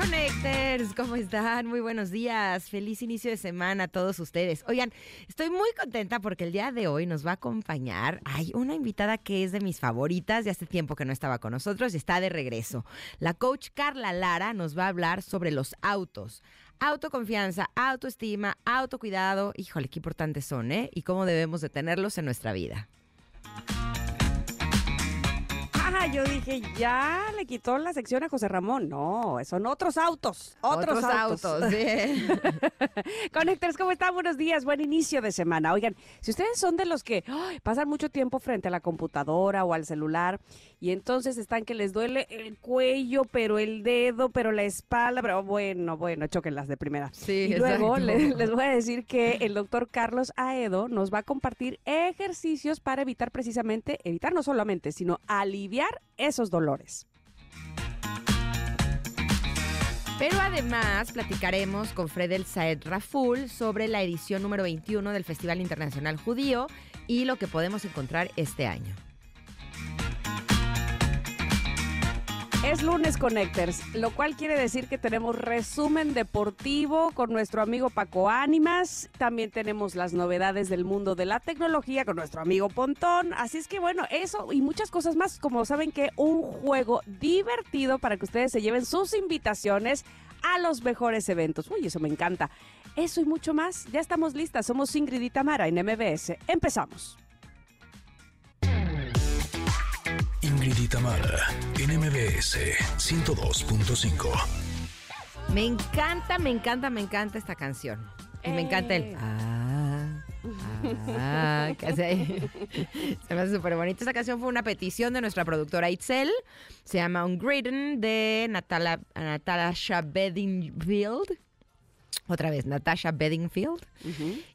Connectors, ¿cómo están? Muy buenos días. Feliz inicio de semana a todos ustedes. Oigan, estoy muy contenta porque el día de hoy nos va a acompañar. Hay una invitada que es de mis favoritas de hace tiempo que no estaba con nosotros y está de regreso. La coach Carla Lara nos va a hablar sobre los autos. Autoconfianza, autoestima, autocuidado. Híjole, qué importantes son, ¿eh? Y cómo debemos de tenerlos en nuestra vida. Ah, yo dije, ya le quitó la sección a José Ramón. No, son otros autos. Otros, autos. sí. Conectores, ¿cómo están? Buenos días, buen inicio de semana. Oigan, si ustedes son de los que pasan mucho tiempo frente a la computadora o al celular y entonces están que les duele el cuello, pero el dedo, pero la espalda, pero bueno, bueno, choquenlas de primera. Sí, y luego les voy a decir que el doctor Carlos Aedo nos va a compartir ejercicios para evitar precisamente, evitar no solamente, sino aliviar esos dolores. Pero además platicaremos con Fredel Saed Raful sobre la edición número 21 del Festival Internacional Judío y lo que podemos encontrar este año. Es lunes Connectors, lo cual quiere decir que tenemos resumen deportivo con nuestro amigo Paco Ánimas. También tenemos las novedades del mundo de la tecnología con nuestro amigo Pontón. Así es que bueno, eso y muchas cosas más. Como saben que un juego divertido para que ustedes se lleven sus invitaciones a los mejores eventos. Uy, eso me encanta. Eso y mucho más. Ya estamos listas. Somos Ingrid y Tamara en MBS. Empezamos. Ingrid y Tamara en MBS 102.5. Me encanta, me encanta, me encanta esta canción. Y me encanta el... Eh. Ah, ah, que hace ahí. Se me hace súper bonito. Esta canción fue una petición de nuestra productora Itzel. Se llama Ungraden de Natala, Natasha Bedingfield. Otra vez, Natasha Bedingfield.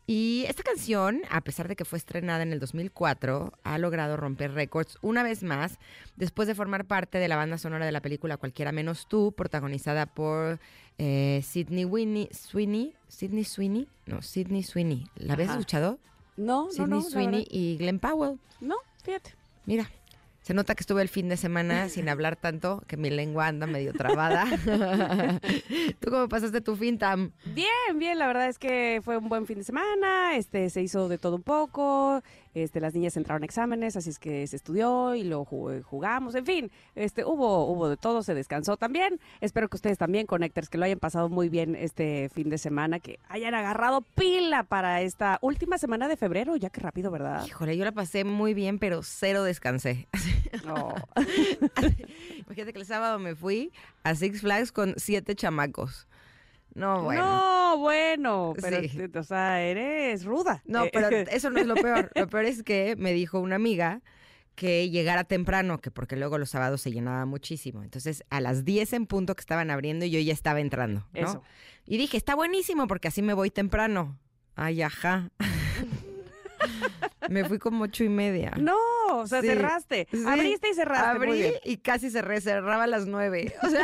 Y esta canción, a pesar de que fue estrenada en el 2004, ha logrado romper récords una vez más después de formar parte de la banda sonora de la película Cualquiera menos tú, protagonizada por eh, Sidney Winnie, Sweeney. Sidney Sweeney. No, Sidney Sweeney. ¿La habías escuchado? No, no, Sidney no. Sweeney y Glenn Powell. No, fíjate. Mira. Se nota que estuve el fin de semana sin hablar tanto, que mi lengua anda medio trabada. ¿Tú cómo pasaste tu fin, Tam? Bien, bien, la verdad es que fue un buen fin de semana, este se hizo de todo un poco, este las niñas entraron a exámenes, así es que se estudió y lo ju- jugamos, en fin, este hubo hubo de todo, se descansó también. Espero que ustedes también Connectors que lo hayan pasado muy bien este fin de semana, que hayan agarrado pila para esta última semana de febrero, ya que rápido, ¿verdad? Híjole, yo la pasé muy bien, pero cero descansé. No. Imagínate que el sábado me fui a Six Flags con siete chamacos. No, bueno. No, bueno, pero Sí. o sea, eres ruda. No, Eh, pero eso no es lo peor. Lo peor es que me dijo una amiga que llegara temprano, que porque luego los sábados se llenaba muchísimo. Entonces, a las 10 en punto que estaban abriendo, yo ya estaba entrando, ¿no? Eso. Y dije, está buenísimo porque así me voy temprano. Ay, ajá. me fui como ocho y media. No, o sea, Sí, cerraste. sí. Abriste y cerraste. muy Abrí bien. y casi cerré, cerraba a las nueve. O sea,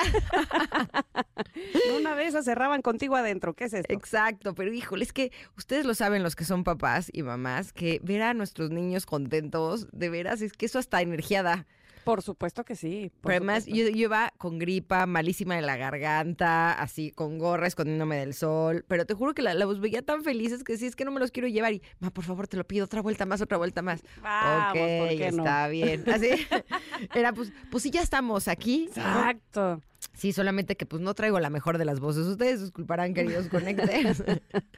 Una esas cerraban contigo adentro. ¿Qué es esto? Exacto, pero híjole, es que ustedes lo saben los que son papás y mamás, que ver a nuestros niños contentos, de veras, es que eso hasta energía da. Por supuesto que sí. por Pero además, yo, yo iba con gripa, malísima de la garganta, así, con gorra, escondiéndome del sol. Pero te juro que la, los veía tan felices que sí, es que no me los quiero llevar. Y, ma, por favor, te lo pido, otra vuelta más, otra vuelta más. Vamos, ok, ¿por qué no? está bien. Así, era pues, pues sí, ya estamos aquí. ¿no? Exacto. Sí, solamente que pues no traigo la mejor de las voces. Ustedes disculparán, queridos conectes.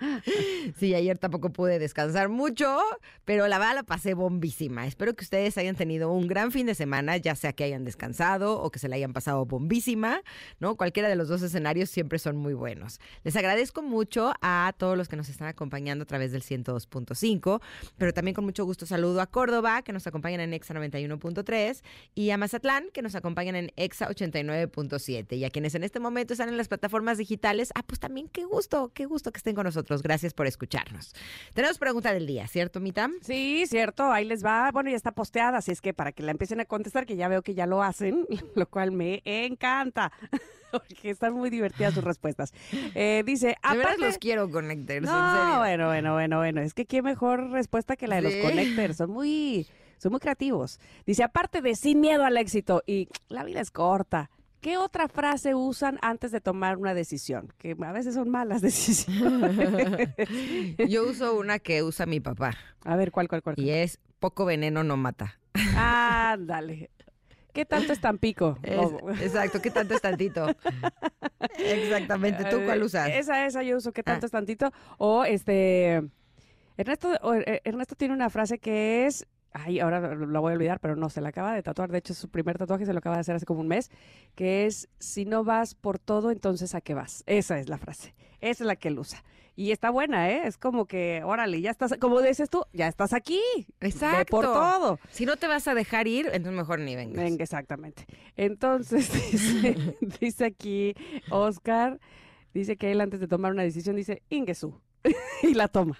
sí, ayer tampoco pude descansar mucho, pero la verdad la pasé bombísima. Espero que ustedes hayan tenido un gran fin de semana, ya sea que hayan descansado o que se la hayan pasado bombísima, ¿no? Cualquiera de los dos escenarios siempre son muy buenos. Les agradezco mucho a todos los que nos están acompañando a través del 102.5, pero también con mucho gusto saludo a Córdoba, que nos acompañan en Exa 91.3, y a Mazatlán, que nos acompañan en Exa 89.7. 7. Y a quienes en este momento están en las plataformas digitales, ah, pues también qué gusto, qué gusto que estén con nosotros. Gracias por escucharnos. Tenemos pregunta del día, ¿cierto, Mitam? Sí, cierto, ahí les va. Bueno, ya está posteada, así es que para que la empiecen a contestar, que ya veo que ya lo hacen, lo cual me encanta. Porque están muy divertidas sus respuestas. Eh, dice, De verdad aparte... los quiero, Connectors, en No, serio. bueno, bueno, bueno, bueno. Es que qué mejor respuesta que la de Sí. los connectors. Son muy, son muy creativos. Dice, aparte de sin miedo al éxito y la vida es corta. ¿Qué otra frase usan antes de tomar una decisión? Que a veces son malas decisiones. Yo uso una que usa mi papá a ver, ¿cuál, cuál, cuál? y es poco veneno no mata. Ándale. ¿Qué tanto es Tampico? Es- O- exacto, ¿qué tanto es tantito? Exactamente, ¿tú cuál usas? Esa, esa yo uso, ¿qué tanto Ah. es tantito? O este. Ernesto, eh, Ernesto tiene una frase que es. Ay, ahora la voy a olvidar, pero no, se la acaba de tatuar. De hecho, su primer tatuaje se lo acaba de hacer hace como un mes. Que es: Si no vas por todo, entonces ¿a qué vas? Esa es la frase. Esa es la que él usa. Y está buena, ¿eh? Es como que, órale, ya estás, como dices tú, ya estás aquí. Ve Exacto. por todo. Si no te vas a dejar ir, entonces mejor ni vengas. Venga, exactamente. Entonces, dice, dice aquí Oscar, dice que él antes de tomar una decisión dice Ingesu y la toma.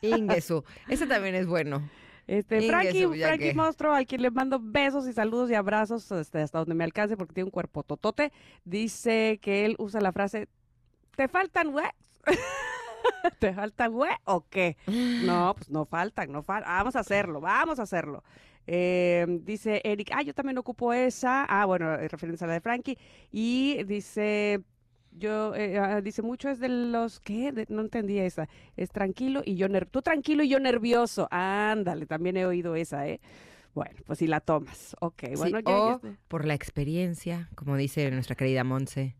Ingesu. Ese también es bueno. Este, Frankie, Frankie que- Monstruo, al quien le mando besos y saludos y abrazos este, hasta donde me alcance porque tiene un cuerpo totote, dice que él usa la frase, ¿te faltan hue? ¿Te faltan hue o qué? No, pues no faltan, no faltan. Vamos a hacerlo, vamos a hacerlo. Eh, dice Eric, ah, yo también ocupo esa. Ah, bueno, eh, referencia a la de Frankie. Y dice, yo, eh, ah, dice, mucho es de los, ¿qué? De- no entendí esa. Es tranquilo y yo, ner tú tranquilo y yo nervioso. Ándale, también he oído esa, ¿eh? Bueno, pues si la tomas. Ok, bueno, ya- ya o por la experiencia, como dice nuestra querida Monse.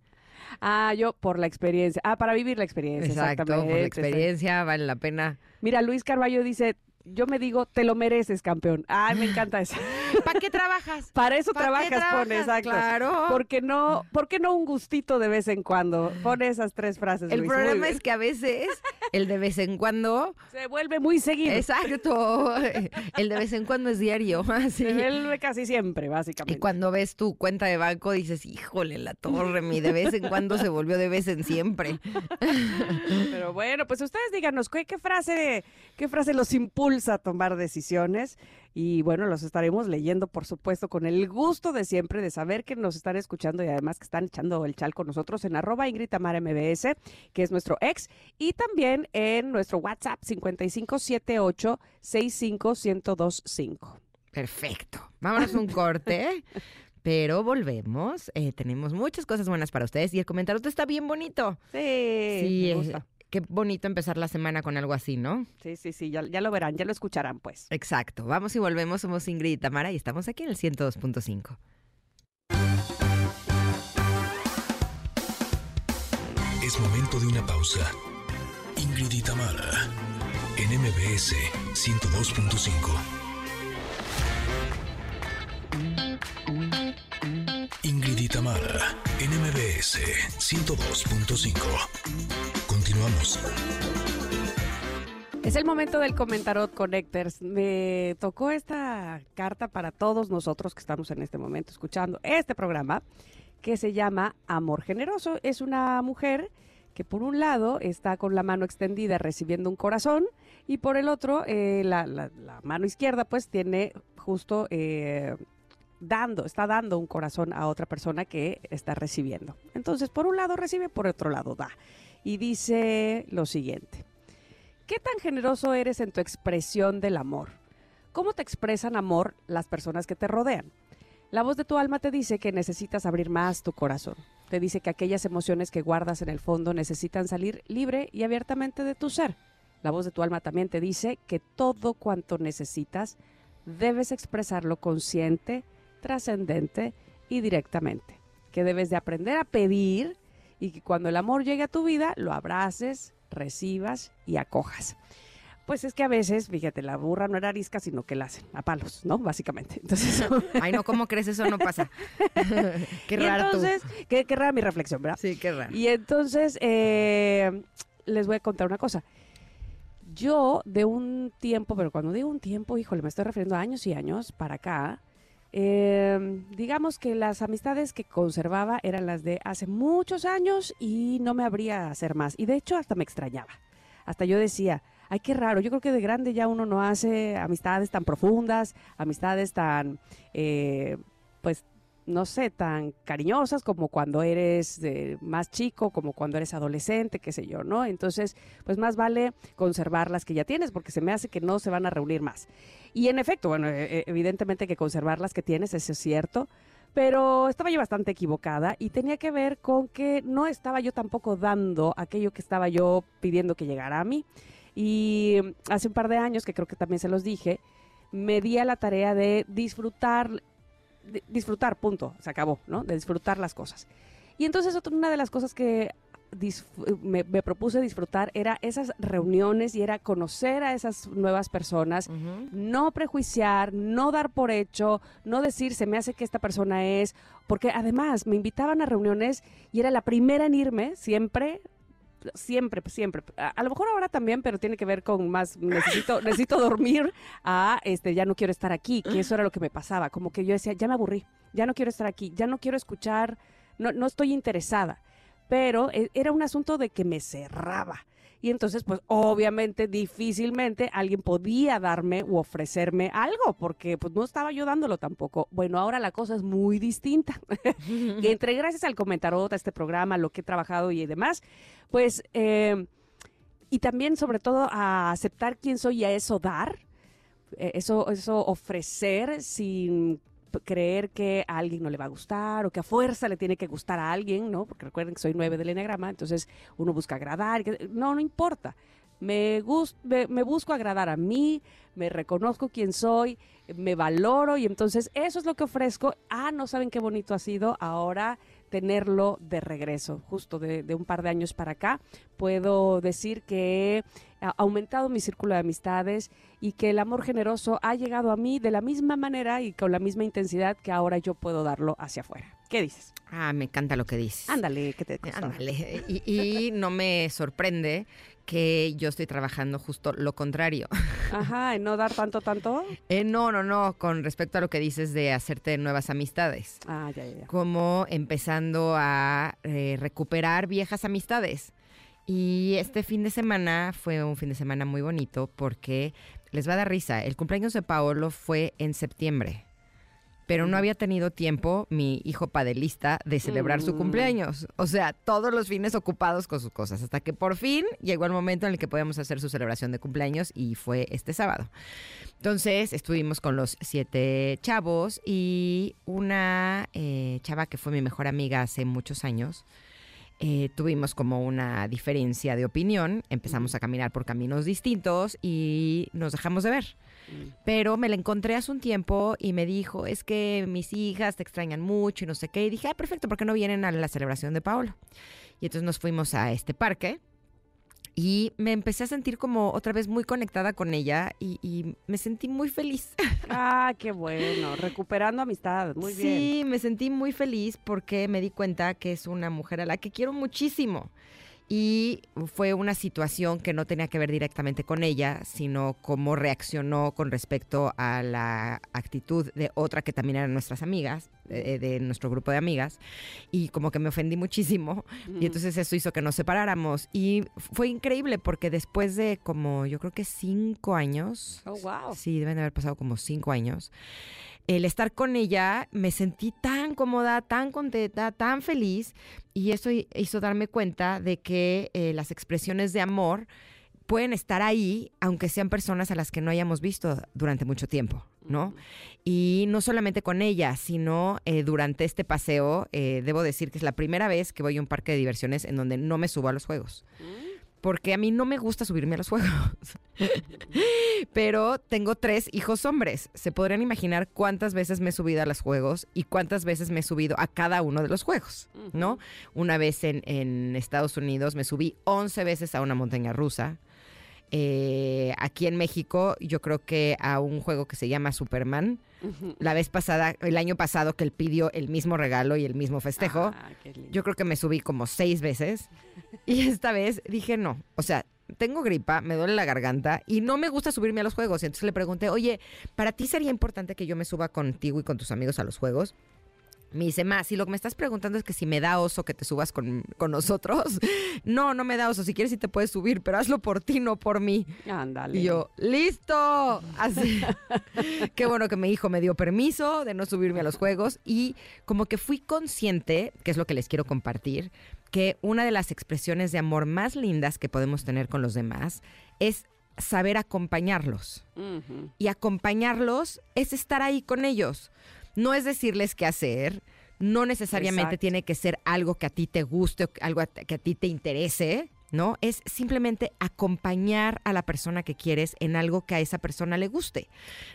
Ah, yo por la experiencia. Ah, para vivir la experiencia. Exacto, por la exactamente, experiencia vale la pena. Mira, Luis Carballo dice, yo me digo, te lo mereces, campeón. Ay, me encanta eso. ¿Para qué trabajas? Para eso ¿Pa' qué trabajas, pone, exacto. Claro. ¿Por qué no, por qué no un gustito de vez en cuando? Pone esas tres frases. El Luis, problema es que a veces el de vez en cuando, se vuelve muy seguido. exacto, el de vez en cuando es diario, así. Se vuelve casi siempre, Y básicamente. cuando ves tu cuenta de banco dices, híjole, la torre, mi de vez en cuando se volvió de vez en siempre. Pero bueno, pues ustedes díganos ¿qué, qué frase, qué frase los impulsa a tomar decisiones. Y bueno, los estaremos leyendo, por supuesto, con el gusto de siempre de saber que nos están escuchando y además que están echando el chal con nosotros en arroba Ingrid Tamara MBS, que es nuestro ex, y también en nuestro WhatsApp 5578 65125. Perfecto. Vámonos un corte. Pero volvemos. Eh, tenemos muchas cosas buenas para ustedes y el comentario está bien bonito. Sí, Sí, me gusta. Qué bonito empezar la semana con algo así, ¿no? Sí, sí, sí, ya, ya lo verán, ya lo escucharán, pues. Exacto. Vamos y volvemos. Somos Ingrid y Tamara y estamos aquí en el 102.5. Es momento de una pausa. Ingrid y Tamara, en MBS 102.5. Ingrid y Tamara, en MBS 102.5. Es el momento del comentarot Connectors. Me tocó esta carta para todos nosotros que estamos en este momento escuchando este programa que se llama Amor Generoso. Es una mujer que por un lado está con la mano extendida recibiendo un corazón y por el otro eh, la mano izquierda pues tiene justo eh, dando, está dando un corazón a otra persona que está recibiendo. Entonces por un lado recibe, por otro lado da. Y dice lo siguiente. ¿Qué tan generoso eres en tu expresión del amor? ¿Cómo te expresan amor las personas que te rodean? La voz de tu alma te dice que necesitas abrir más tu corazón. Te dice que aquellas emociones que guardas en el fondo necesitan salir libre y abiertamente de tu ser. La voz de tu alma también te dice que todo cuanto necesitas debes expresarlo consciente, trascendente y directamente. Que debes de aprender a pedir y que cuando el amor llegue a tu vida lo abraces, recibas y acojas. Pues es que a veces, fíjate, la burra no era arisca, sino que la hacen a palos, ¿no? Básicamente. Entonces, Ay, no, ¿cómo crees? Eso no pasa. qué y raro tú. entonces, qué, qué rara mi reflexión, ¿verdad? Sí, qué raro. Y entonces, eh, les voy a contar una cosa. Yo, de un tiempo, pero cuando digo un tiempo, híjole, me estoy refiriendo a años y años para acá, eh, digamos que las amistades que conservaba eran las de hace muchos años y no me habría hacer más. Y de hecho hasta me extrañaba. Hasta yo decía, ay, qué raro, yo creo que de grande ya uno no hace amistades tan profundas, amistades tan, eh, pues, no sé, tan cariñosas como cuando eres eh, más chico, como cuando eres adolescente, qué sé yo, ¿no? Entonces, pues más vale conservar las que ya tienes porque se me hace que no se van a reunir más. Y en efecto, bueno, e- e- evidentemente que conservar las que tienes, eso es cierto. Pero estaba yo bastante equivocada y tenía que ver con que no estaba yo tampoco dando aquello que estaba yo pidiendo que llegara a mí. Y hace un par de años, que creo que también se los dije, me di a la tarea de disfrutar, de- disfrutar, punto, se acabó, ¿no? De disfrutar las cosas. Y entonces una de las cosas que me, me propuse disfrutar era esas reuniones y era conocer a esas nuevas personas, no prejuiciar, no dar por hecho, no decir se me hace que esta persona es, porque además me invitaban a reuniones y era la primera en irme, siempre, siempre, siempre. A, a lo mejor ahora también, pero tiene que ver con más necesito, necesito dormir a este ya no quiero estar aquí, que eso era lo que me pasaba, como que yo decía, ya me aburrí, ya no quiero estar aquí, ya no quiero escuchar, no, no estoy interesada. Pero eh, era un asunto de que me cerraba. Y entonces, pues obviamente, difícilmente alguien podía darme u ofrecerme algo, porque pues no estaba yo dándolo tampoco. Bueno, ahora la cosa es muy distinta. Y entre gracias al comentarot, a este programa, lo que he trabajado y demás, pues, eh, y también sobre todo a aceptar quién soy y a eso dar, eh, eso, eso ofrecer sin creer que a alguien no le va a gustar o que a fuerza le tiene que gustar a alguien, ¿no? Porque recuerden que soy nueve del enneagrama, entonces uno busca agradar. No, no importa. Me, gus- me, me busco agradar a mí, me reconozco quién soy, me valoro y entonces eso es lo que ofrezco. Ah, no saben qué bonito ha sido ahora tenerlo de regreso, justo de, de un par de años para acá. Puedo decir que he aumentado mi círculo de amistades y que el amor generoso ha llegado a mí de la misma manera y con la misma intensidad que ahora yo puedo darlo hacia afuera. ¿Qué dices? Ah, me encanta lo que dices. Ándale, que te costó? Ándale. Y, y no me sorprende que yo estoy trabajando justo lo contrario. Ajá, en no dar tanto, tanto. Eh, no, no, no, con respecto a lo que dices de hacerte nuevas amistades. Ah, ya, ya, ya. Como empezando a eh, recuperar viejas amistades. Y este fin de semana fue un fin de semana muy bonito porque les va a dar risa. El cumpleaños de Paolo fue en septiembre. Pero no había tenido tiempo mi hijo padelista de celebrar su Mm. cumpleaños. O sea, todos los fines ocupados con sus cosas. Hasta que por fin llegó el momento en el que podíamos hacer su celebración de cumpleaños y fue este sábado. Entonces estuvimos con los siete chavos y una eh, chava que fue mi mejor amiga hace muchos años. eh, tuvimos como una diferencia de opinión, empezamos a caminar por caminos distintos y nos dejamos de ver. Pero me la encontré hace un tiempo y me dijo, es que mis hijas te extrañan mucho y no sé qué. Y dije, ah, perfecto, ¿por qué no vienen a la celebración de Paolo? Y entonces nos fuimos a este parque y me empecé a sentir como otra vez muy conectada con ella y, y me sentí muy feliz. Ah, qué bueno. Recuperando amistad. Muy bien. Sí, me sentí muy feliz porque me di cuenta que es una mujer a la que quiero muchísimo. Y fue una situación que no tenía que ver directamente con ella, sino cómo reaccionó con respecto a la actitud de otra que también eran nuestras amigas, de, de nuestro grupo de amigas. Y como que me ofendí muchísimo. Y entonces eso hizo que nos separáramos. Y fue increíble porque después de como, yo creo que cinco años, Oh, wow. Sí, deben de haber pasado como cinco años. El estar con ella me sentí tan cómoda, tan contenta, tan feliz y eso hi- hizo darme cuenta de que eh, las expresiones de amor pueden estar ahí aunque sean personas a las que no hayamos visto durante mucho tiempo, ¿no? Y no solamente con ella, sino eh, durante este paseo, eh, debo decir que es la primera vez que voy a un parque de diversiones en donde no me subo a los juegos porque a mí no me gusta subirme a los juegos. Pero tengo tres hijos hombres. Se podrían imaginar cuántas veces me he subido a los juegos y cuántas veces me he subido a cada uno de los juegos, ¿no? Una vez en, en Estados Unidos me subí 11 veces a una montaña rusa. Eh, aquí en México, yo creo que a un juego que se llama Superman. La vez pasada, el año pasado, que él pidió el mismo regalo y el mismo festejo. Ah. Yo creo que me subí como seis veces y esta vez dije no. O sea, tengo gripa, me duele la garganta y no me gusta subirme a los juegos. Y entonces le pregunté, oye, ¿para ti sería importante que yo me suba contigo y con tus amigos a los juegos? Me dice, más, si lo que me estás preguntando es que si me da oso que te subas con, con nosotros. No, no me da oso. Si quieres, sí te puedes subir, pero hazlo por ti, no por mí. Ándale. Y yo, ¡listo! Así. Qué bueno que mi hijo me dio permiso de no subirme a los juegos. Y como que fui consciente, que es lo que les quiero compartir, que una de las expresiones de amor más lindas que podemos tener con los demás es saber acompañarlos. Y acompañarlos es estar ahí con ellos. No es decirles qué hacer, no necesariamente Exacto. tiene que ser algo que a ti te guste o algo que a ti te interese, ¿no? Es simplemente acompañar a la persona que quieres en algo que a esa persona le guste,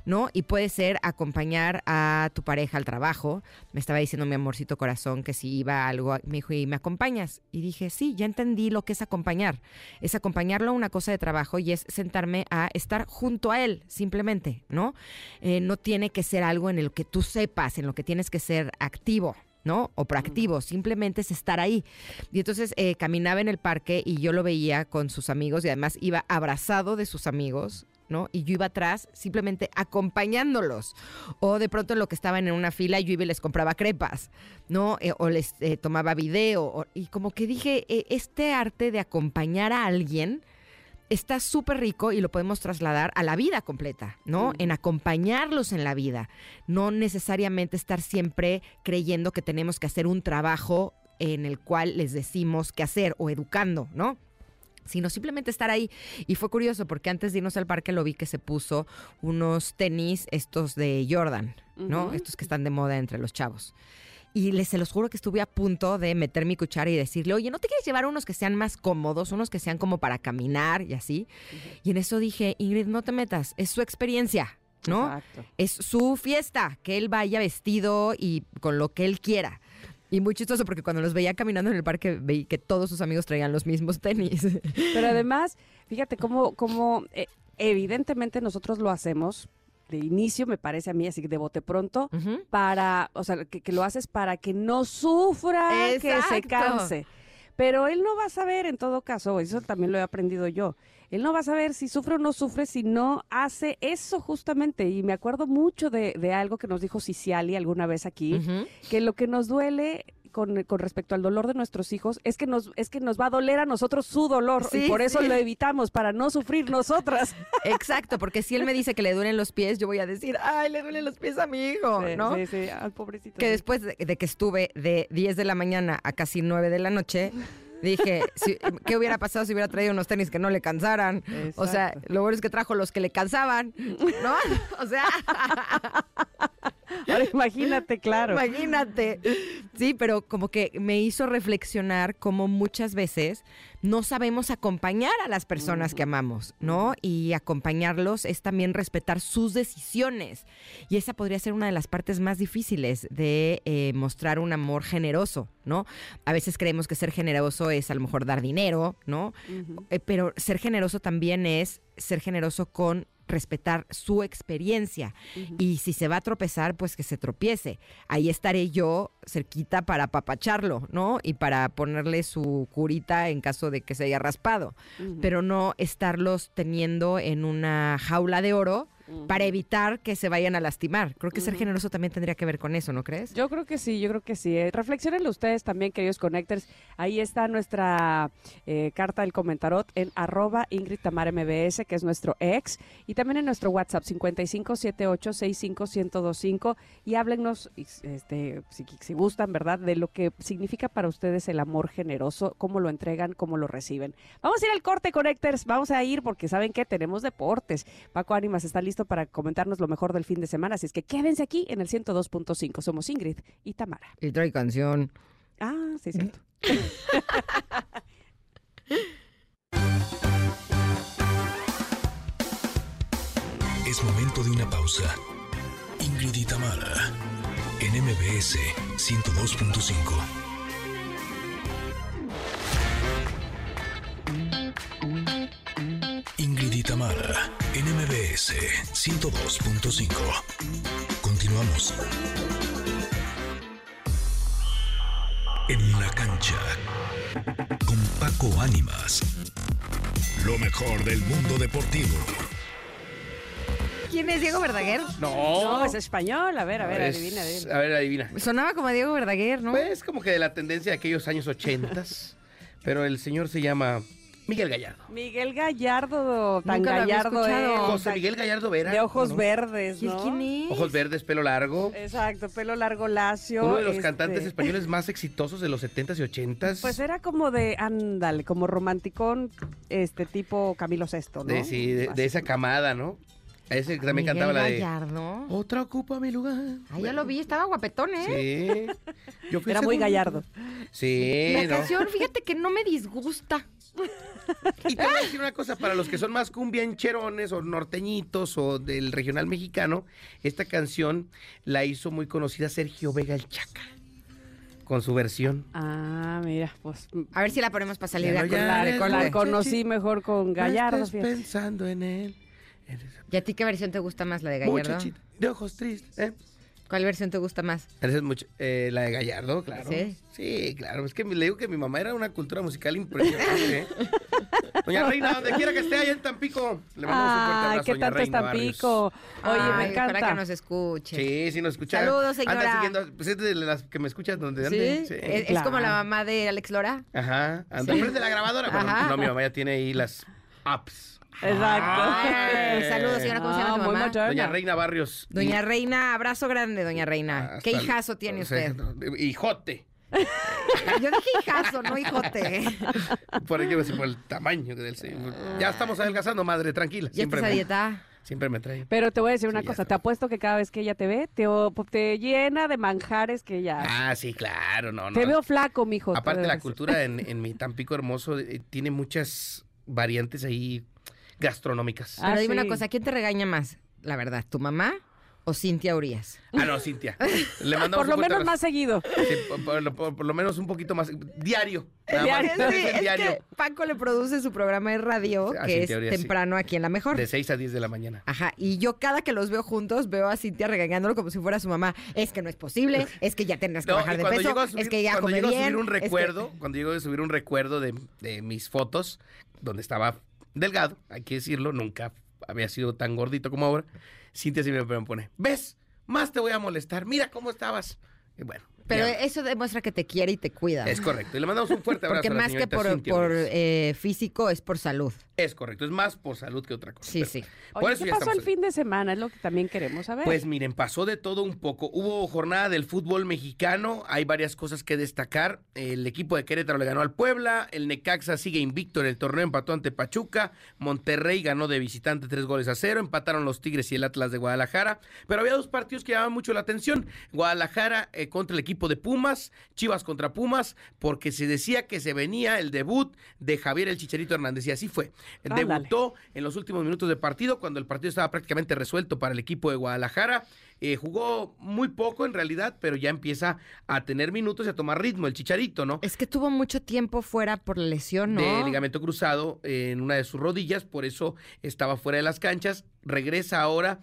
¿no? Y puede ser acompañar a tu pareja al trabajo. Me estaba diciendo mi amorcito corazón que si iba a algo, me dijo, ¿y me acompañas? Y dije, sí, ya entendí lo que es acompañar. Es acompañarlo a una cosa de trabajo y es sentarme a estar junto a él, simplemente, ¿no? Eh, no tiene que ser algo en el que tú sepas, en lo que tienes que ser activo. ¿No? O proactivo, simplemente es estar ahí. Y entonces eh, caminaba en el parque y yo lo veía con sus amigos y además iba abrazado de sus amigos, ¿no? Y yo iba atrás simplemente acompañándolos. O de pronto en lo que estaban en una fila yo iba y les compraba crepas, ¿no? Eh, o les eh, tomaba video. o- y como que dije, este arte de acompañar a alguien está súper rico y lo podemos trasladar a la vida completa, ¿no? En acompañarlos en la vida. No necesariamente estar siempre creyendo que tenemos que hacer un trabajo en el cual les decimos qué hacer o educando, ¿no? sino simplemente estar ahí. Y fue curioso porque antes de irnos al parque lo vi que se puso unos tenis, estos de Jordan, ¿no? Estos que están de moda entre los chavos. Y les se los juro que estuve a punto de meter mi cuchara y decirle, oye, ¿no te quieres llevar unos que sean más cómodos, unos que sean como para caminar y así? Y en eso dije, Ingrid, no te metas, es su experiencia, ¿no? Exacto. Es su fiesta, que él vaya vestido y con lo que él quiera. Y muy chistoso porque cuando los veía caminando en el parque veí que todos sus amigos traían los mismos tenis. Pero además, fíjate cómo, cómo eh, evidentemente nosotros lo hacemos de inicio, me parece a mí, así que de bote pronto, para, o sea, que, que lo haces para que no sufra, que se canse. Pero él no va a saber en todo caso, eso también lo he aprendido yo. Él no va a saber si sufre o no sufre si no hace eso justamente. Y me acuerdo mucho de, de algo que nos dijo Ciciali alguna vez aquí, que lo que nos duele con, con respecto al dolor de nuestros hijos es que nos es que nos va a doler a nosotros su dolor Sí, y por eso sí. lo evitamos para no sufrir nosotras. Exacto, porque si él me dice que le duelen los pies, yo voy a decir, ay, le duelen los pies a mi hijo, ¿no? Sí, sí, al pobrecito. Que sí. después de, de que estuve de 10 de la mañana a casi 9 de la noche, dije, si- ¿qué hubiera pasado si hubiera traído unos tenis que no le cansaran? O sea, Exacto. lo bueno es que trajo los que le cansaban, ¿no? O sea, Ahora imagínate, claro. imagínate. Sí, pero como que me hizo reflexionar cómo muchas veces no sabemos acompañar a las personas que amamos, ¿no? Y acompañarlos es también respetar sus decisiones. Y esa podría ser una de las partes más difíciles de eh, mostrar un amor generoso, ¿no? A veces creemos que ser generoso es a lo mejor dar dinero, ¿no? Eh, pero ser generoso también es ser generoso con respetar su experiencia. Y si se va a tropezar, pues que se tropiece. Ahí estaré yo cerquita para apapacharlo, ¿no? Y para ponerle su curita en caso de que se haya raspado. Pero no estarlos teniendo en una jaula de oro para evitar que se vayan a lastimar. Creo que ser generoso también tendría que ver con eso, ¿no crees? Yo creo que sí, yo creo que sí. Eh, Reflexionenlo ustedes también, queridos connectors. Ahí está nuestra eh, carta del comentarot en arroba Ingrid Tamara MBS, que es nuestro ex, y también en nuestro WhatsApp 5578651025 y háblennos, y, este, si, si gustan, ¿verdad?, de lo que significa para ustedes el amor generoso, cómo lo entregan, cómo lo reciben. Vamos a ir al corte, connectors, vamos a ir porque saben que tenemos deportes. Paco Ánimas está listo para comentarnos lo mejor del fin de semana, así es que quédense aquí en el 102.5. Somos Ingrid y Tamara. Y trae canción. Ah, sí, cierto. Es momento de una pausa. Ingrid y Tamara, en MBS 102.5. Ingrid y Tamara, en MBS 102.5. Continuamos. En la cancha, con Paco Ánimas. Lo mejor del mundo deportivo. ¿Quién es Diego Verdaguer? No, es español. A ver, a ver, Es- adivina, adivina. A ver, adivina. Sonaba como a Diego Verdaguer, ¿no? Pues como que de la tendencia de aquellos años ochentas. pero el señor se llama Miguel Gallardo. Miguel Gallardo, tan Nunca gallardo es. José Miguel Gallardo Vera. De ojos ¿no? verdes, ¿Quién, ¿no? quién es? Ojos verdes, pelo largo. Exacto, pelo largo lacio. Uno de los este, cantantes españoles más exitosos de los 70s y 80s. Pues era como de, ándale, como romanticón, este tipo Camilo Sesto, ¿no? de, sí, de, esa camada, ¿no? A ese que también Miguel cantaba la de... Gallardo. Otra ocupa mi lugar. Ah, ya lo vi, estaba guapetón, ¿eh? Sí. Yo fui Era muy gallardo. Sí, La ¿no? canción, fíjate que no me disgusta. Y te voy a decir una cosa, para los que son más cumbiancherones o norteñitos o del regional mexicano, esta canción la hizo muy conocida Sergio Vega el Chaca, con su versión. Ah, mira, pues A ver si la ponemos para salir de acordar. la conocí mejor con Gallardo. No fíjate. pensando en él. ¿Y a ti qué versión te gusta más, la de Gallardo? muchachita de ojos tristes. ¿eh? ¿Cuál versión te gusta más? Mucho- eh, la de Gallardo, claro. ¿Sí? Sí, claro. Es que le digo que mi mamá era una cultura musical impresionante. ¿eh? Doña Reina, donde quiera que esté allá en Tampico. Le mandamos un fuerte Ay, abrazo, qué doña tanto es Reina Barrios. Tampico. Oye, Ay, me Para que encanta. nos escuche. Sí, sí nos escucha. Saludos, señora. Anda siguiendo, pues es de las que me escuchas donde ¿Sí? ande. Sí. Es, es Claro. como la mamá de Alex Lora. Ajá. Anda frente la grabadora. Bueno, Ajá. no, mi mamá ya tiene ahí las apps. Exacto. Ay, saludos, señora. ¿Cómo se llama Ah, tu muy mamá? moderna. Doña Reina Barrios. Doña Y- Reina, abrazo grande, doña Reina. hasta ¿Qué el- hijazo tiene o sea, usted? Hijote. Yo dije hijazo, no hijote. Por ello, por el tamaño del señor. Ya estamos adelgazando, madre, tranquila. ¿Ya Siempre estás a me, dieta? siempre me trae. Pero te voy a decir una Sí, cosa, te apuesto que cada vez que ella te ve, te, te llena de manjares que ya... Ah, sí, claro, no, no. te veo flaco, mijo. te Aparte, la cultura en, en mi Tampico hermoso eh, tiene muchas variantes ahí gastronómicas. Ah, Pero dime sí. una cosa, ¿quién te regaña más? La verdad, ¿tu mamá o Cintia Urias? Ah, no, Cintia. Le mandamos Por lo menos más seguido. Sí, por, por- por- por lo menos un poquito más. Diario. Diario. más. Sí, es diario. que Paco le produce su programa de radio, que Cintia es Urias, sí. temprano aquí en La Mejor. De 6 a 10 de la mañana. Ajá, y yo cada que los veo juntos veo a Cintia regañándolo como si fuera su mamá. Es que no es posible, es que ya tendrás que No, bajar de peso, subir, es que ya cuando come llego a subir un es que- recuerdo, cuando llego a subir un recuerdo de, de mis fotos, donde estaba delgado, hay que decirlo, nunca había sido tan gordito como ahora, Cintia siempre me pone, ¿ves? Más te voy a molestar, mira cómo estabas. Y bueno. Pero ya, eso demuestra que te quiere y te cuida. es correcto. Y le mandamos un fuerte abrazo Porque a la más que por, por eh, físico es por salud. Es correcto, es más por salud que otra cosa. Sí, pero sí. Por Oye, eso ¿qué ya pasó el fin de semana? Es lo que también queremos saber. Pues miren, pasó de todo un poco. Hubo jornada del fútbol mexicano, hay varias cosas que destacar. El equipo de Querétaro le ganó al Puebla, el Necaxa sigue invicto en el torneo, empató ante Pachuca, Monterrey ganó de visitante tres goles a cero, empataron los Tigres y el Atlas de Guadalajara, pero había dos partidos que llamaban mucho la atención. Guadalajara eh, contra el equipo de Pumas, Chivas contra Pumas, porque se decía que se venía el debut de Javier el Chicharito Hernández y así fue. Debutó en los últimos minutos de partido, cuando el partido estaba prácticamente resuelto para el equipo de Guadalajara. Eh, jugó muy poco en realidad, pero ya empieza a tener minutos y a tomar ritmo el Chicharito, ¿no? Es que tuvo mucho tiempo fuera por la lesión, ¿no? De ligamento cruzado en una de sus rodillas, por eso estaba fuera de las canchas. Regresa ahora.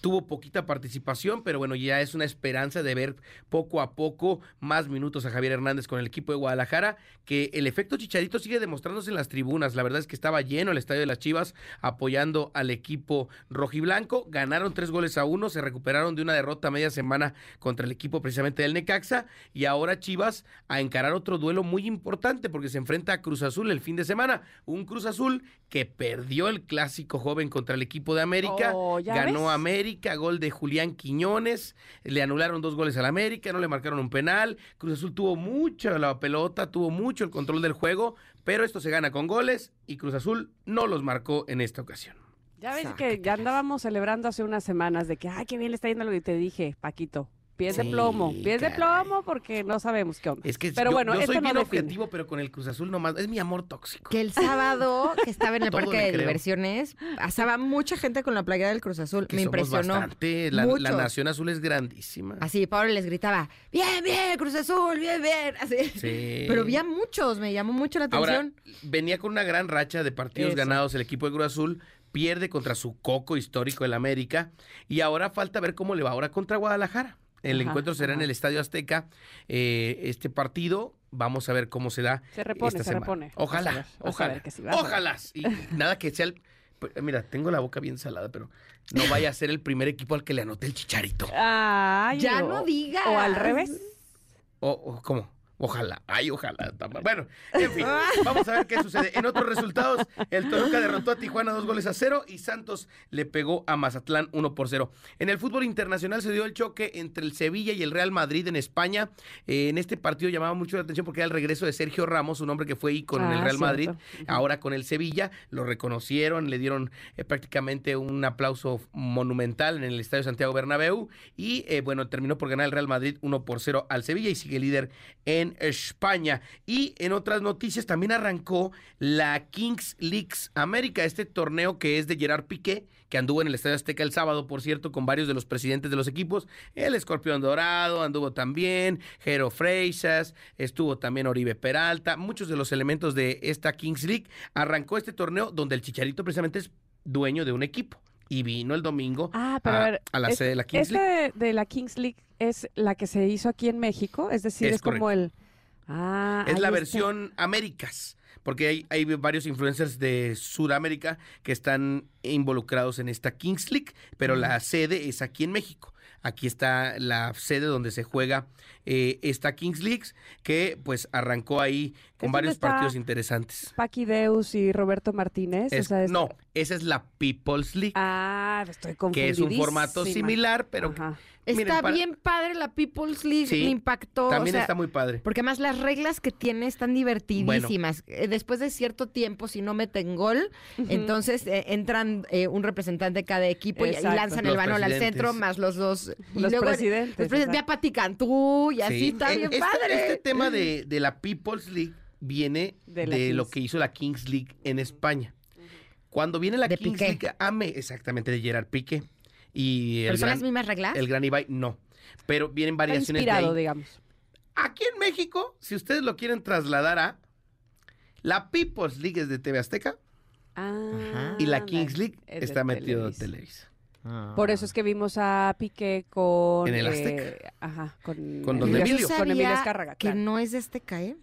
Tuvo poquita participación, pero bueno, ya es una esperanza de ver poco a poco más minutos a Javier Hernández con el equipo de Guadalajara, que el efecto Chicharito sigue demostrándose en las tribunas. La verdad es que estaba lleno el estadio de las Chivas apoyando al equipo rojiblanco. Ganaron tres goles a uno, se recuperaron de una derrota media semana contra el equipo precisamente del Necaxa y ahora Chivas a encarar otro duelo muy importante porque se enfrenta a Cruz Azul el fin de semana. Un Cruz Azul que perdió el clásico joven contra el equipo de América, Oh, ¿ya ganó ves? América, gol de Julián Quiñones, le anularon dos goles al América, no le marcaron un penal. Cruz Azul tuvo mucho la pelota, tuvo mucho el control del juego, pero esto se gana con goles y Cruz Azul no los marcó en esta ocasión. ya ves Exacto. que ya andábamos celebrando hace unas semanas de que, ay, qué bien le está yendo lo que te dije, Paquito. Pies de plomo, pies de plomo porque no sabemos qué onda. Es que Pero yo, bueno, yo esto soy no bien objetivo, pero con el Cruz Azul nomás, es mi amor tóxico. Que el sábado, que estaba en el parque de creo. diversiones, pasaba mucha gente con la playera del Cruz Azul. Que Me somos impresionó. bastante, la. Nación Azul es grandísima. Así, Pablo les gritaba, bien, bien, Cruz Azul, bien, bien. Así. Sí. Pero había muchos, me llamó mucho la Ahora, atención. venía con una gran racha de partidos Eso. ganados el equipo de Cruz Azul, pierde contra su coco histórico el América y ahora falta ver cómo le va ahora contra Guadalajara. El Ajá, encuentro será en el Estadio Azteca. eh, este partido vamos a ver cómo se da. Se repone, esta se semana. repone. Ojalá, Vas a ver, vas a ojalá, ver que sí, vas a ver. ojalá. Y nada que sea el... Mira, tengo la boca bien salada, pero no vaya a ser el primer equipo al que le anote el chicharito. Ay, Ya o- no digas. O al revés. O, o- ¿Cómo? Ojalá, ay, ojalá. Bueno, en fin, vamos a ver qué sucede. En otros resultados, el Toluca derrotó a Tijuana dos goles a cero y Santos le pegó a Mazatlán uno por cero. En el fútbol internacional se dio el choque entre el Sevilla y el Real Madrid en España. Eh, en este partido llamaba mucho la atención porque era el regreso de Sergio Ramos, un hombre que fue ícono en el Ah, Real Madrid. cierto. Ahora con el Sevilla lo reconocieron, le dieron eh, prácticamente un aplauso monumental en el Estadio Santiago Bernabéu y eh, bueno, terminó por ganar el Real Madrid 1 por 0 al Sevilla y sigue líder en España. Y en otras noticias también arrancó la Kings Leagues América, este torneo que es de Gerard Piqué, que anduvo en el Estadio Azteca el sábado, por cierto, con varios de los presidentes de los equipos. El Escorpión Dorado anduvo también, Jero Freixas, estuvo también Oribe Peralta, muchos de los elementos de esta Kings League. Arrancó este torneo donde el Chicharito precisamente es dueño de un equipo. Y vino el domingo Ah, pero a, a, ver, a la es- sede de la Kings esta League. de, de la Kings League es la que se hizo aquí en México, es decir, Es es, como el... Ah, Es la está. versión Américas, porque hay, hay varios influencers de Sudamérica que están involucrados en esta Kings League, pero la sede es aquí en México. Aquí está la sede donde se juega eh, esta Kings League, que pues arrancó ahí con ¿Es varios partidos interesantes. Paqui Deus y Roberto Martínez. o Es- sea, es- No, esa es la People's League, Ah, estoy que es un formato similar, pero Ajá. Está Miren, para- bien padre la People's League, Sí, me impactó. también o sea, está muy padre. Porque además las reglas que tiene están divertidísimas. Eh, Después de cierto tiempo, si no meten gol, entonces eh, entran eh, un representante de cada equipo y- lanzan Los el balón al centro, más los dos. y Los luego- presidentes, Los presidentes, ve a. Pati Cantú y así Sí. está Eh, bien este, padre. Este tema de, de la People's League viene De lo que hizo la Kings League en España. Cuando viene la De Kings Piqué. League, ame exactamente de Gerard Piqué y el ¿Pero son gran, las mismas reglas? el gran Ibai, no. Pero vienen variaciones de inspirado, ahí. digamos. Aquí en México, si ustedes lo quieren trasladar a la People's League es de TV Azteca Ah, y la Kings League es de está metido de Televisa. Ah. Por eso es que vimos a Piqué con... En el eh, Azteca. ajá, con, Con don Emilio- Con Emilio sabía Azcárraga, que claro. no es de este ¿eh?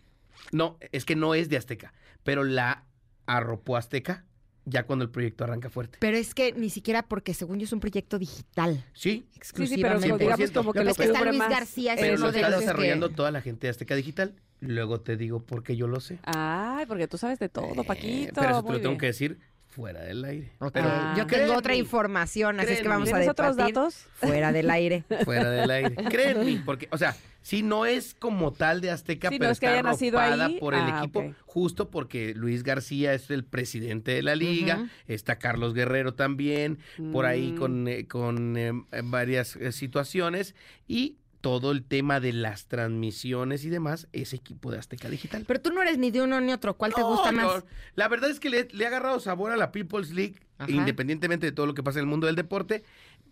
No, es que no es de Azteca, pero la arropó Azteca ya cuando el proyecto arranca fuerte. Pero es que ni siquiera porque según yo es un proyecto digital. Sí, Sí, sí, pero Exclusivamente. digamos 100%. como Lo que que lo es que está Luis más. García, es pero uno lo de está los que- desarrollando toda la gente de Azteca Digital. Luego te digo por qué yo lo sé. Ay, porque tú sabes de todo, Eh, Paquito. pero eso te lo tengo bien. que decir fuera del aire. Pero Ah. Yo tengo otra información, así es que vamos a ¿Tienes otros debatir datos? fuera del aire. Fuera del aire. Créanme, porque, o sea, sí no es como tal de Azteca, Sí, no pero es que está ahí. por el Ah, equipo, justo porque Luis García es el presidente de la liga, está Carlos Guerrero también, por ahí Mm. con, eh, con eh, varias eh, situaciones, y todo el tema de las transmisiones y demás es equipo de Azteca Digital. Pero tú no eres ni de uno ni otro. ¿Cuál te No, gusta no, más? La verdad es que le, le ha agarrado sabor a la People's League, Ajá. independientemente de todo lo que pasa en el mundo del deporte,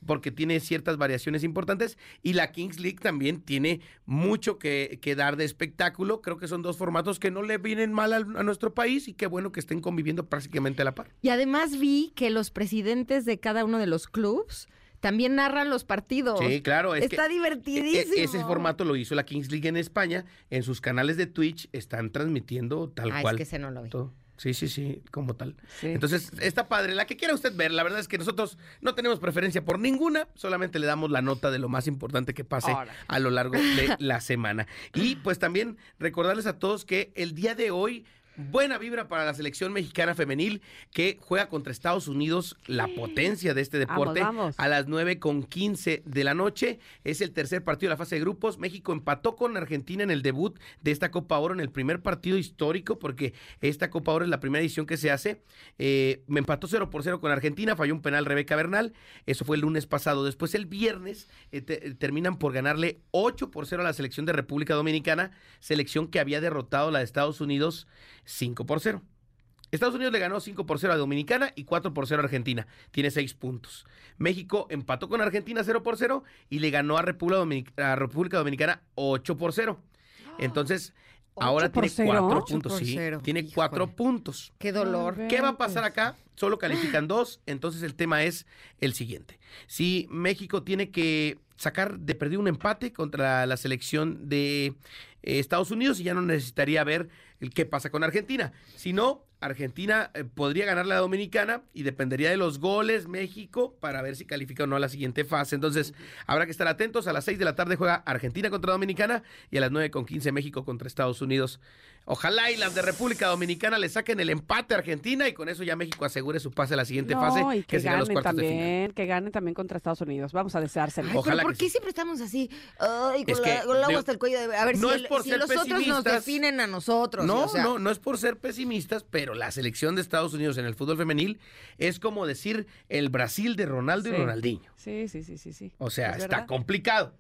porque tiene ciertas variaciones importantes. Y la Kings League también tiene mucho que, que dar de espectáculo. Creo que son dos formatos que no le vienen mal al- a, nuestro país y qué bueno que estén conviviendo prácticamente a la par. Y además vi que los presidentes de cada uno de los clubs también narran los partidos. Sí, claro. Es Está que, divertidísimo. e- ese formato lo hizo la Kings League en España. En sus canales de Twitch están transmitiendo tal Ah, cual. es que ese no lo vi. todo. Sí, sí, sí, como tal. Sí. Entonces, está padre. La que quiera usted ver, la verdad es que nosotros no tenemos preferencia por ninguna, solamente le damos la nota de lo más importante que pase a lo largo de la semana. Y pues también recordarles a todos que el día de hoy, buena vibra para la selección mexicana femenil que juega contra Estados Unidos, la potencia de este deporte, Vamos, vamos. a las 9 con 15 de la noche. Es el tercer partido de la fase de grupos. México empató con Argentina en el debut de esta Copa Oro, en el primer partido histórico, porque esta Copa Oro es la primera edición que se hace. Eh, me empató 0 por 0 con Argentina, falló un penal Rebeca Bernal. Eso fue el lunes pasado. Después, el viernes, eh, te- eh, terminan por ganarle 8 por 0 a la selección de República Dominicana, selección que había derrotado la de Estados Unidos 5 por 0. Estados Unidos le ganó 5 por 0 a Dominicana y 4 por 0 a Argentina. Tiene 6 puntos. México empató con Argentina 0 por 0 y le ganó a República, Dominic- a República Dominicana 8 por 0. Entonces, ahora ¿Ocho por tiene cero? 4 Ocho puntos. Sí, tiene Híjole. 4 puntos. Qué dolor. ¿Qué va a pasar Ventes. acá? Solo califican dos, entonces el tema es el siguiente. Si México tiene que sacar de perdido un empate contra la selección de eh, Estados Unidos y ya no necesitaría ver el qué pasa con Argentina. Si no, Argentina eh, podría ganar la Dominicana y dependería de los goles México para ver si califica o no a la siguiente fase. Entonces, habrá que estar atentos. A las 6 de la tarde juega Argentina contra Dominicana y a las 9 con 15 México contra Estados Unidos. Ojalá y las de República Dominicana le saquen el empate a Argentina y con eso ya México asegure su pase a la siguiente No, fase, y que, serían los cuartos de final. también, que ganen también contra Estados Unidos. Vamos a deseárselo. Ay, Ojalá pero ¿por que qué sí. siempre estamos así? Ay, con, Es la, que, con el agua hasta el cuello. de- A ver, no si, es el- por si ser los otros nos pesimistas. definen a nosotros. No, o sea, no, no es por ser pesimistas, pero la selección de Estados Unidos en el fútbol femenil es como decir el Brasil de Ronaldo y. Ronaldinho. Sí, sí, sí, sí, sí. O sea, Es está verdad. complicado.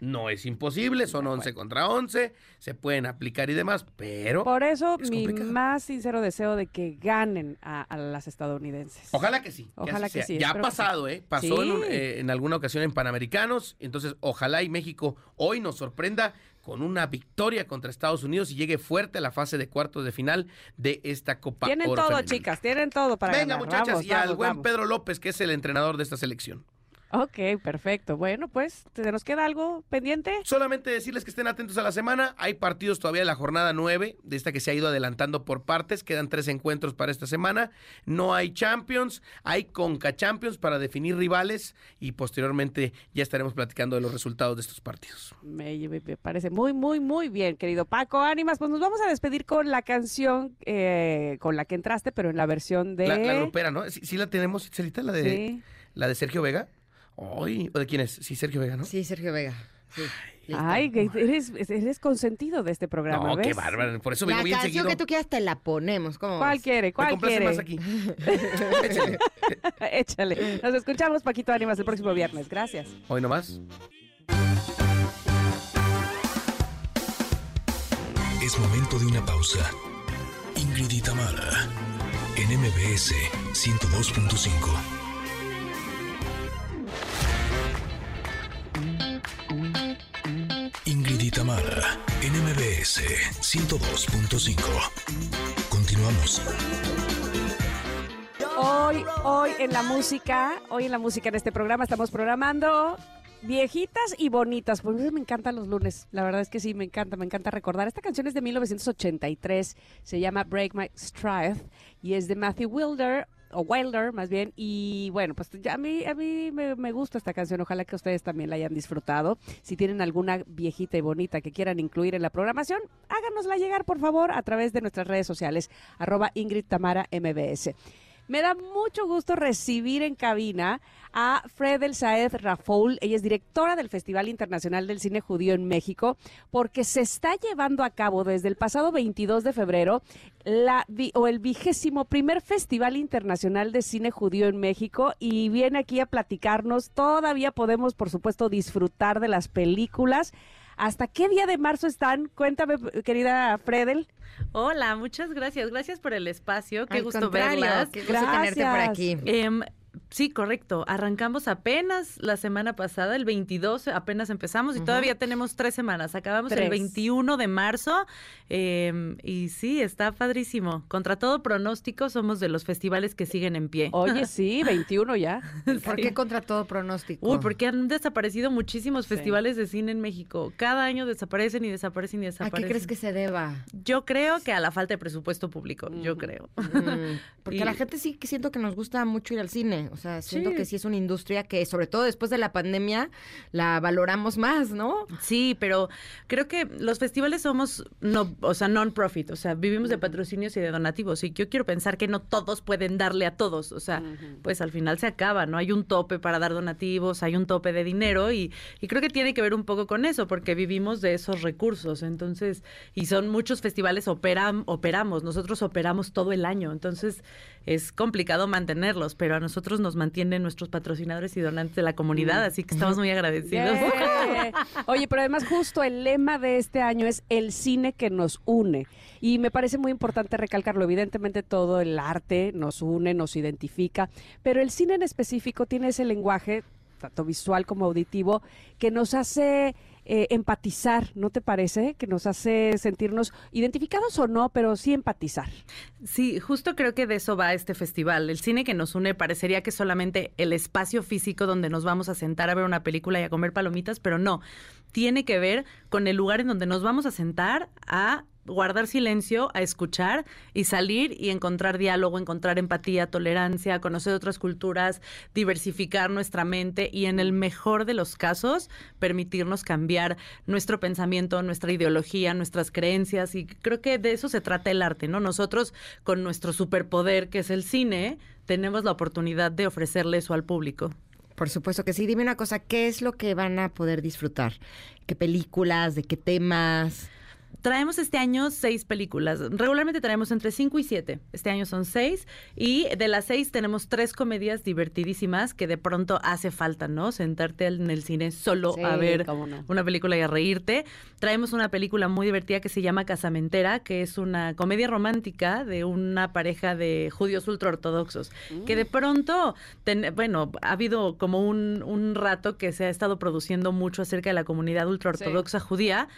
No es imposible, son 11 contra 11, se pueden aplicar y demás, pero Por eso Es mi complicado. más sincero deseo de que ganen a, a las estadounidenses. ojalá que sí. Ojalá que sí, Ya ha pasado, ¿eh? Pasó Sí. en, un- eh, en alguna ocasión en Panamericanos, entonces ojalá y México hoy nos sorprenda con una victoria contra Estados Unidos y llegue fuerte a la fase de cuartos de final de esta Copa Tienen Oro todo, chicas, tienen todo para Venga, ganar. muchachas, Vamos, y al buen vamos. Pedro López, que es el entrenador de esta selección. Ok, perfecto. Bueno, pues, ¿te nos queda algo pendiente? Solamente decirles que estén atentos a la semana. Hay partidos todavía de la jornada 9, de esta que se ha ido adelantando por partes. Quedan tres encuentros para esta semana. No hay Champions, hay Conca Champions para definir rivales y posteriormente ya estaremos platicando de los resultados de estos partidos. Me, parece muy, muy, muy bien, querido Paco. Ánimas, pues nos vamos a despedir con la canción eh, con la que entraste, pero en la versión de... La, la grupera, ¿no? Sí, sí la tenemos, Celita, la de, Sí. la de Sergio Vega. Ay, ¿o de quién es? Sí, Sergio Vega, ¿no? Sí, Sergio Vega. Sí. Ay, que eres, eres consentido de este programa, no, ¿ves? qué bárbaro. Por eso La vengo bien canción seguido. que tú quieras te la ponemos. ¿Cómo ¿Cuál quiere? Me ¿Cuál complace quiere? más aquí. Échale. Échale. Nos escuchamos, Paquito Ánimas, el próximo viernes. Gracias. Hoy nomás. Es momento de una pausa. Ingrid y Tamara, en MBS 102.5. Tamara, en MBS 102.5. Continuamos. Hoy, hoy en la música, hoy en la música en este programa estamos programando viejitas y bonitas. Pues me encantan los lunes. La verdad es que sí, me encanta, me encanta recordar. Esta canción es de 1983, se llama Break My Stride y es de Matthew Wilder o Wilder más bien y bueno pues ya a mí a mí me, me gusta esta canción ojalá que ustedes también la hayan disfrutado. Si tienen alguna viejita y bonita que quieran incluir en la programación háganosla llegar por favor a través de nuestras redes sociales arroba Ingrid Tamara MBS me da mucho gusto recibir en cabina a Fredel Saed Rafoul. Ella es directora del Festival Internacional del Cine Judío en México, porque se está llevando a cabo desde el pasado 22 de febrero la, o el vigésimo primer Festival Internacional de Cine Judío en México y viene aquí a platicarnos. Todavía podemos, por supuesto, disfrutar de las películas. ¿Hasta qué día de marzo están? Cuéntame, querida Fredel. Hola, muchas gracias. Gracias por el espacio. Qué Al gusto verlas. Qué gusto tenerte por Gracias. aquí. Em, sí, correcto. Arrancamos apenas la semana pasada, el 22, apenas empezamos y todavía tenemos tres semanas. Acabamos Tres. el 21 de marzo em, y sí, está padrísimo. Contra todo pronóstico, somos de los festivales que siguen en pie. Oye, sí, 21 ya. ¿Por qué contra todo pronóstico? Uy, porque han desaparecido muchísimos Sí. festivales de cine en México. Cada año desaparecen y desaparecen y ¿A desaparecen. qué crees que se deba? Yo creo que a la falta de presupuesto público, yo Ujú. creo. Mm, porque Y- a la gente sí que siento que nos gusta mucho ir al cine. O sea, siento Sí. que sí es una industria que, sobre todo después de la pandemia, la valoramos más, ¿no? Sí, pero creo que los festivales somos no, o sea, non-profit, o sea, vivimos de patrocinios y de donativos y yo quiero pensar que no todos pueden darle a todos, o sea, pues al final se acaba, ¿no? Hay un tope para dar donativos, hay un tope de dinero y, y creo que tiene que ver un poco con eso, porque vivimos de esos recursos, entonces, y son muchos festivales operam, operamos, nosotros operamos todo el año, entonces es complicado mantenerlos, pero a nosotros nos mantienen nuestros patrocinadores y donantes de la comunidad, así que estamos muy agradecidos. Yeah. Oye, pero además justo el lema de este año es el cine que nos une. Y me parece muy importante recalcarlo. Evidentemente todo el arte nos une, nos identifica, pero el cine en específico tiene ese lenguaje, tanto visual como auditivo, que nos hace eh, empatizar, ¿no te parece? Que nos hace sentirnos identificados o no, pero sí empatizar. Sí, justo creo que de eso va este festival. El cine que nos une parecería que solamente el espacio físico donde nos vamos a sentar a ver una película y a comer palomitas, pero no. tiene que ver con el lugar en donde nos vamos a sentar a guardar silencio, a escuchar y salir y encontrar diálogo, encontrar empatía, tolerancia, conocer otras culturas, diversificar nuestra mente y en el mejor de los casos permitirnos cambiar nuestro pensamiento, nuestra ideología, nuestras creencias y creo que de eso se trata el arte, ¿no? Nosotros con nuestro superpoder que es el cine tenemos la oportunidad de ofrecerle eso al público. Por supuesto que sí. Dime una cosa, ¿qué es lo que van a poder disfrutar? ¿Qué películas? ¿De qué temas? Traemos este año seis películas. Regularmente traemos entre cinco y siete. Este año son seis. Y de las seis tenemos tres comedias divertidísimas que de pronto hace falta, ¿no? Sentarte en el cine solo a ver no. una película y a reírte. Traemos una película muy divertida que se llama Casamentera, que es una comedia romántica de una pareja de judíos ultraortodoxos. Que de pronto, ten- bueno, ha habido como un, un rato que se ha estado produciendo mucho acerca de la comunidad ultraortodoxa judía.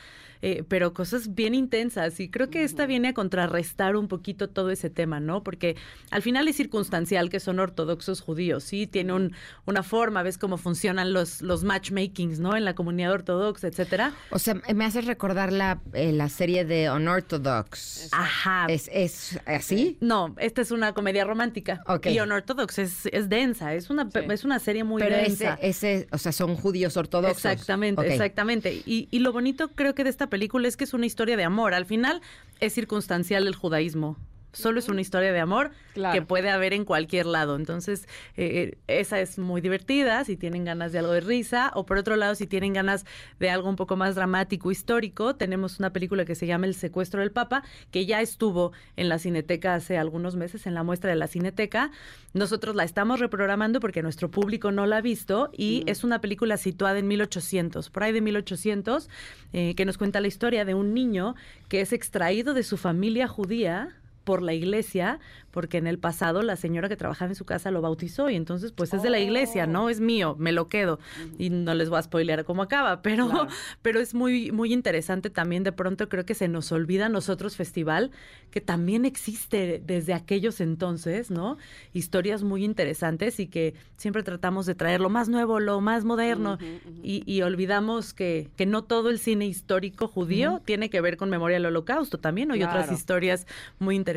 Eh, pero cosas bien intensas y creo que esta viene a contrarrestar un poquito todo ese tema, ¿no? Porque al final es circunstancial que son ortodoxos judíos, ¿sí? Tiene un, una forma, ves cómo funcionan los, los matchmakings, ¿no? En la comunidad ortodoxa, etcétera. O sea, me haces recordar la, eh, la serie de Unorthodox. Ajá. ¿Es, ¿Es así? No, esta es una comedia romántica. Ok. Y Unorthodox es, es densa, es una, pe- es una serie muy Pero densa. ese, ese, o sea, son judíos ortodoxos. Exactamente, exactamente. Y, y lo bonito creo que de esta película es que es una historia de amor. Al final es circunstancial el judaísmo. Solo es una historia de amor Claro. que puede haber en cualquier lado. Entonces, eh, esa es muy divertida si tienen ganas de algo de risa. O por otro lado, si tienen ganas de algo un poco más dramático, histórico, tenemos una película que se llama El secuestro del Papa, que ya estuvo en la Cineteca hace algunos meses, en la muestra de la Cineteca. Nosotros la estamos reprogramando porque nuestro público no la ha visto y es una película situada en 1800, por ahí de 1800, eh, que nos cuenta la historia de un niño que es extraído de su familia judía por la iglesia, porque en el pasado la señora que trabajaba en su casa lo bautizó y entonces pues es de la iglesia, ¿no? Es mío, me lo quedo. Y no les voy a spoilear cómo acaba, pero, Claro. pero es muy, muy interesante también. De pronto creo que se nos olvida a nosotros festival, que también existe desde aquellos entonces, ¿no? Historias muy interesantes y que siempre tratamos de traer lo más nuevo, lo más moderno y, y olvidamos que, que no todo el cine histórico judío tiene que ver con memoria del holocausto también, hay otras historias muy interesantes.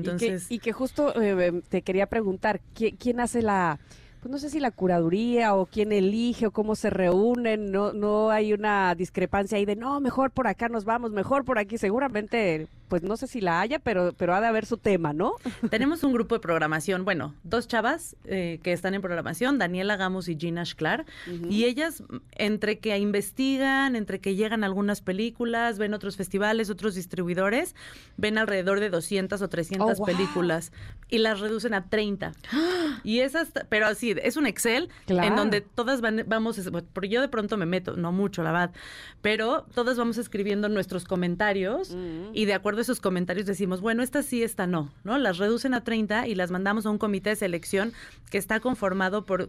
Y que- Entonces, y que, justo eh, te quería preguntar, ¿qui- ¿quién hace la, pues no sé si la curaduría o quién elige o cómo se reúnen? No, no hay una discrepancia ahí de, no, mejor por acá nos vamos, mejor por aquí. Seguramente, pues no sé si la haya, pero, pero ha de haber su tema, ¿no? Tenemos un grupo de programación, bueno, dos chavas eh, que están en programación, Daniela Gamos y Gina Schklar, y ellas mm, entre que investigan, entre que llegan a algunas películas, ven otros festivales, otros distribuidores, ven alrededor de 200 o 300 Oh, wow. películas y las reducen a 30. Y esas, pero así, es un Excel Claro. en donde todas van, vamos, porque yo de pronto me meto, no mucho, la verdad, pero todas vamos escribiendo nuestros comentarios y de acuerdo a esos comentarios decimos, bueno, esta sí, esta no, ¿no? Las reducen a 30 y las mandamos a un comité de selección que está conformado por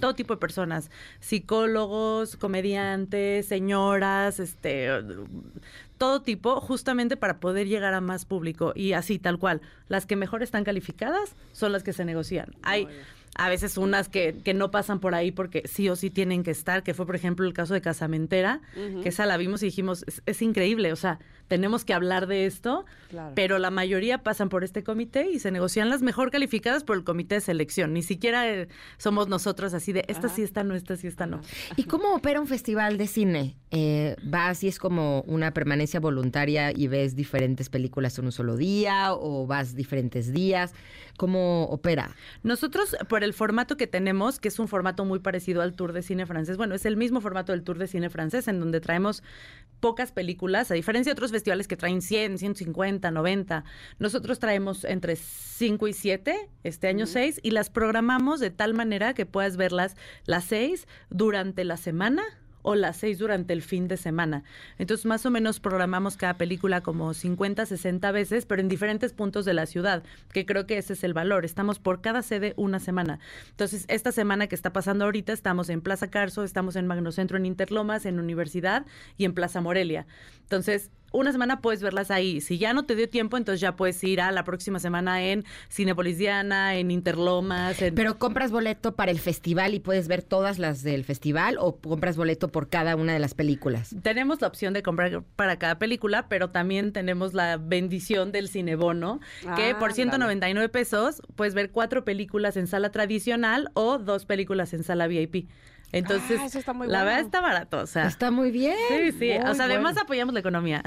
todo tipo de personas, psicólogos, comediantes, señoras, este todo tipo, justamente para poder llegar a más público. Y así, tal cual. Las que mejor están calificadas son las que se negocian. Hay a veces unas que, que no pasan por ahí porque sí o sí tienen que estar, que fue, por ejemplo, el caso de Casamentera, que esa la vimos y dijimos, es, es increíble, o sea, tenemos que hablar de esto, Claro. pero la mayoría pasan por este comité y se negocian las mejor calificadas por el comité de selección. Ni siquiera eh, somos nosotros así de, esta sí, esta no, esta sí, esta no. ¿Y cómo opera un festival de cine? Eh, ¿Vas y es como una permanencia voluntaria y ves diferentes películas en un solo día o vas diferentes días? ¿Cómo opera? Nosotros, por el formato que tenemos, que es un formato muy parecido al Tour de Cine Francés, bueno, es el mismo formato del Tour de Cine Francés, en donde traemos pocas películas, a diferencia de otros festivales que traen 100, 150, 90. Nosotros traemos entre 5 y 7, este año 6, y las programamos de tal manera que puedas verlas las 6 durante la semana o las seis durante el fin de semana. Entonces, más o menos programamos cada película como 50, 60 veces, pero en diferentes puntos de la ciudad, que creo que ese es el valor. Estamos por cada sede una semana. Entonces, esta semana que está pasando ahorita, estamos en Plaza Carso, estamos en Magnocentro en Interlomas, en Universidad y en Plaza Morelia. Entonces, una semana puedes verlas ahí. Si ya no te dio tiempo, entonces ya puedes ir a la próxima semana en Cinepolis Diana, en Interlomas. En... Pero compras boleto para el festival y puedes ver todas las del festival o compras boleto por cada una de las películas. Tenemos la opción de comprar para cada película, pero también tenemos la bendición del cinebono, que Ah, por 199 pesos puedes ver cuatro películas en sala tradicional o dos películas en sala VIP. Entonces, Ah, eso está muy la bueno. verdad está barato, o sea. Está muy bien. Sí, sí. muy o sea, además bueno. apoyamos la economía.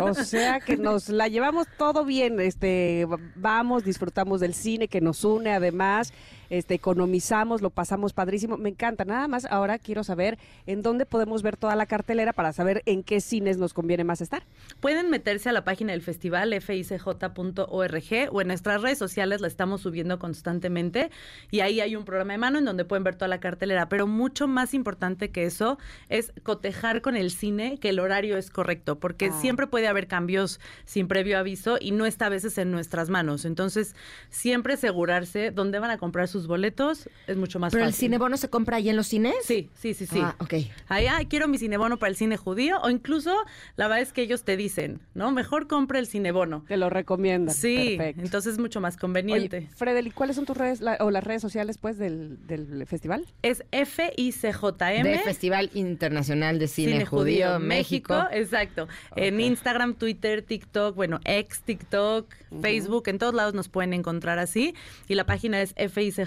O sea que nos la llevamos todo bien, este, vamos, disfrutamos del cine que nos une, además, este, economizamos, lo pasamos padrísimo, me encanta. Nada más, ahora quiero saber en dónde podemos ver toda la cartelera para saber en qué cines nos conviene más estar. Pueden meterse a la página del festival ficj.org o en nuestras redes sociales la estamos subiendo constantemente y ahí hay un programa de mano en donde pueden ver toda la cartelera, pero mucho más importante que eso es cotejar con el cine que el horario es correcto, porque Ah. siempre puede haber cambios sin previo aviso y no está a veces en nuestras manos. Entonces, siempre asegurarse dónde van a comprar sus boletos es mucho más ¿Pero el fácil. cinebono se compra ahí en los cines? Sí, sí, sí, sí. Ah, ok. Ahí, "Ay, quiero mi cinebono para el cine judío, o incluso la verdad es que ellos te dicen, ¿no? Mejor compre el cinebono. Te lo recomiendan. Sí, Perfecto. entonces es mucho más Oye, conveniente. Fredel, ¿cuáles son tus redes la- o las redes sociales pues del, del festival? es FICJM. De Festival Internacional de Cine, Judío, México. Exacto. En Instagram, Twitter, TikTok, bueno, ex TikTok, Facebook, en todos lados nos pueden encontrar así. Y la página es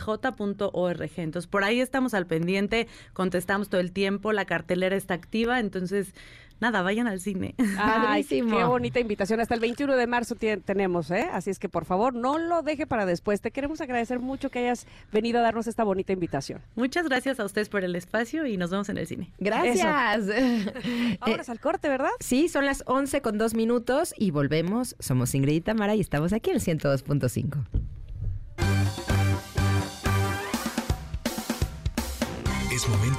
ficj.org. Entonces, por ahí estamos al pendiente, contestamos todo el tiempo, la cartelera está activa, entonces, nada, vayan al cine. Ay, qué bonita invitación. Hasta el 21 de marzo tenemos, ¿eh? Así es que por favor no lo deje para después. Te queremos agradecer mucho que hayas venido a darnos esta bonita invitación. Muchas gracias a ustedes por el espacio y nos vemos en el cine. Gracias. Ahora Eh, es al corte, ¿verdad? sí, son las 11 con dos minutos y volvemos. Somos Ingrid y Tamara y estamos aquí en el 102.5.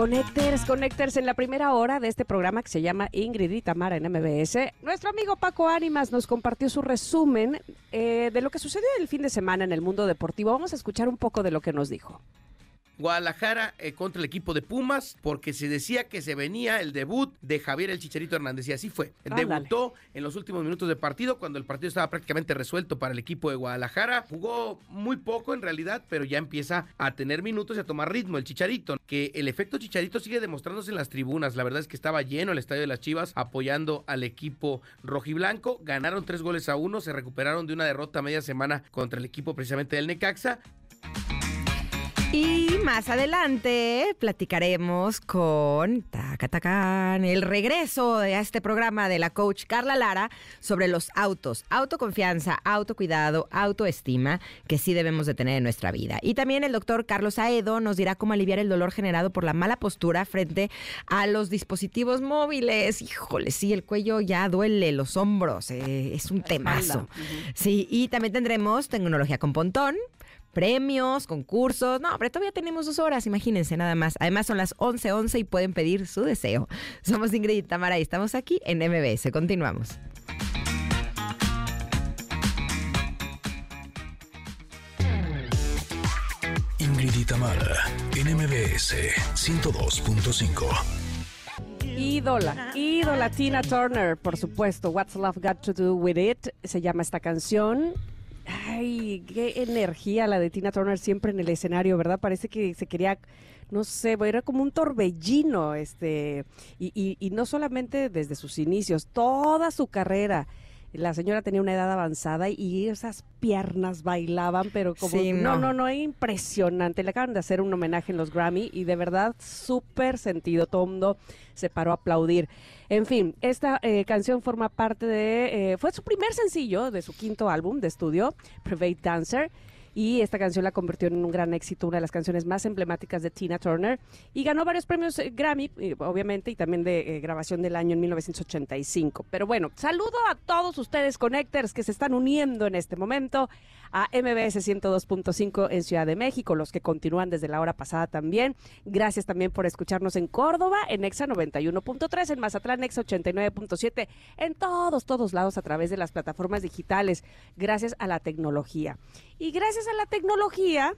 Connecters, Connecters, en la primera hora de este programa que se llama Ingrid y Tamara en MBS, nuestro amigo Paco Ánimas nos compartió su resumen eh, de lo que sucedió el fin de semana en el mundo deportivo. Vamos a escuchar un poco de lo que nos dijo. Guadalajara eh, contra el equipo de Pumas porque se decía que se venía el debut de Javier el Chicharito Hernández y así fue. Debutó en los últimos minutos de partido cuando el partido estaba prácticamente resuelto para el equipo de Guadalajara. Jugó muy poco en realidad, pero ya empieza a tener minutos y a tomar ritmo el Chicharito. Que el efecto Chicharito sigue demostrándose en las tribunas. La verdad es que estaba lleno el estadio de las Chivas apoyando al equipo rojiblanco. Ganaron tres goles a uno, se recuperaron de una derrota media semana contra el equipo precisamente del Necaxa. Y más adelante platicaremos con Tacatacán, el regreso de este programa de la coach Carla Lara sobre los autos, autoconfianza, autocuidado, autoestima que sí debemos de tener en nuestra vida. Y también el doctor Carlos Aedo nos dirá cómo aliviar el dolor generado por la mala postura frente a los dispositivos móviles. Híjole, sí, el cuello ya duele, los hombros, eh, es un temazo. Sí, y también tendremos tecnología con pontón premios, concursos. No, pero todavía tenemos dos horas, imagínense nada más. Además son las 11:11 11 y pueden pedir su deseo. Somos Ingrid y Tamara y estamos aquí en MBS. Continuamos. Ingrid y Tamara, en MBS 102.5. Ídola, ídola Tina Turner, por supuesto. What's Love Got to Do With It? Se llama esta canción. Ay, qué energía la de Tina Turner siempre en el escenario, ¿verdad? Parece que se quería, no sé, era como un torbellino, este, y, y- y no solamente desde sus inicios, toda su carrera. La señora tenía una edad avanzada y esas piernas bailaban, pero como Sí, no, no. no, no, impresionante. Le acaban de hacer un homenaje en los Grammy y de verdad súper sentido. Todo mundo se paró a aplaudir. En fin, esta eh, canción forma parte de, eh, fue su primer sencillo de su quinto álbum de estudio, Private Dancer. Y esta canción la convirtió en un gran éxito, una de las canciones más emblemáticas de Tina Turner y ganó varios premios eh, Grammy, obviamente, y también de eh, grabación del año en 1985. Pero bueno, saludo a todos ustedes connectors que se están uniendo en este momento a MBS 102.5 en Ciudad de México, los que continúan desde la hora pasada también. Gracias también por escucharnos en Córdoba, en Exa 91.3, en Mazatlán, Exa 89.7, en todos, todos lados a través de las plataformas digitales, gracias a la tecnología. Y gracias a la tecnología,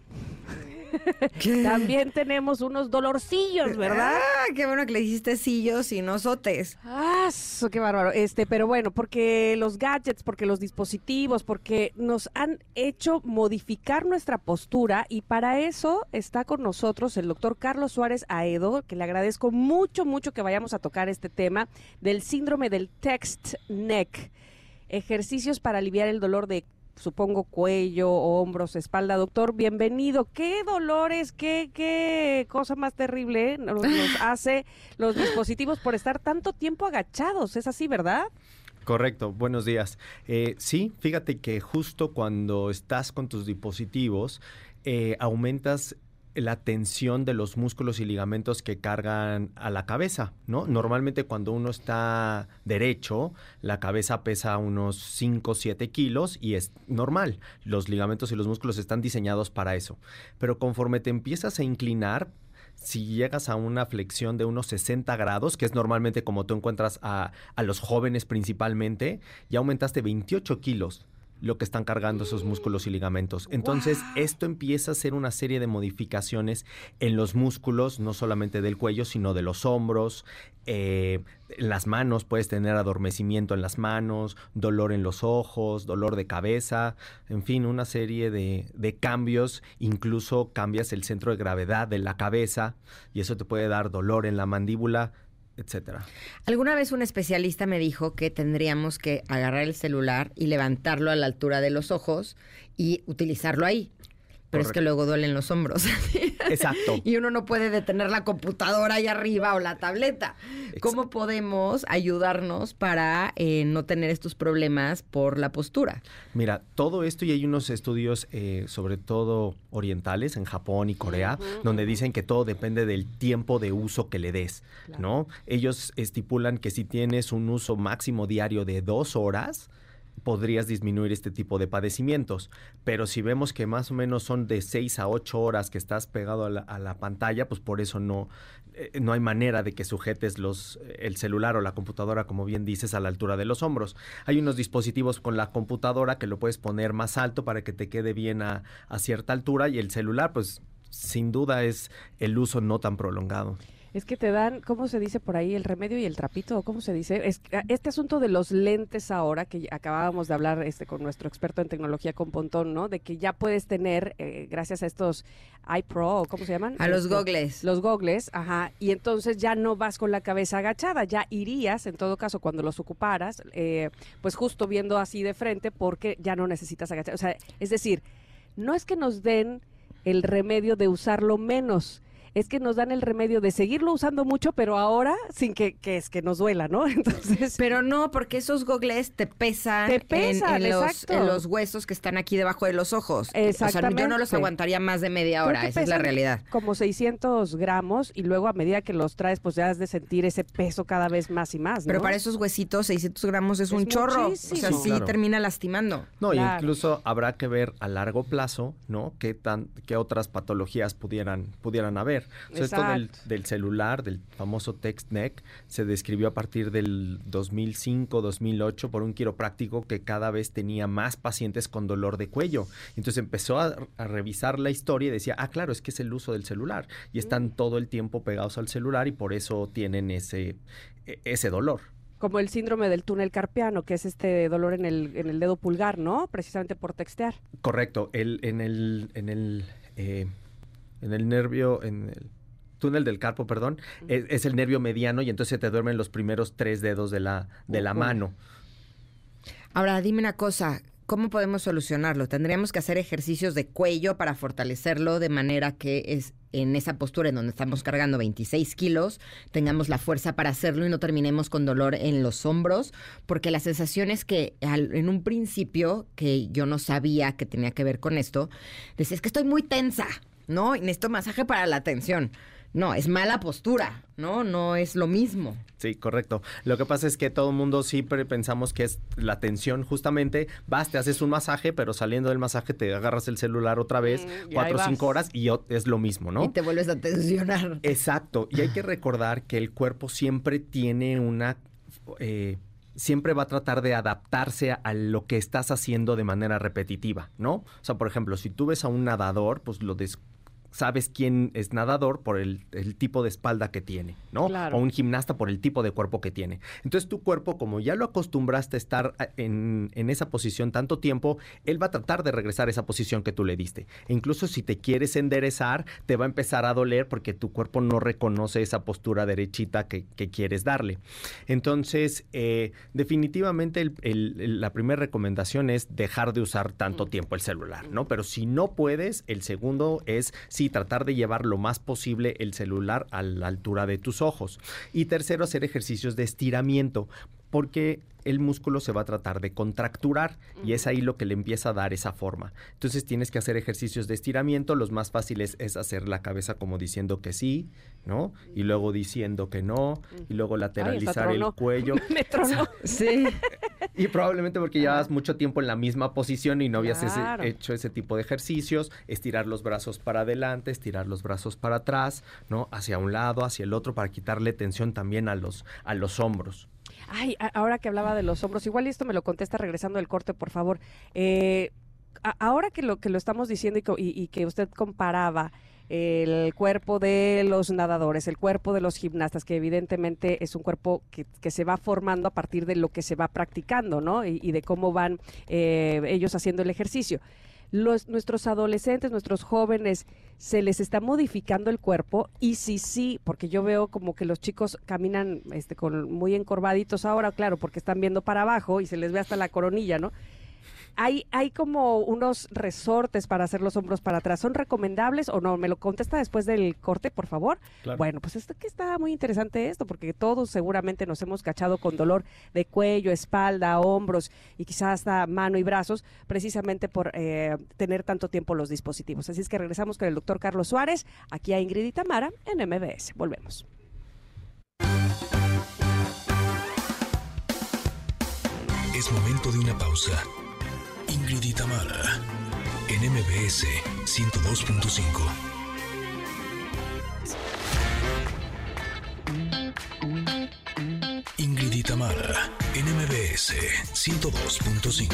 también tenemos unos dolorcillos, ¿verdad? Ah, qué bueno que le hiciste sillos y no sotes. Ah, eso, qué bárbaro. Este, pero bueno, porque los gadgets, porque los dispositivos, porque nos han hecho modificar nuestra postura y para eso está con nosotros el doctor Carlos Suárez Aedo, que le agradezco mucho, mucho que vayamos a tocar este tema del síndrome del text neck. Ejercicios para aliviar el dolor de supongo cuello, hombros, espalda. Doctor, bienvenido. ¿Qué dolores, qué, qué cosa más terrible nos, nos hace los dispositivos por estar tanto tiempo agachados? ¿Es así, verdad? Correcto, buenos días. Eh, sí, fíjate que justo cuando estás con tus dispositivos, eh, aumentas la tensión de los músculos y ligamentos que cargan a la cabeza, ¿no? Normalmente cuando uno está derecho, la cabeza pesa unos 5 o 7 kilos y es normal. Los ligamentos y los músculos están diseñados para eso. Pero conforme te empiezas a inclinar, si llegas a una flexión de unos 60 grados, que es normalmente como tú encuentras a, a los jóvenes principalmente, ya aumentaste 28 kilos lo que están cargando esos músculos y ligamentos. Entonces, esto empieza a hacer una serie de modificaciones en los músculos, no solamente del cuello, sino de los hombros, eh, en las manos, puedes tener adormecimiento en las manos, dolor en los ojos, dolor de cabeza, en fin, una serie de, de cambios, incluso cambias el centro de gravedad de la cabeza y eso te puede dar dolor en la mandíbula, etcétera. Alguna vez un especialista me dijo que tendríamos que agarrar el celular y levantarlo a la altura de los ojos y utilizarlo ahí. Pero es que luego duelen los hombros. Exacto. y uno no puede detener la computadora ahí arriba o la tableta. ¿Cómo podemos ayudarnos para eh, no tener estos problemas por la postura? Mira, todo esto y hay unos estudios, eh, sobre todo orientales, en Japón y Corea, donde dicen que todo depende del tiempo de uso que le des, ¿no? Ellos estipulan que si tienes un uso máximo diario de dos horas, podrías disminuir este tipo de padecimientos. Pero si vemos que más o menos son de 6 a 8 horas que estás pegado a la, a la pantalla, pues por eso no, eh, no hay manera de que sujetes los, el celular o la computadora, como bien dices, a la altura de los hombros. Hay unos dispositivos con la computadora que lo puedes poner más alto para que te quede bien a cierta altura y el celular, pues sin duda es el uso no tan prolongado. Es que te dan, ¿cómo se dice por ahí? El remedio y el trapito, ¿o ¿cómo se dice? Es, este asunto de los lentes ahora, que acabábamos de hablar este, con nuestro experto en tecnología con Pontón, ¿no? De que ya puedes tener, eh, gracias a estos iPro, ¿cómo se llaman? A los Este, gogles. Los gogles, ajá. Y entonces ya no vas con la cabeza agachada, ya irías, en todo caso, cuando los ocuparas, eh, pues justo viendo así de frente, porque ya no necesitas agachar. O sea, es decir, no es que nos den el remedio de usarlo menos, es que nos dan el remedio de seguirlo usando mucho, pero ahora sin que, que es que nos duela, ¿no? Entonces, Pero no, porque esos gogles te pesan, Te en- pesan, en, los, exacto. en los huesos que están aquí debajo de los ojos. O sea, yo no los Exactamente. aguantaría más de media hora, esa es la realidad. como 600 gramos y luego a medida que los traes, pues ya has de sentir ese peso cada vez más y más, ¿no? Pero para esos huesitos, 600 gramos es, un Es chorro. O muchísimo. sea, Sí, sí claro. termina lastimando. No, Claro. y incluso habrá que ver a largo plazo, ¿no? ¿Qué, tan, qué otras patologías pudieran, pudieran haber? O sea, esto del, celular, del famoso text neck, se describió a partir del 2005-2008 por un quiropráctico que cada vez tenía más pacientes con dolor de cuello. Entonces empezó a, a revisar la historia y decía, ah, claro, es que es el uso del celular. Y están todo el tiempo pegados al celular y por eso tienen ese, e- ese dolor. Como el síndrome del túnel carpiano, que es este dolor en el, en el dedo pulgar, ¿no? Precisamente por textear. Correcto, el, en el, en el, eh, en el nervio, en el túnel del carpo, perdón, es, es el nervio mediano y entonces te duermen los primeros tres dedos de la, de la mano. Ahora, dime una cosa. ¿cómo podemos solucionarlo? Tendríamos que hacer ejercicios de cuello para fortalecerlo de manera que es en esa postura en donde estamos cargando 26 kilos, tengamos la fuerza para hacerlo y no terminemos con dolor en los hombros, porque la sensación es que en un principio, que yo no sabía que tenía que ver con esto, decía, es que estoy muy tensa, ¿no? Y necesito masaje para la tensión. No, es mala postura, ¿no? No es lo mismo. Sí, correcto. Lo que pasa es que todo el mundo siempre pensamos que es la tensión, justamente, vas, te haces un masaje, pero saliendo del masaje te agarras el celular otra vez, mm, cuatro o cinco horas y es lo mismo, ¿no? Y te vuelves a tensionar. Exacto. Y hay que recordar que el cuerpo siempre tiene una... Eh, siempre va a tratar de adaptarse a lo que estás haciendo de manera repetitiva, ¿no? O sea, por ejemplo, si tú ves a un nadador, pues lo des sabes quién es nadador por el, tipo de espalda que tiene, ¿no? O un gimnasta por el tipo de cuerpo que tiene. Entonces tu cuerpo, como ya lo acostumbraste a estar en, esa posición tanto tiempo, él va a tratar de regresar a esa posición que tú le diste. E incluso si te quieres enderezar, te va a empezar a doler porque tu cuerpo no reconoce esa postura derechita que, quieres darle. Entonces, eh, definitivamente la primera recomendación es dejar de usar tanto tiempo el celular, ¿no? Pero si no puedes, el segundo es y tratar de llevar lo más posible el celular a la altura de tus ojos. Y tercero, hacer ejercicios de estiramiento porque el músculo se va a tratar de contracturar y es ahí lo que le empieza a dar esa forma. Entonces tienes que hacer ejercicios de estiramiento, los más fáciles es hacer la cabeza como diciendo que sí, ¿no? Y luego diciendo que no, y luego lateralizar el cuello. Me tronó. Sí. Y probablemente porque llevas mucho tiempo en la misma posición y no habías hecho ese tipo de ejercicios, estirar los brazos para adelante, estirar los brazos para atrás, ¿no? Hacia un lado, hacia el otro, para quitarle tensión también a los, a los hombros. Ay, ahora que hablaba de los hombros, igual esto me lo contesta regresando del corte, por favor. Eh, ahora que lo que lo estamos diciendo y, que usted comparaba el cuerpo de los nadadores, el cuerpo de los gimnastas, que evidentemente es un cuerpo que, se va formando a partir de lo que se va practicando, ¿no? Y, de cómo van eh, ellos haciendo el ejercicio los, nuestros adolescentes, nuestros jóvenes, se les está modificando el cuerpo y si sí, porque yo veo como que los chicos caminan este, con muy encorvaditos ahora, claro, porque están viendo para abajo y se les ve hasta la coronilla, ¿no? Hay, hay como unos resortes para hacer los hombros para atrás. ¿Son recomendables o no? ¿Me lo contesta después del corte, por favor? Bueno, pues esto que está muy interesante esto, porque todos seguramente nos hemos cachado con dolor de cuello, espalda, hombros y quizás hasta mano y brazos, precisamente por eh, tener tanto tiempo los dispositivos. Así es que regresamos con el doctor Carlos Suárez, aquí a Ingrid y Tamara en MBS. Volvemos. Es momento de una pausa. Ingrid y en MBS 102.5. Ingrid y en MBS 102.5.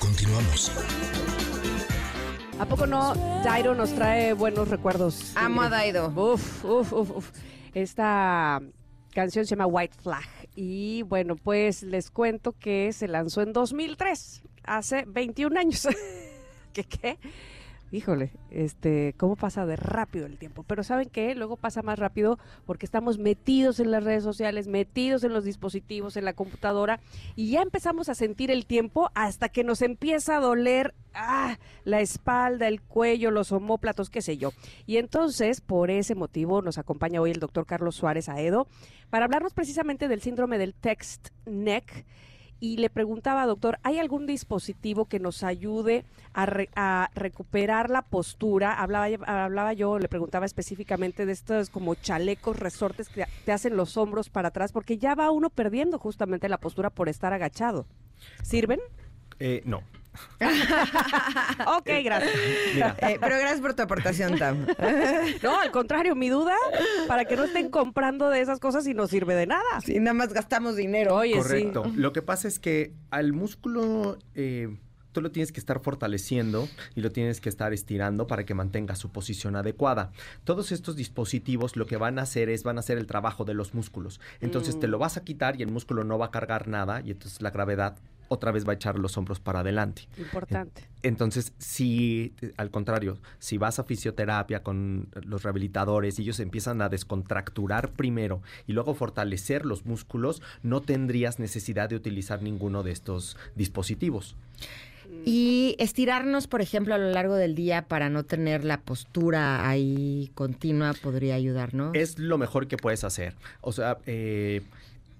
Continuamos. ¿A poco no? Dairo nos trae buenos recuerdos. Amo a Dairo. Uf, uf, uf, uf. Esta canción se llama White Flag. Y bueno, pues les cuento que se lanzó en 2003 hace 21 años. ¿Qué qué? Híjole, este, cómo pasa de rápido el tiempo. Pero ¿saben qué? Luego pasa más rápido porque estamos metidos en las redes sociales, metidos en los dispositivos, en la computadora y ya empezamos a sentir el tiempo hasta que nos empieza a doler ah, la espalda, el cuello, los homóplatos, qué sé yo. Y entonces, por ese motivo, nos acompaña hoy el doctor Carlos Suárez Aedo para hablarnos precisamente del síndrome del text neck y le preguntaba, doctor, ¿hay algún dispositivo que nos ayude a, recuperar la postura? Hablaba, hablaba yo, le preguntaba específicamente de estos como chalecos, resortes que te hacen los hombros para atrás, porque ya va uno perdiendo justamente la postura por estar agachado. ¿Sirven? Eh, no. ok, gracias. Eh, pero gracias por tu aportación, Tam. no, al contrario, mi duda, para que no estén comprando de esas cosas y no sirve de nada. Sí, nada más gastamos dinero. Oye, Correcto. Lo que pasa es que al músculo... Eh, tú lo tienes que estar fortaleciendo y lo tienes que estar estirando para que mantenga su posición adecuada. Todos estos dispositivos lo que van a hacer es van a hacer el trabajo de los músculos. Entonces te lo mm. vas a quitar y el músculo no va a cargar nada y entonces la gravedad otra vez va a echar los hombros para adelante. Importante. Entonces, si, al contrario, si vas a fisioterapia con los rehabilitadores y ellos empiezan a descontracturar primero y luego fortalecer los músculos, no tendrías necesidad de utilizar ninguno de estos dispositivos. Y estirarnos, por ejemplo, a lo largo del día para no tener la postura ahí continua podría ayudar, ¿no? Es lo mejor que puedes hacer. O sea, eh,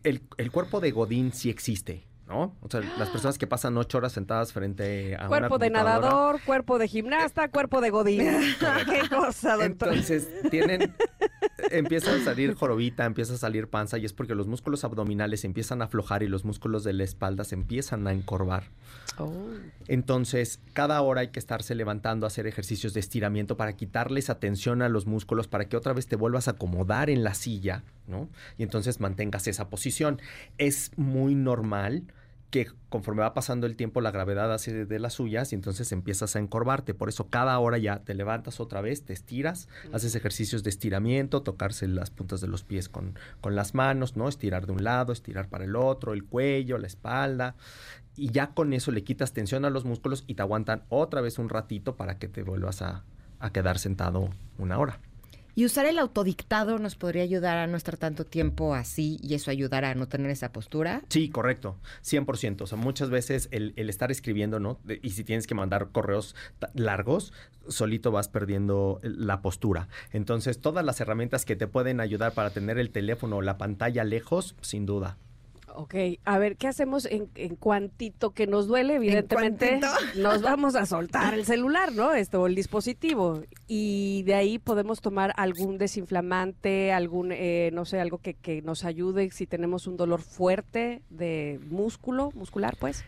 el, el cuerpo de Godín sí existe. ¿No? O sea, las personas que pasan ocho horas sentadas frente a cuerpo una de nadador, cuerpo de gimnasta, cuerpo de godín. Qué cosa, doctor. Entonces, tienen, empieza a salir jorobita, empieza a salir panza y es porque los músculos abdominales empiezan a aflojar y los músculos de la espalda se empiezan a encorvar. Oh. Entonces, cada hora hay que estarse levantando, hacer ejercicios de estiramiento para quitarles atención a los músculos, para que otra vez te vuelvas a acomodar en la silla, ¿no? Y entonces mantengas esa posición. Es muy normal que conforme va pasando el tiempo la gravedad hace de las suyas y entonces empiezas a encorvarte. Por eso cada hora ya te levantas otra vez, te estiras, haces ejercicios de estiramiento, tocarse las puntas de los pies con, con las manos, ¿no? Estirar de un lado, estirar para el otro, el cuello, la espalda. Y ya con eso le quitas tensión a los músculos y te aguantan otra vez un ratito para que te vuelvas a, a quedar sentado una hora. Y usar el autodictado nos podría ayudar a no estar tanto tiempo así y eso ayudar a no tener esa postura. Sí, correcto, 100%. O sea, muchas veces el, estar escribiendo, ¿no? Y si tienes que mandar correos largos, solito vas perdiendo la postura. Entonces, todas las herramientas que te pueden ayudar para tener el teléfono o la pantalla lejos, sin duda. Ok, a ver, ¿qué hacemos en, en cuantito que nos duele? Evidentemente, nos vamos a soltar el celular, ¿no? Esto, el dispositivo. Y de ahí podemos tomar algún desinflamante, algún, eh, no sé, algo que, que nos ayude si tenemos un dolor fuerte de músculo, muscular, pues.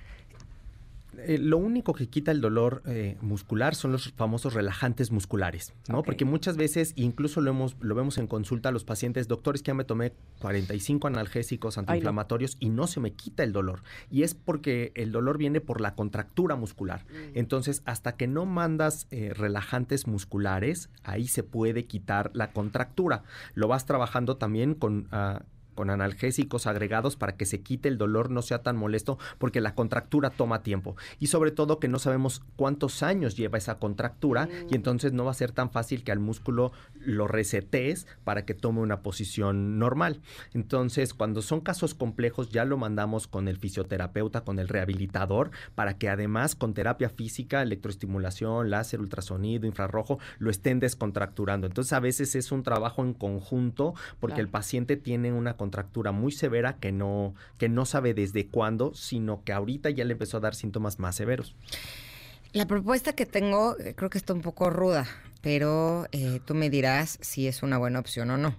Eh, lo único que quita el dolor eh, muscular son los famosos relajantes musculares, ¿no? Porque muchas veces, incluso lo, hemos, lo vemos en consulta a los pacientes, doctores, que ya me tomé 45 analgésicos antiinflamatorios y no se me quita el dolor. Y es porque el dolor viene por la contractura muscular. Entonces, hasta que no mandas eh, relajantes musculares, ahí se puede quitar la contractura. Lo vas trabajando también con... ah, con analgésicos agregados para que se quite el dolor, no sea tan molesto, porque la contractura toma tiempo. Y sobre todo que no sabemos cuántos años lleva esa contractura y entonces no va a ser tan fácil que al músculo lo resetees para que tome una posición normal. Entonces, cuando son casos complejos, ya lo mandamos con el fisioterapeuta, con el rehabilitador, para que además con terapia física, electroestimulación, láser, ultrasonido, infrarrojo, lo estén descontracturando. Entonces, a veces es un trabajo en conjunto porque Claro. el paciente tiene una contractura muy severa que no, que no sabe desde cuándo, sino que ahorita ya le empezó a dar síntomas más severos. La propuesta que tengo eh, creo que está un poco ruda, pero eh, tú me dirás si es una buena opción o no.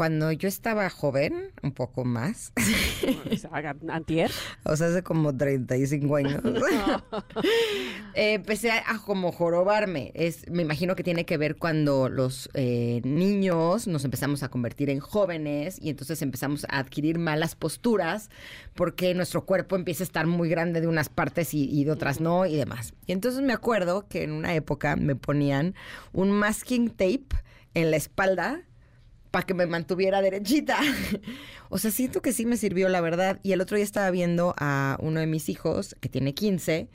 Cuando yo estaba joven, un poco más, Antier. o sea, hace como 35 años, eh, empecé a, a como jorobarme. Es, me imagino que tiene que ver cuando los eh, niños nos empezamos a convertir en jóvenes y entonces empezamos a adquirir malas posturas porque nuestro cuerpo empieza a estar muy grande de unas partes y, y de otras no y demás. Y entonces me acuerdo que en una época me ponían un masking tape en la espalda para que me mantuviera derechita. o sea, siento que sí me sirvió, la verdad. Y el otro día estaba viendo a uno de mis hijos, que tiene 15,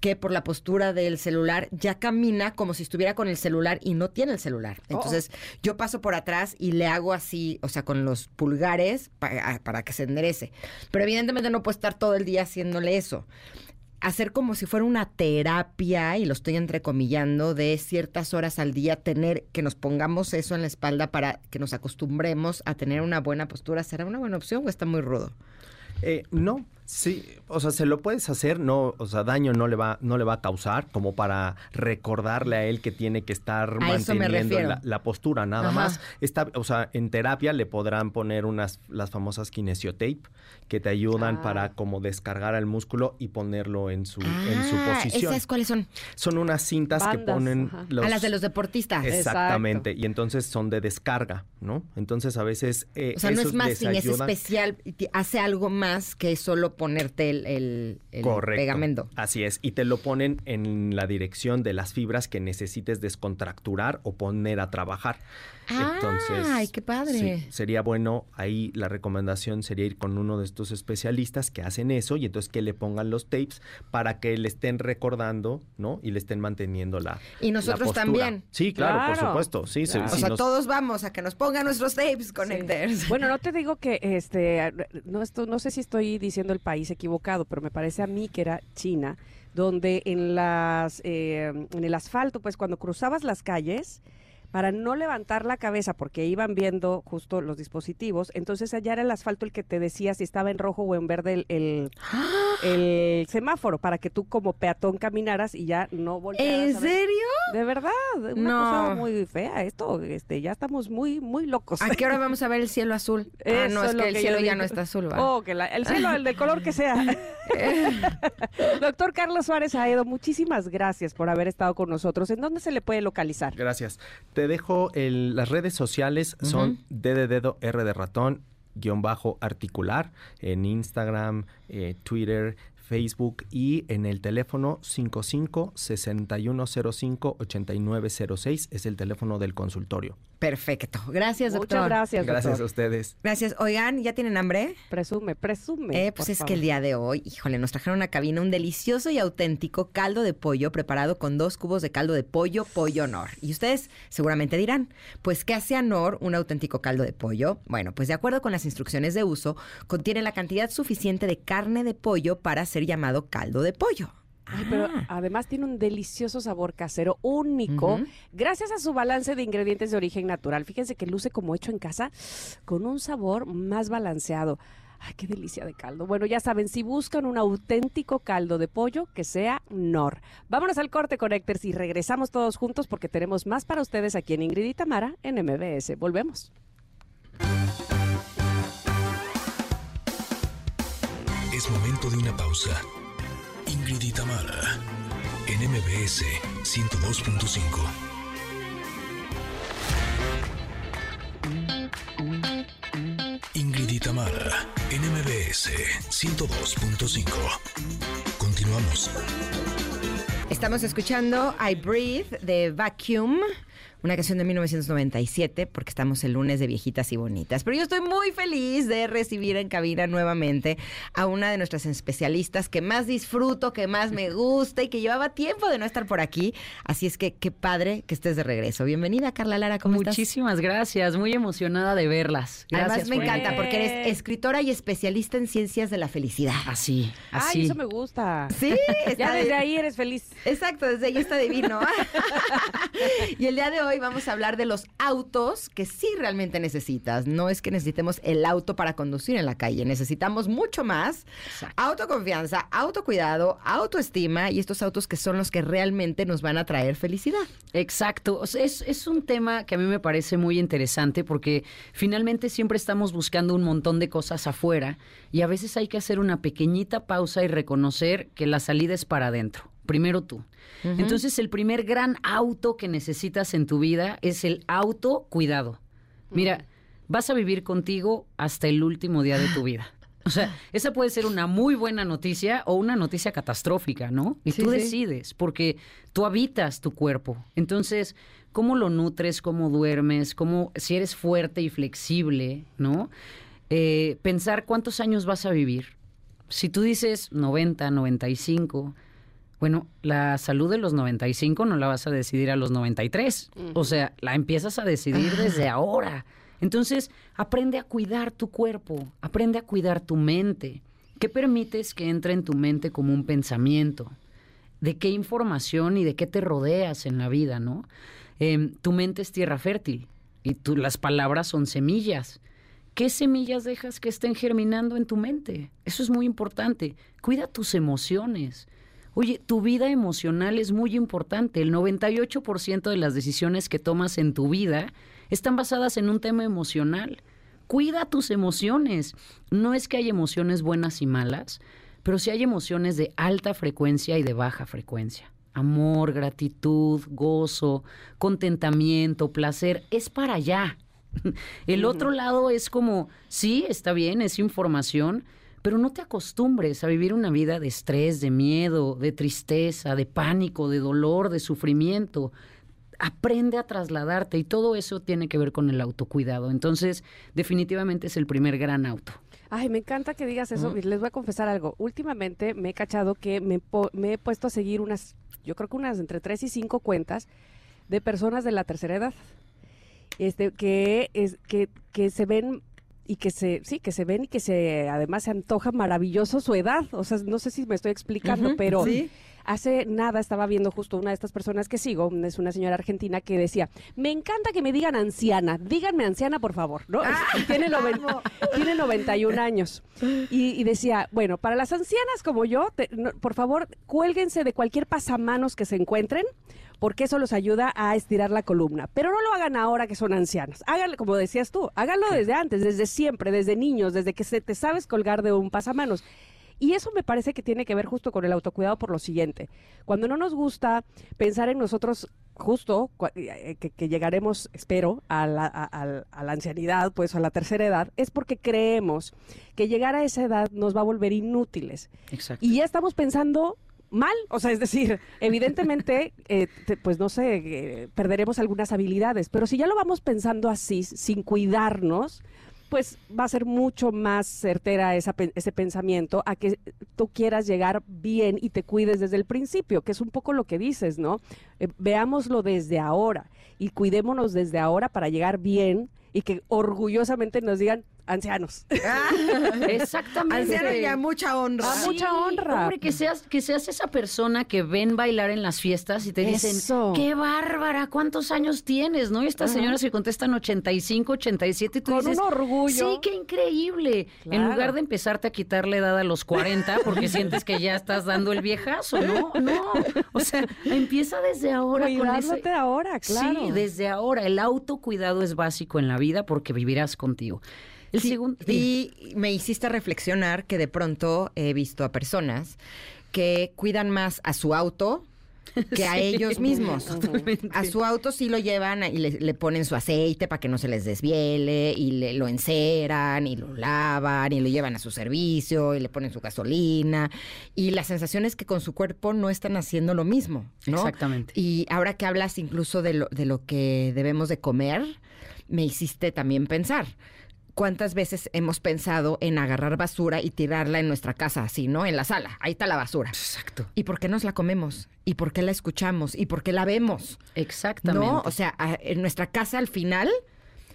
que por la postura del celular ya camina como si estuviera con el celular y no tiene el celular. Entonces, yo paso por atrás y le hago así, o sea, con los pulgares para, para que se enderece. Pero evidentemente no puedo estar todo el día haciéndole eso hacer como si fuera una terapia, y lo estoy entrecomillando, de ciertas horas al día, tener que nos pongamos eso en la espalda para que nos acostumbremos a tener una buena postura, ¿será una buena opción o está muy rudo? Eh, no, sí, o sea, se lo puedes hacer, no, o sea, daño no le va, no le va a causar, como para recordarle a él que tiene que estar A manteniendo la, la postura, nada Ajá. más. Está, o sea, en terapia le podrán poner unas, las famosas kinesiotape, que te ayudan Ah. para como descargar al músculo y ponerlo en su, en su Ah, posición. ¿Esas cuáles son? Son unas cintas que ponen los, a las de los deportistas. Exactamente, y entonces son de descarga, ¿no? Entonces a veces eh, O sea, no es más es especial, hace algo más que solo ponerte el, el- el Correcto. pegamento. Así es. Y te lo ponen en la dirección de las fibras que necesites descontracturar o poner a trabajar. ¡Ay, qué padre! sí, sería bueno, ahí la recomendación sería ir con uno de estos especialistas que hacen eso y entonces que le pongan los tapes para que le estén recordando, ¿no? Y le estén manteniendo la Y nosotros la también. Sí, claro, por supuesto. Sí, sí, Claro. sí o sea, nos- todos vamos a que nos pongan nuestros tapes, Connectors. Bueno, no te digo que este no esto, no sé si estoy diciendo el país equivocado, pero me parece a mí que era China, donde en las eh, en el asfalto, pues cuando cruzabas las calles para no levantar la cabeza porque iban viendo justo los dispositivos, entonces allá era el asfalto el que te decía si estaba en rojo o en verde el, el, el semáforo para que tú como peatón caminaras y ya no voltearas. ¿En serio? De verdad, una No. cosa muy fea esto, este ya estamos muy muy locos. ¿A qué hora vamos a ver el cielo azul? ah, no, es que el cielo ya no está azul, ¿va? Oh, que la- el cielo, el del color que sea. Doctor Carlos Suárez Aedo, muchísimas gracias por haber estado con nosotros. ¿En dónde se le puede localizar? Gracias. Te dejo el- las redes sociales, son D de dedo, R de ratón, guion bajo articular, en Instagram, eh, Twitter, Facebook y en el teléfono 55-6105-8906 es el teléfono del consultorio. Perfecto. Gracias, doctor. Muchas gracias, Gracias a doctor. ustedes. Gracias. Oigan, ¿ya tienen hambre? Presume, presume. Eh, pues es que el día de hoy, híjole, nos trajeron a cabina un delicioso y auténtico caldo de pollo preparado con dos cubos de caldo de pollo, pollo honor. Y ustedes seguramente dirán, pues, ¿qué hace honor un auténtico caldo de pollo? Bueno, pues de acuerdo con las instrucciones de uso, contiene la cantidad suficiente de carne de pollo para ser llamado caldo de pollo. Ay, pero Ah. además tiene un delicioso sabor casero único, gracias a su balance de ingredientes de origen natural. Fíjense que luce como hecho en casa, con un sabor más balanceado. Ay, qué delicia de caldo. Bueno, ya saben, si buscan un auténtico caldo de pollo, que sea Nor. Vámonos al corte, Connectors, y regresamos todos juntos porque tenemos más para ustedes aquí en Ingrid y Tamara en MBS. Volvemos. Es momento de una pausa. Ingrid y Tamara, en MBS 102.5. Ingrid y Tamara, en MBS 102.5. Continuamos. Estamos escuchando I Breathe de Vacuum, una canción de 1997, porque estamos el lunes de viejitas y bonitas. Pero yo estoy muy feliz de recibir en cabina nuevamente a una de nuestras especialistas que más disfruto, que más me gusta y que llevaba tiempo de no estar por aquí. Así es que qué padre que estés de regreso. Bienvenida, Carla Lara, ¿cómo estás? Muchísimas gracias, muy emocionada de verlas. Gracias. Además me encanta porque eres escritora y especialista en ciencias de la felicidad. Así, así. Ay, eso me gusta. Sí, Ya está desde de- ahí eres feliz. Exacto, desde ahí está divino. y el día de hoy vamos a hablar de los autos que sí realmente necesitas. No es que necesitemos el auto para conducir en la calle, necesitamos mucho más. Autoconfianza, autocuidado, autoestima y estos autos que son los que realmente nos van a traer felicidad. Exacto. O sea, es, es un tema que a mí me parece muy interesante porque finalmente siempre estamos buscando un montón de cosas afuera y a veces hay que hacer una pequeñita pausa y reconocer que la salida es para adentro. Primero tú. Entonces, el primer gran auto que necesitas en tu vida es el autocuidado. Mira, vas a vivir contigo hasta el último día de tu vida. O sea, esa puede ser una muy buena noticia o una noticia catastrófica, ¿no? Y Sí, tú sí. decides, porque tú habitas tu cuerpo. Entonces, ¿cómo lo nutres? ¿Cómo duermes? ¿Cómo, si eres fuerte y flexible, ¿no? Eh, pensar cuántos años vas a vivir. Si tú dices 90, 95, bueno, la salud de los 95 no la vas a decidir a los 93. O sea, la empiezas a decidir desde ahora. Entonces, aprende a cuidar tu cuerpo, aprende a cuidar tu mente. ¿Qué permites que entre en tu mente como un pensamiento? ¿De qué información y de qué te rodeas en la vida, no? Em, tu mente es tierra fértil y tú, las palabras son semillas. ¿Qué semillas dejas que estén germinando en tu mente? Eso es muy importante. Cuida tus emociones. Oye, tu vida emocional es muy importante. El 98% de las decisiones que tomas en tu vida están basadas en un tema emocional. Cuida tus emociones. No es que hay emociones buenas y malas, pero sí hay emociones de alta frecuencia y de baja frecuencia. Amor, gratitud, gozo, contentamiento, placer, es para allá. El otro lado es como, sí, está bien, es información, pero no te acostumbres a vivir una vida de estrés, de miedo, de tristeza, de pánico, de dolor, de sufrimiento. Aprende a trasladarte y todo eso tiene que ver con el autocuidado. Entonces, definitivamente es el primer gran auto. Ay, me encanta que digas eso. Les voy a confesar algo. Últimamente me he cachado que me, me he puesto a seguir unas, yo creo que unas entre tres y cinco cuentas de personas de la tercera edad. Este, que es, que, que se ven y que se, sí, que se ven y que se, además se antoja maravilloso su edad. O sea, no sé si me estoy explicando, pero sí. hace nada estaba viendo justo una de estas personas que sigo, es una señora argentina que decía, me encanta que me digan anciana, díganme anciana por favor, ¿no? Y tiene, noven- tiene 91 años. Y, y decía, bueno, para las ancianas como yo, te- no, por favor, cuélguense de cualquier pasamanos que se encuentren, porque eso los ayuda a estirar la columna. Pero no lo hagan ahora que son ancianas. Háganlo, como decías tú, háganlo desde antes, desde siempre, desde niños, desde que se te sabes colgar de un pasamanos. Y eso me parece que tiene que ver justo con el autocuidado por lo siguiente. Cuando no nos gusta pensar en nosotros justo, cua- eh, que, que llegaremos, espero, a la, a- a- a la ancianidad, pues a la tercera edad, es porque creemos que llegar a esa edad nos va a volver inútiles. Exacto. Y ya estamos pensando mal, o sea, es decir, evidentemente, eh, te- pues no sé, eh, perderemos algunas habilidades, pero si ya lo vamos pensando así, sin cuidarnos, pues va a ser mucho más certera esa, ese pensamiento a que tú quieras llegar bien y te cuides desde el principio, que es un poco lo que dices, ¿no? Eh, veámoslo desde ahora y cuidémonos desde ahora para llegar bien y que orgullosamente nos digan ancianos. Exactamente. Anciano y a mucha honra. A mucha honra. Hombre, que seas, que seas esa persona que ven bailar en las fiestas y te dicen, Eso. qué bárbara, ¿cuántos años tienes? ¿No? Y estas señoras que contestan 85, 87 y tú Con dices, un orgullo. sí, qué increíble. En lugar de empezarte a quitar la edad a los 40 porque sientes que ya estás dando el viejazo, ¿no? No. O sea, empieza desde ahora con ese... Cuidándote ahora, claro. Sí, desde ahora. El autocuidado es básico en la vida porque vivirás contigo. El Sí, segundo... y me hiciste reflexionar que de pronto he visto a personas que cuidan más a su auto que a Sí. ellos mismos. Totalmente. A su auto sí lo llevan y le, le ponen su aceite para que no se les desviele y le, lo enceran y lo lavan y lo llevan a su servicio y le ponen su gasolina y la sensación es que con su cuerpo no están haciendo lo mismo, ¿no? Exactamente. Y ahora que hablas incluso de lo, de lo que debemos de comer, me hiciste también pensar. ¿Cuántas veces hemos pensado en agarrar basura y tirarla en nuestra casa así, ¿no? En la sala. Ahí está la basura. Exacto. ¿Y por qué nos la comemos? ¿Y por qué la escuchamos? ¿Y por qué la vemos? Exactamente. ¿No? O sea, en nuestra casa al final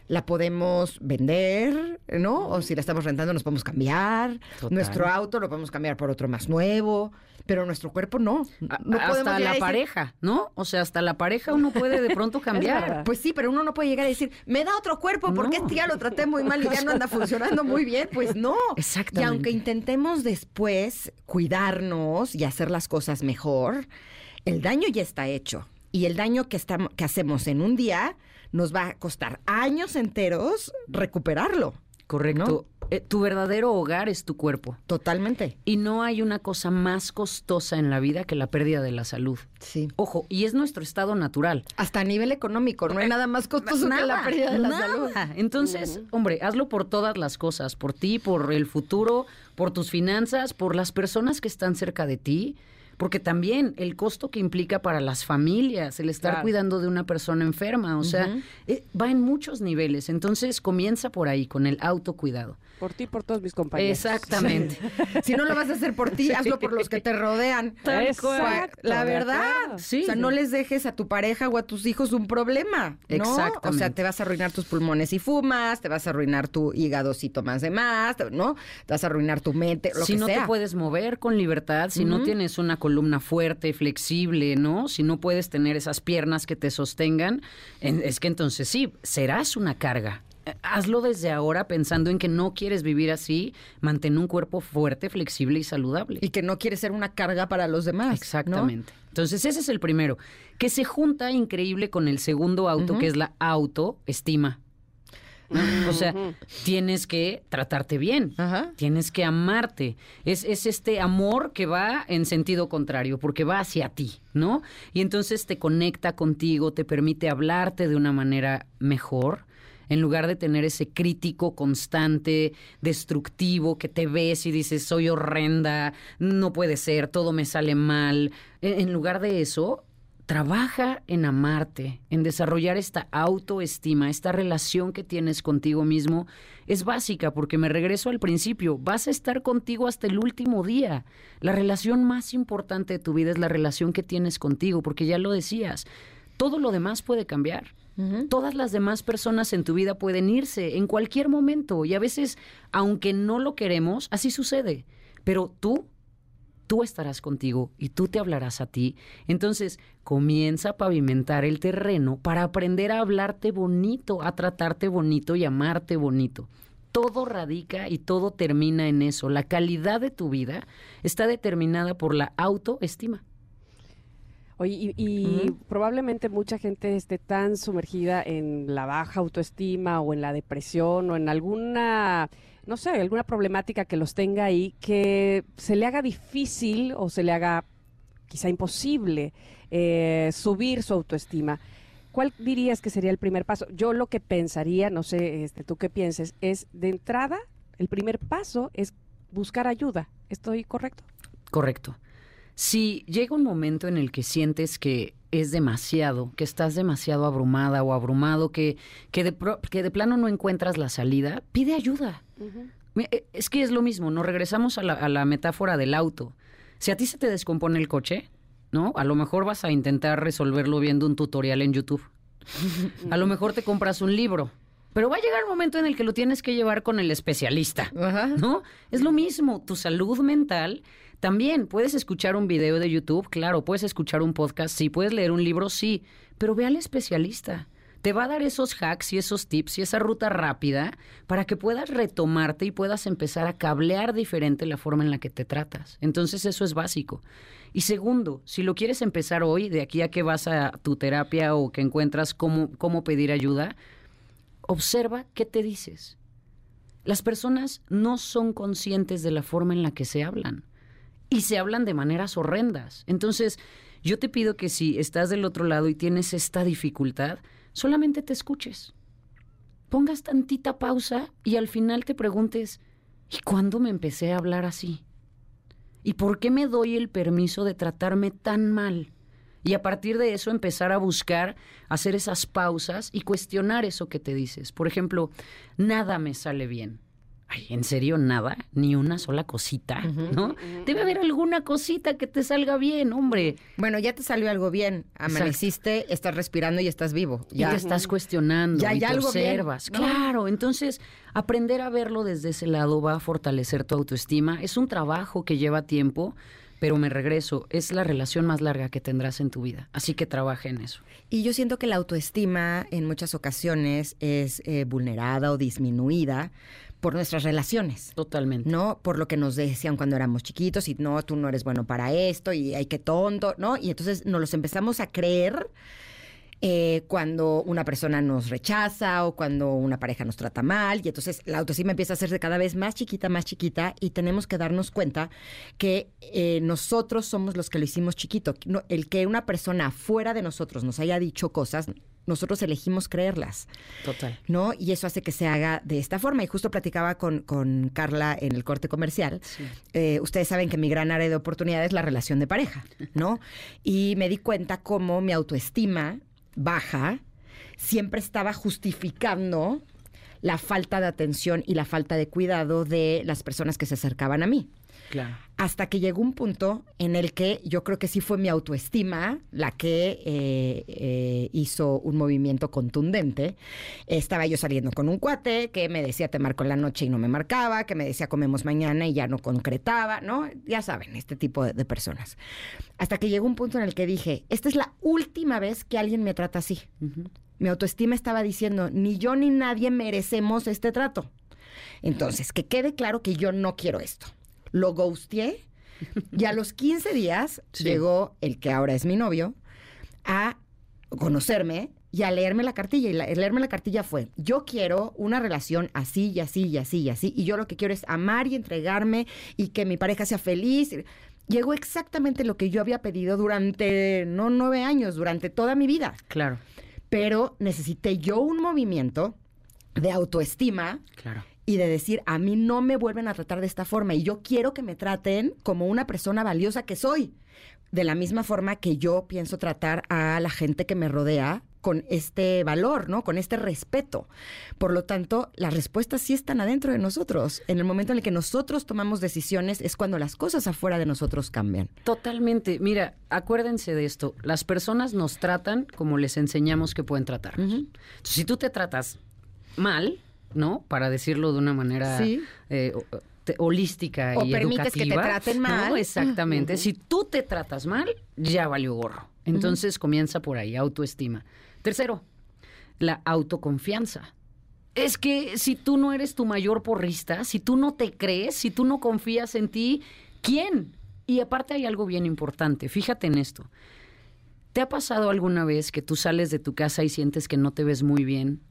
la podemos vender, ¿no? O si la estamos rentando nos podemos cambiar. Total. Nuestro auto lo podemos cambiar por otro más nuevo, pero nuestro cuerpo no. No hasta la decir, pareja, ¿no? O sea, hasta la pareja uno puede de pronto cambiar. Pues sí, pero uno no puede llegar a decir, me da otro cuerpo porque No. este ya lo traté muy mal y ya no anda funcionando muy bien. Pues no. Exactamente. Y aunque intentemos después cuidarnos y hacer las cosas mejor, el daño ya está hecho. Y el daño que, estamos, que hacemos en un día nos va a costar años enteros recuperarlo. Correcto. Eh, tu verdadero hogar es tu cuerpo. Totalmente. Y no hay una cosa más costosa en la vida que la pérdida de la salud. Sí. Ojo, y es nuestro estado natural. Hasta a nivel económico, no hay nada más costoso que la pérdida de la nada. salud. Entonces, hombre, hazlo por todas las cosas, por ti, por el futuro, por tus finanzas, por las personas que están cerca de ti, porque también el costo que implica para las familias el estar Claro. cuidando de una persona enferma, o sea, eh, va en muchos niveles. Entonces, comienza por ahí con el autocuidado. Por ti por todos mis compañeros. Exactamente. Si no lo vas a hacer por ti, hazlo por los que te rodean. Tal O sea, cual. La verdad. Sí. O sea, no les dejes a tu pareja o a tus hijos un problema. ¿no? Exactamente. O sea, te vas a arruinar tus pulmones si fumas, te vas a arruinar tu hígado si tomas de más, ¿no? Te vas a arruinar tu mente, lo si que no sea. te puedes mover con libertad, si no tienes una columna fuerte, flexible, ¿no? Si no puedes tener esas piernas que te sostengan, en- es que entonces sí, serás una carga. Eh, Hazlo desde ahora pensando en que no quieres vivir así, mantén un cuerpo fuerte, flexible y saludable. Y que no quieres ser una carga para los demás. ¿no? Exactamente. Entonces ese es el primero, que se junta increíble con el segundo auto, que es la autoestima. O sea, tienes que tratarte bien. Ajá. Tienes que amarte. Es, es este amor que va en sentido contrario, porque va hacia ti, ¿no? Y entonces te conecta contigo, te permite hablarte de una manera mejor. en lugar de tener ese crítico constante, destructivo, que te ves y dices, soy horrenda, no puede ser, todo me sale mal. En en lugar de eso, trabaja en amarte, en desarrollar esta autoestima, esta relación que tienes contigo mismo. Es básica porque me regreso al principio, vas a estar contigo hasta el último día. La relación más importante de tu vida es la relación que tienes contigo, porque ya lo decías, todo lo demás puede cambiar. Todas las demás personas en tu vida pueden irse en cualquier momento y a veces, aunque no lo queremos, así sucede. Pero tú tú estarás contigo y tú te hablarás a ti. Entonces, comienza a pavimentar el terreno para aprender a hablarte bonito, a tratarte bonito y amarte bonito. Todo radica y todo termina en eso. La calidad de tu vida está determinada por la autoestima. Oye, y, y probablemente mucha gente esté tan sumergida en la baja autoestima o en la depresión o en alguna, no sé, alguna problemática que los tenga ahí, que se le haga difícil o se le haga quizá imposible eh, subir su autoestima. ¿Cuál dirías que sería el primer paso? Yo lo que pensaría, no sé, este, tú qué pienses, es de entrada, el primer paso es buscar ayuda. ¿Estoy correcto? Correcto. Si llega un momento en el que sientes que es demasiado, que estás demasiado abrumada o abrumado, que, que, de, pro- que de plano no encuentras la salida, pide ayuda. Eh, Es que es lo mismo, nos regresamos a la, a la metáfora del auto. Si a ti se te descompone el coche, ¿no? A lo mejor vas a intentar resolverlo viendo un tutorial en YouTube. A lo mejor te compras un libro. Pero va a llegar un momento en el que lo tienes que llevar con el especialista. ¿No? Es lo mismo, tu salud mental también. Puedes escuchar un video de YouTube, claro, puedes escuchar un podcast, sí, puedes leer un libro, sí, pero ve al especialista. Te va a dar esos hacks y esos tips y esa ruta rápida para que puedas retomarte y puedas empezar a cablear diferente la forma en la que te tratas. Entonces eso es básico. Y segundo, si lo quieres empezar hoy, de aquí a que vas a tu terapia o que encuentras cómo, cómo pedir ayuda, observa qué te dices. Las personas no son conscientes de la forma en la que se hablan y se hablan de maneras horrendas. Entonces, yo te pido que si estás del otro lado y tienes esta dificultad, solamente te escuches. Pongas tantita pausa y al final te preguntes, ¿y cuándo me empecé a hablar así? ¿Y por qué me doy el permiso de tratarme tan mal? Y a partir de eso empezar a buscar, hacer esas pausas y cuestionar eso que te dices. Por ejemplo, nada me sale bien. Ay, ¿en serio nada? Ni una sola cosita, ¿no? Debe haber alguna cosita que te salga bien, hombre. Bueno, ya te salió algo bien. Amaneciste, estás respirando y estás vivo. Y Ya. te estás cuestionando Ya y te algo bien, observas. ¿no? Claro, entonces aprender a verlo desde ese lado va a fortalecer tu autoestima. Es un trabajo que lleva tiempo, pero me regreso, es la relación más larga que tendrás en tu vida. Así que trabaja en eso. Y yo siento que la autoestima en muchas ocasiones es eh, vulnerada o disminuida por nuestras relaciones. Totalmente. ¿no? Por lo que nos decían cuando éramos chiquitos y no, tú no eres bueno para esto y hay que tonto, ¿no? Y entonces nos los empezamos a creer eh, cuando una persona nos rechaza o cuando una pareja nos trata mal y entonces la autoestima empieza a hacerse cada vez más chiquita, más chiquita y tenemos que darnos cuenta que eh, nosotros somos los que lo hicimos chiquito. No, el que una persona fuera de nosotros nos haya dicho cosas, nosotros elegimos creerlas. Total. ¿no? Y eso hace que se haga de esta forma. Y justo platicaba con, con Carla en el corte comercial. Eh, ustedes saben que mi gran área de oportunidad es la relación de pareja, ¿no? Y me di cuenta cómo mi autoestima baja siempre estaba justificando la falta de atención y la falta de cuidado de las personas que se acercaban a mí. Claro. Hasta que llegó un punto en el que yo creo que sí fue mi autoestima la que eh, eh, hizo un movimiento contundente. Estaba yo saliendo con un cuate que me decía te marco en la noche y no me marcaba, que me decía comemos mañana y ya no concretaba, ¿no? Ya saben, este tipo de, de personas. Hasta que llegó un punto en el que dije, esta es la última vez que alguien me trata así. Mi autoestima estaba diciendo, ni yo ni nadie merecemos este trato. Entonces, que quede claro que yo no quiero esto. Lo ghosteé y a los 15 días Sí. llegó el que ahora es mi novio a conocerme y a leerme la cartilla. Y la- leerme la cartilla fue, yo quiero una relación así y así y así y así. Y yo lo que quiero es amar y entregarme y que mi pareja sea feliz. Llegó exactamente lo que yo había pedido durante, no nueve años, durante toda mi vida Claro. pero necesité yo un movimiento de autoestima Claro. Y de decir, a mí no me vuelven a tratar de esta forma y yo quiero que me traten como una persona valiosa que soy. De la misma forma que yo pienso tratar a la gente que me rodea con este valor, ¿no? Con este respeto. Por lo tanto, las respuestas sí están adentro de nosotros. En el momento en el que nosotros tomamos decisiones es cuando las cosas afuera de nosotros cambian. Totalmente. Mira, acuérdense de esto. Las personas nos tratan como les enseñamos que pueden. Entonces, si tú te tratas mal, ¿no? Para decirlo de una manera Sí. eh, holística O y permites que te traten ¿no? mal. Exactamente. Si tú te tratas mal, ya valió gorro. Entonces comienza por ahí, autoestima. Tercero, la autoconfianza. Es que si tú no eres tu mayor porrista, si tú no te crees, si tú no confías en ti, ¿quién? Y aparte hay algo bien importante, fíjate en esto. ¿Te ha pasado alguna vez que tú sales de tu casa y sientes que no te ves muy bien?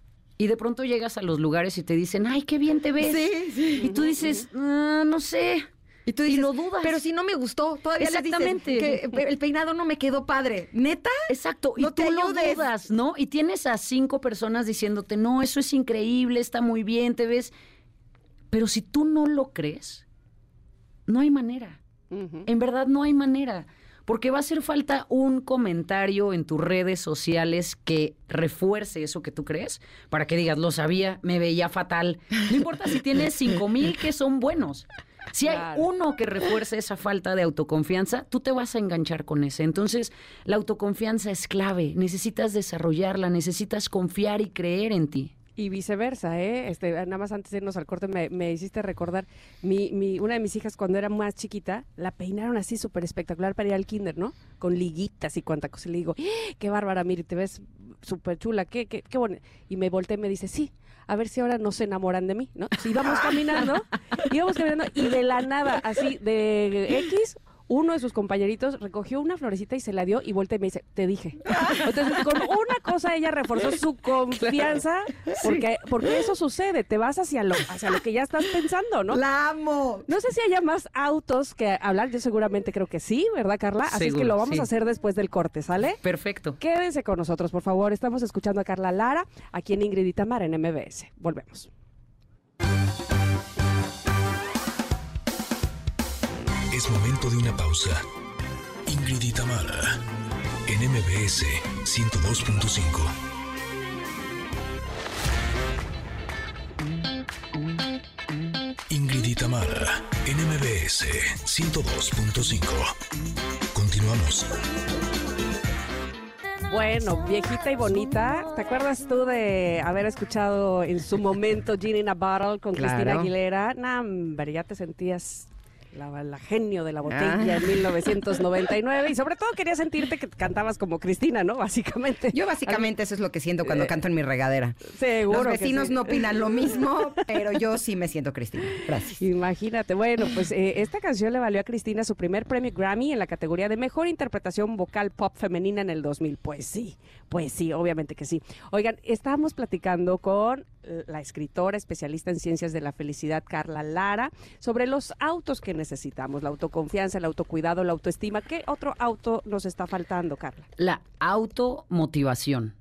Y de pronto llegas a los lugares y te dicen, ay, qué bien te ves. Sí, sí. Y tú dices, "Ah, no sé. Y tú Y dices, lo dudas. Pero si no me gustó, todavía les dicen Exactamente. que el peinado no me quedó padre. ¿Neta? Exacto, y tú lo dudas, ¿no? Y tienes a cinco personas diciéndote, no, eso es increíble, está muy bien, te ves. Pero si tú no lo crees, no hay manera. En verdad no hay manera. Porque va a hacer falta un comentario en tus redes sociales que refuerce eso que tú crees, para que digas, lo sabía, me veía fatal. No importa si tienes cinco mil que son buenos. Si hay Claro. uno que refuerce esa falta de autoconfianza, tú te vas a enganchar con ese. Entonces, la autoconfianza es clave. Necesitas desarrollarla, necesitas confiar y creer en ti. Y viceversa, ¿eh? Este, nada más antes de irnos al corte me, me hiciste recordar, mi, mi, una de mis hijas cuando era más chiquita, la peinaron así súper espectacular para ir al kinder, ¿no? Con liguitas y cuanta cosa. Y le digo, ¡Ah! qué bárbara, mire, te ves súper chula, qué, qué, qué bonito. Y me volteé y me dice, sí, a ver si ahora no se enamoran de mí, ¿no? Si íbamos caminando, íbamos caminando y de la nada, así, de X, uno de sus compañeritos recogió una florecita y se la dio y voltea y me dice, te dije. Entonces, con una cosa ella reforzó su confianza, porque, porque eso sucede, te vas hacia lo, hacia lo que ya estás pensando, ¿no? ¡La amo! No sé si haya más autos que hablar, yo seguramente creo que sí, ¿verdad, Carla? Así es que lo vamos sí. a hacer después del corte, ¿sale? Perfecto. Quédense con nosotros, por favor. Estamos escuchando a Carla Lara, aquí en Ingrid y Tamara en MBS. Volvemos. Es momento de una pausa. Ingrid y Tamara, en MBS 102.5. Ingrid y Tamara, en MBS 102.5. Continuamos. Bueno, viejita y bonita. ¿Te acuerdas tú de haber escuchado en su momento Gin in a Bottle con Claro. Cristina Aguilera? No, hombre, ya te sentías la, la genio de la botella Ah. en 1999 y sobre todo quería sentirte que cantabas como Cristina, ¿no? Básicamente. Yo básicamente eso es lo que siento cuando canto en mi regadera. Seguro Los que vecinos sí. no opinan lo mismo, pero yo sí me siento Cristina. Gracias. Imagínate, bueno, pues eh, esta canción le valió a Cristina su primer premio Grammy en la categoría de Mejor Interpretación Vocal Pop Femenina en el 2000. Pues sí, pues sí, obviamente que sí. Oigan, estábamos platicando con eh, la escritora especialista en ciencias de la felicidad, Carla Lara, sobre los autos que necesitamos, la autoconfianza, el autocuidado, la autoestima. ¿Qué otro auto nos está faltando, Carla? La automotivación.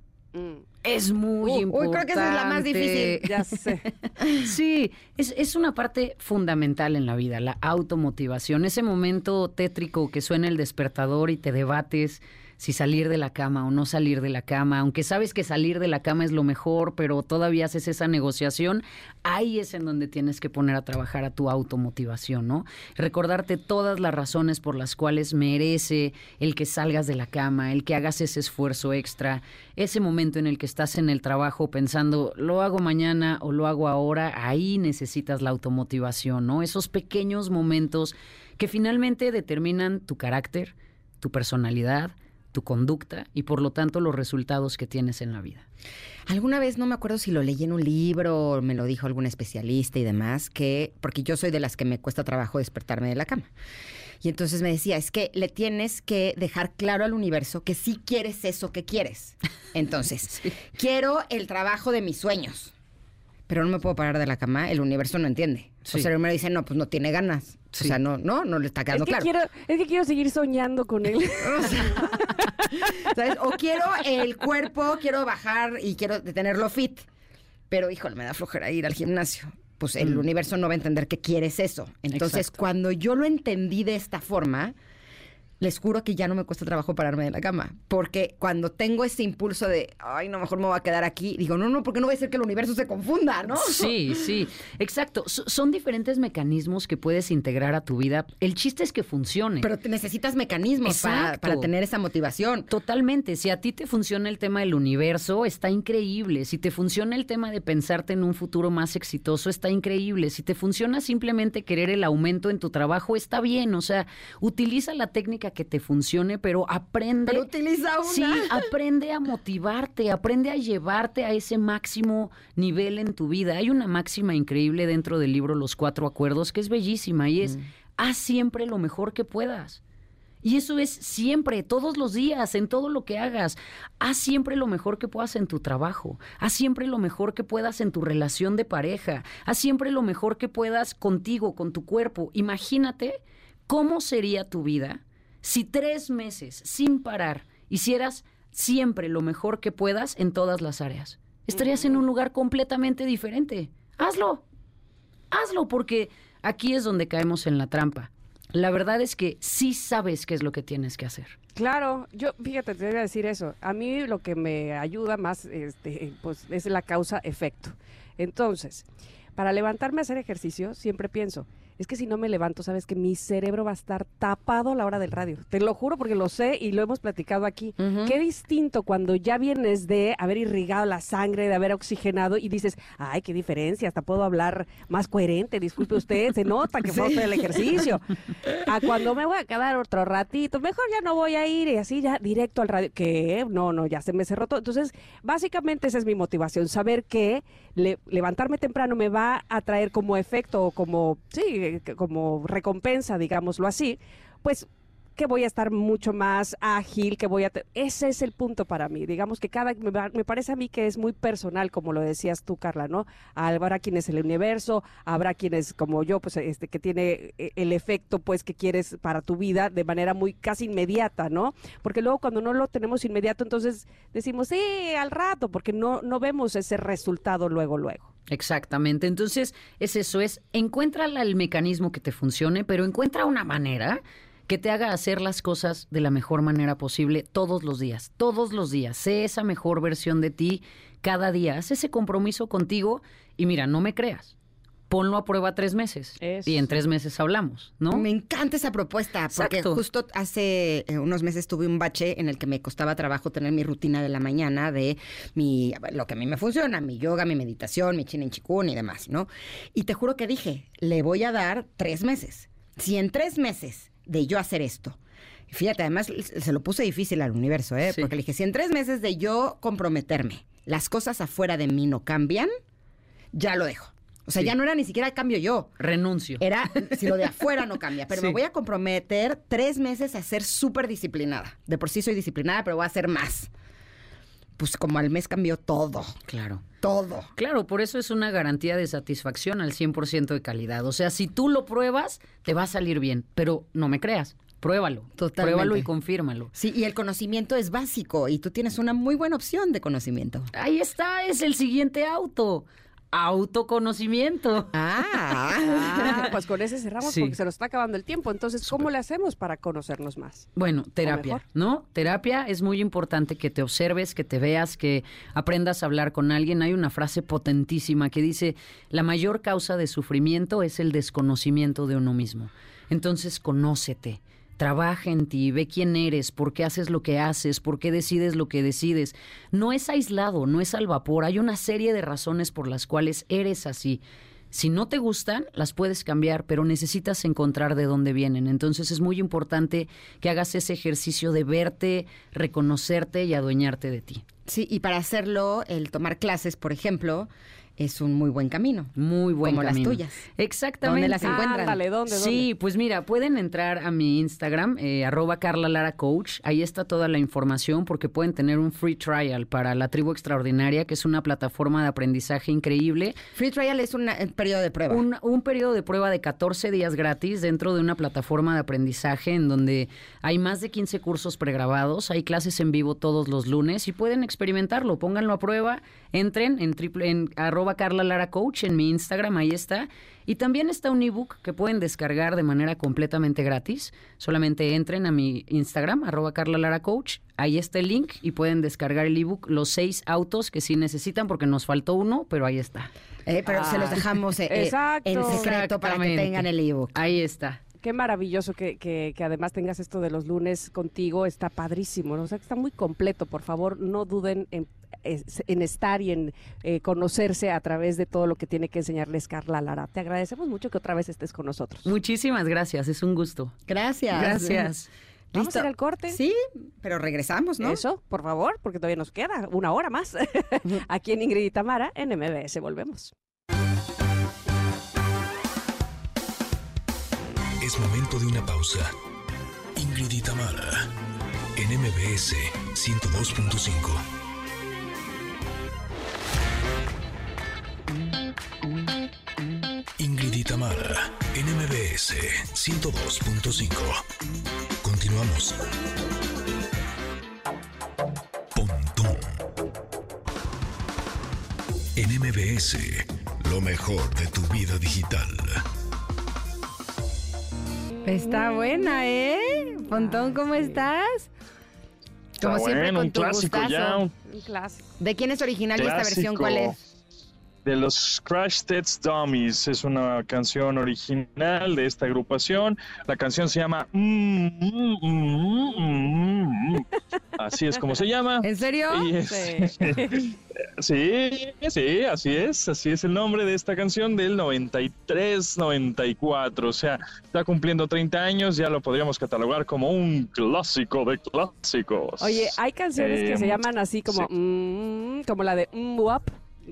Es muy Uy, uy, importante. creo que esa es la más difícil. Ya sé. Sí, es, es una parte fundamental en la vida, la automotivación. Ese momento tétrico que suena el despertador y te debates si salir de la cama o no salir de la cama, aunque sabes que salir de la cama es lo mejor, pero todavía haces esa negociación, ahí es en donde tienes que poner a trabajar a tu automotivación, ¿no? Recordarte todas las razones por las cuales merece el que salgas de la cama, el que hagas ese esfuerzo extra, ese momento en el que estás en el trabajo pensando, lo hago mañana o lo hago ahora, ahí necesitas la automotivación, ¿no? Esos pequeños momentos que finalmente determinan tu carácter, tu personalidad, tu conducta y por lo tanto los resultados que tienes en la vida. Alguna vez no me acuerdo si lo leí en un libro o me lo dijo algún especialista y demás, que, porque yo soy de las que me cuesta trabajo despertarme de la cama. Y entonces me decía, es que le tienes que dejar claro al universo que sí quieres eso que quieres. Entonces, quiero el trabajo de mis sueños, pero no me puedo parar de la cama, el universo no entiende. O Sí. sea, el universo dice, no, pues no tiene ganas. Sí. O sea, no, no, no le está Es quedando que, claro. quiero, es que quiero seguir soñando con él. ¿Sabes? O quiero el cuerpo, quiero bajar y quiero tenerlo fit. pero híjole, me da flojera ir al gimnasio. Pues el universo no va a entender que quieres eso. Entonces, Exacto. cuando yo lo entendí de esta forma, les juro que ya no me cuesta trabajo pararme de la cama. Porque cuando tengo ese impulso de, ay, no, mejor me voy a quedar aquí, digo, no, no, porque no voy a hacer que el universo se confunda, ¿no? Sí, sí, exacto. S- son diferentes mecanismos que puedes integrar a tu vida. El chiste es que funcione. Pero te necesitas mecanismos para, para tener esa motivación. Totalmente. Si a ti te funciona el tema del universo, está increíble. Si te funciona el tema de pensarte en un futuro más exitoso, está increíble. Si te funciona simplemente querer el aumento en tu trabajo, está bien. O sea, utiliza la técnica que te funcione, pero aprende. Pero utiliza una. Sí, aprende a motivarte, aprende a llevarte a ese máximo nivel en tu vida. Hay una máxima increíble dentro del libro Los Cuatro Acuerdos que es bellísima y es, haz siempre lo mejor que puedas. Y eso es siempre, todos los días, en todo lo que hagas. Haz siempre lo mejor que puedas en tu trabajo. Haz siempre lo mejor que puedas en tu relación de pareja. Haz siempre lo mejor que puedas contigo, con tu cuerpo. Imagínate cómo sería tu vida si tres meses sin parar hicieras siempre lo mejor que puedas en todas las áreas. Estarías en un lugar completamente diferente. Hazlo. Hazlo porque aquí es donde caemos en la trampa. La verdad es que sí sabes qué es lo que tienes que hacer. Claro, yo fíjate, te voy a decir eso. A mí lo que me ayuda más este, pues, es la causa-efecto. Entonces, para levantarme a hacer ejercicio, siempre pienso, es que si no me levanto, sabes que mi cerebro va a estar tapado a la hora del radio. Te lo juro porque lo sé y lo hemos platicado aquí. Qué distinto cuando ya vienes de haber irrigado la sangre, de haber oxigenado y dices, ay, qué diferencia, hasta puedo hablar más coherente, disculpe usted, se nota que fue usted el ejercicio. A cuando me voy a quedar otro ratito, mejor ya no voy a ir y así ya directo al radio. que No, no, ya se me cerró todo. Entonces, básicamente esa es mi motivación, saber que le- levantarme temprano me va a traer como efecto o como, sí, como recompensa, digámoslo así, pues que voy a estar mucho más ágil, que voy a... Ese es el punto para mí. Digamos que cada... Me, parece a mí que es muy personal, como lo decías tú, Carla, ¿no? Habrá quienes el universo, habrá quienes como yo, pues este que tiene eh, el efecto, pues, que quieres para tu vida de manera muy casi inmediata, ¿no? Porque luego cuando no lo tenemos inmediato, entonces decimos, sí, al rato, porque no, no vemos ese resultado luego, luego. Exactamente. Entonces, es eso, es encuentra el mecanismo que te funcione, pero encuentra una manera que te haga hacer las cosas de la mejor manera posible todos los días, todos los días. Sé esa mejor versión de ti cada día. Haz ese compromiso contigo y mira, no me creas. Ponlo a prueba tres meses Eso. y en tres meses hablamos, ¿no? Me encanta esa propuesta, porque Exacto. justo hace eh, unos meses tuve un bache en el que me costaba trabajo tener mi rutina de la mañana de mi lo que a mí me funciona, mi yoga, mi meditación, mi chin chikun y demás, ¿no? Y te juro que dije, le voy a dar tres meses. Si en tres meses de yo hacer esto, fíjate, además se lo puse difícil al universo, ¿eh? Sí. Porque le dije, si en tres meses de yo comprometerme, las cosas afuera de mí no cambian, ya lo dejo. O sea, Sí. ya no era ni siquiera cambio yo. Renuncio. Era si lo de afuera no cambia, pero me voy a comprometer tres meses a ser súper disciplinada. De por sí soy disciplinada, pero voy a hacer más. Pues como al mes cambió todo, Claro. todo. Claro, por eso es una garantía de satisfacción al 100% de calidad. O sea, si tú lo pruebas, te va a salir bien, pero no me creas, pruébalo. Totalmente. Pruébalo y confírmalo. Sí, y el conocimiento es básico y tú tienes una muy buena opción de conocimiento. Ahí está, es el siguiente auto. Autoconocimiento. Ah. Ah, pues con ese cerramos Sí. porque se nos está acabando el tiempo. Entonces, ¿cómo le hacemos para conocernos más? Bueno, terapia. ¿no? Terapia es muy importante que te observes, que te veas, que aprendas a hablar con alguien. Hay una frase potentísima que dice, la mayor causa de sufrimiento es el desconocimiento de uno mismo. Entonces, conócete. Trabaja en ti, ve quién eres, por qué haces lo que haces, por qué decides lo que decides. No es aislado, no es al vapor. Hay una serie de razones por las cuales eres así. Si no te gustan, las puedes cambiar, pero necesitas encontrar de dónde vienen. Entonces es muy importante que hagas ese ejercicio de verte, reconocerte y adueñarte de ti. Sí, y para hacerlo, el tomar clases, por ejemplo, es un muy buen camino. Muy buen Como las camino. tuyas. Exactamente. ¿Dónde las encuentran? Ándale, ¿dónde, Sí, pues mira, pueden entrar a mi Instagram, eh, arroba Carla Lara Coach. Ahí está toda la información porque pueden tener un free trial para la tribu extraordinaria, que es una plataforma de aprendizaje increíble. Free trial es un periodo de prueba. Un, un periodo de prueba de 14 días gratis dentro de una plataforma de aprendizaje en donde hay más de 15 cursos pregrabados, hay clases en vivo todos los lunes y pueden experimentarlo, pónganlo a prueba, entren en, triple, en arroba Carla Lara Coach en mi Instagram, ahí está. Y también está un ebook que pueden descargar de manera completamente gratis. Solamente entren a mi Instagram, arroba Carla Lara Coach. Ahí está el link y pueden descargar el ebook, los seis autos que sí necesitan porque nos faltó uno, pero ahí está. Eh, pero se los Ah. dejamos eh, eh, en secreto para que tengan el ebook. Ahí está. Qué maravilloso que, que- que además tengas esto de los lunes contigo, está padrísimo, ¿no? o sea que está muy completo, por favor no duden en, es- en estar y en eh, conocerse a través de todo lo que tiene que enseñarles Carla Lara. Te agradecemos mucho que otra vez estés con nosotros. Muchísimas gracias, es un gusto. Gracias. Gracias. Vamos a ir al corte. Sí, pero regresamos, ¿no? Eso, por favor, porque todavía nos queda una hora más. Aquí en Ingrid y Tamara, en MBS. Volvemos. Es momento de una pausa. Ingrid y Tamara, en MBS 102.5. Ingrid y Tamara, en MBS 102.5. Continuamos. Pontón. En MBS, lo mejor de tu vida digital. Está buena, ¿eh? Pontón, ¿cómo estás? Como Está siempre, bueno, con un tu clásico gustazo. ya, un Un clásico. ¿De quién es original y esta versión cuál es? De los Crash Test Dummies. Es una canción original de esta agrupación. La canción se llama Mm, mm, mm. Así es como se llama. ¿En serio? Es- sí, sí, así es, así es el nombre de esta canción del 93-94, o sea, está cumpliendo 30 años, ya lo podríamos catalogar como un clásico de clásicos. Oye, hay canciones que Eh, se llaman así como, sí. mm, como la de mm, Wap.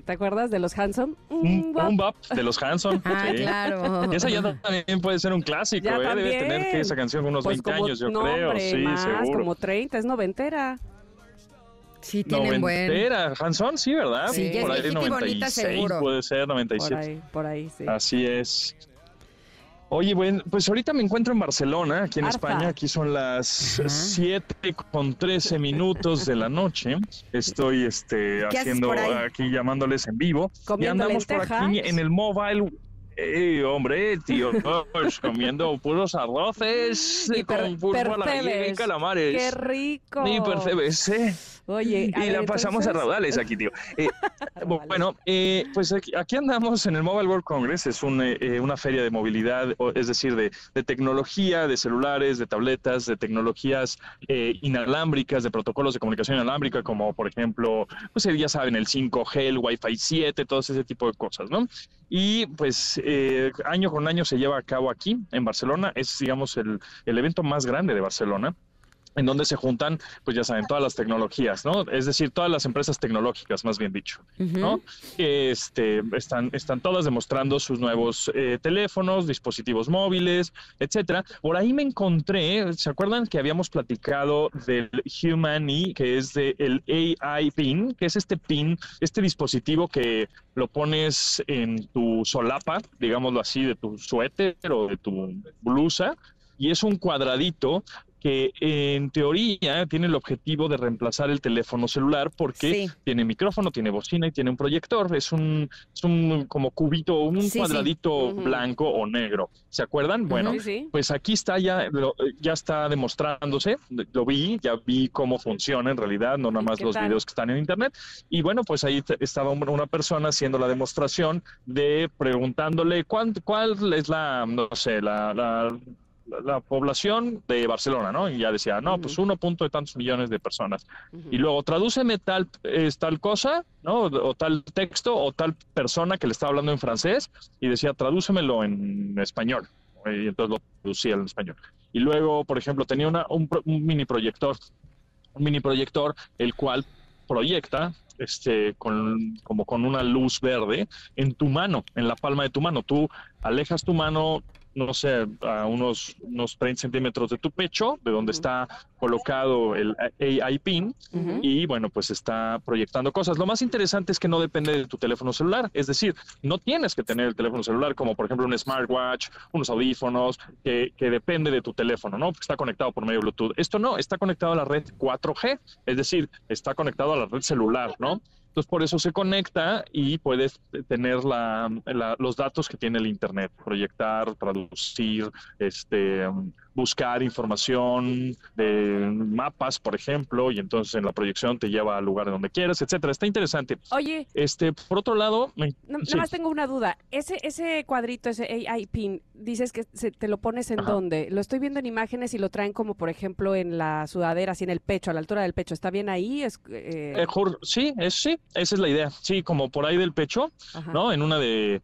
¿Te acuerdas de los Hanson? Un Wap. un bop de los Hanson. Ah, sí. claro. Esa ya también puede ser un clásico, Ya ¿eh? Debe también. tener que esa canción unos Pues 20 como, años, yo no, creo. hombre, sí, más, seguro. como 30, es noventera. Sí, tienen buen... Noventera, Hanson, sí, ¿verdad? Sí, por ahí viejita y bonita, 96 seguro. puede ser, Por 97. ahí, por ahí, sí. Así es. Oye, bueno, pues ahorita me encuentro en Barcelona, aquí en. España. Aquí son las. 7 con 13 minutos de la noche. Estoy este, haciendo aquí llamándoles en vivo. y andamos por aquí en el mobile. Eh, hombre, tío, pues, comiendo puros arroces Y con fútbol a la y calamares. ¡Qué rico! Ni percebes, ¿eh? Oye, a Y ver, la pasamos a entonces- raudales aquí, tío. Eh, bueno, eh, pues aquí, aquí andamos en el Mobile World Congress, es un, eh, eh, una feria de movilidad, es decir, de, de tecnología, de celulares, de tabletas, de tecnologías eh, inalámbricas, de protocolos de comunicación inalámbrica, como por ejemplo, pues ya saben, el 5G, el Wi-Fi 7, todo ese tipo de cosas, ¿no? Y pues eh, año con año se lleva a cabo aquí, en Barcelona, es digamos el, el evento más grande de Barcelona en donde se juntan, pues ya saben, todas las tecnologías, ¿no? Es decir, todas las empresas tecnológicas, más bien dicho, ¿no? Este, están, están todas demostrando sus nuevos eh, teléfonos, dispositivos móviles, etcétera. Por ahí me encontré, ¿se acuerdan que habíamos platicado del Humani, que es de el AI Pin, que es este pin, este dispositivo que lo pones en tu solapa, digámoslo así, de tu suéter o de tu blusa, y es un cuadradito que en teoría tiene el objetivo de reemplazar el teléfono celular porque Sí. tiene micrófono, tiene bocina y tiene un proyector. Es un, es un como cubito, un Sí, sí. cuadradito blanco o negro. ¿Se acuerdan? Bueno, pues aquí está ya, lo- ya está demostrándose, lo vi, ya vi cómo funciona en realidad, no nada ¿Y más los tal? videos que están en internet. Y bueno, pues ahí estaba un- una persona haciendo la demostración de preguntándole cuál, cuál es la, no sé, la, la, la- la población de Barcelona, ¿no? Y ya decía, no, pues uno punto de tantos millones de personas. Y luego tradúceme tal, es tal cosa, ¿no? O tal texto o tal persona que le estaba hablando en francés y decía, tradúcemelo en español. Y entonces lo traducía en español. Y luego, por ejemplo, tenía una, un, un mini proyector, un mini proyector, el cual proyecta este, con, como con una luz verde en tu mano, en la palma de tu mano. Tú alejas tu mano no sé, a unos, unos 30 centímetros de tu pecho, de donde está colocado el AI pin, y bueno, pues está proyectando cosas. Lo más interesante es que no depende de tu teléfono celular, es decir, no tienes que tener el teléfono celular como por ejemplo un smartwatch, unos audífonos, que, que depende de tu teléfono, ¿no? Está conectado por medio de Bluetooth. Esto no, está conectado a la red 4G, es decir, está conectado a la red celular, ¿no? Entonces, por eso se conecta y puedes tener la, los datos que tiene el Internet, proyectar, traducir, este, buscar información de mapas, por ejemplo, y entonces en la proyección te lleva al lugar donde quieras, etcétera. Está interesante. Oye. Este, por otro lado, no, nada más tengo una duda. Ese, ese cuadrito, ese AI pin, dices que se, te lo pones en dónde? Lo estoy viendo en imágenes y lo traen como, por ejemplo, en la sudadera, así en el pecho, a la altura del pecho. ¿Está bien ahí? Es, eh... Eh, sí, es, sí, esa es la idea. Sí, como por ahí del pecho, ¿no? En una de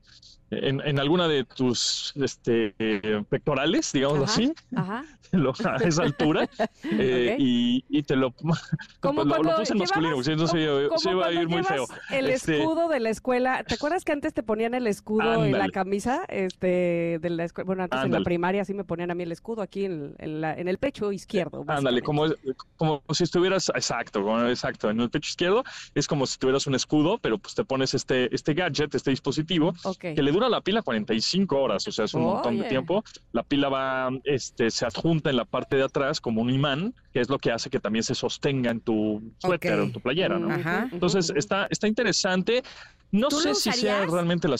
en, alguna de tus este, pectorales, digamos así, a esa altura, eh, y, te lo, como lo, lo puse en masculino, entonces se, iba a ir muy feo. El este escudo de la escuela, ¿te acuerdas que antes te ponían el escudo en la camisa este, de la escuela? Bueno, antes en la primaria sí me ponían a mí el escudo aquí en, en, el pecho izquierdo. Ándale, como, como si estuvieras, exacto, exacto, en el pecho izquierdo es como si tuvieras un escudo, pero pues te pones este, este gadget, este dispositivo, que le dura la pila 45 horas, o sea, es un montón de tiempo. La pila va, este, se adjunta en la parte de atrás como un imán, que es lo que hace que también se sostenga en tu suéter o en tu playera, ¿no? Entonces, está, está interesante. No sé si sea realmente la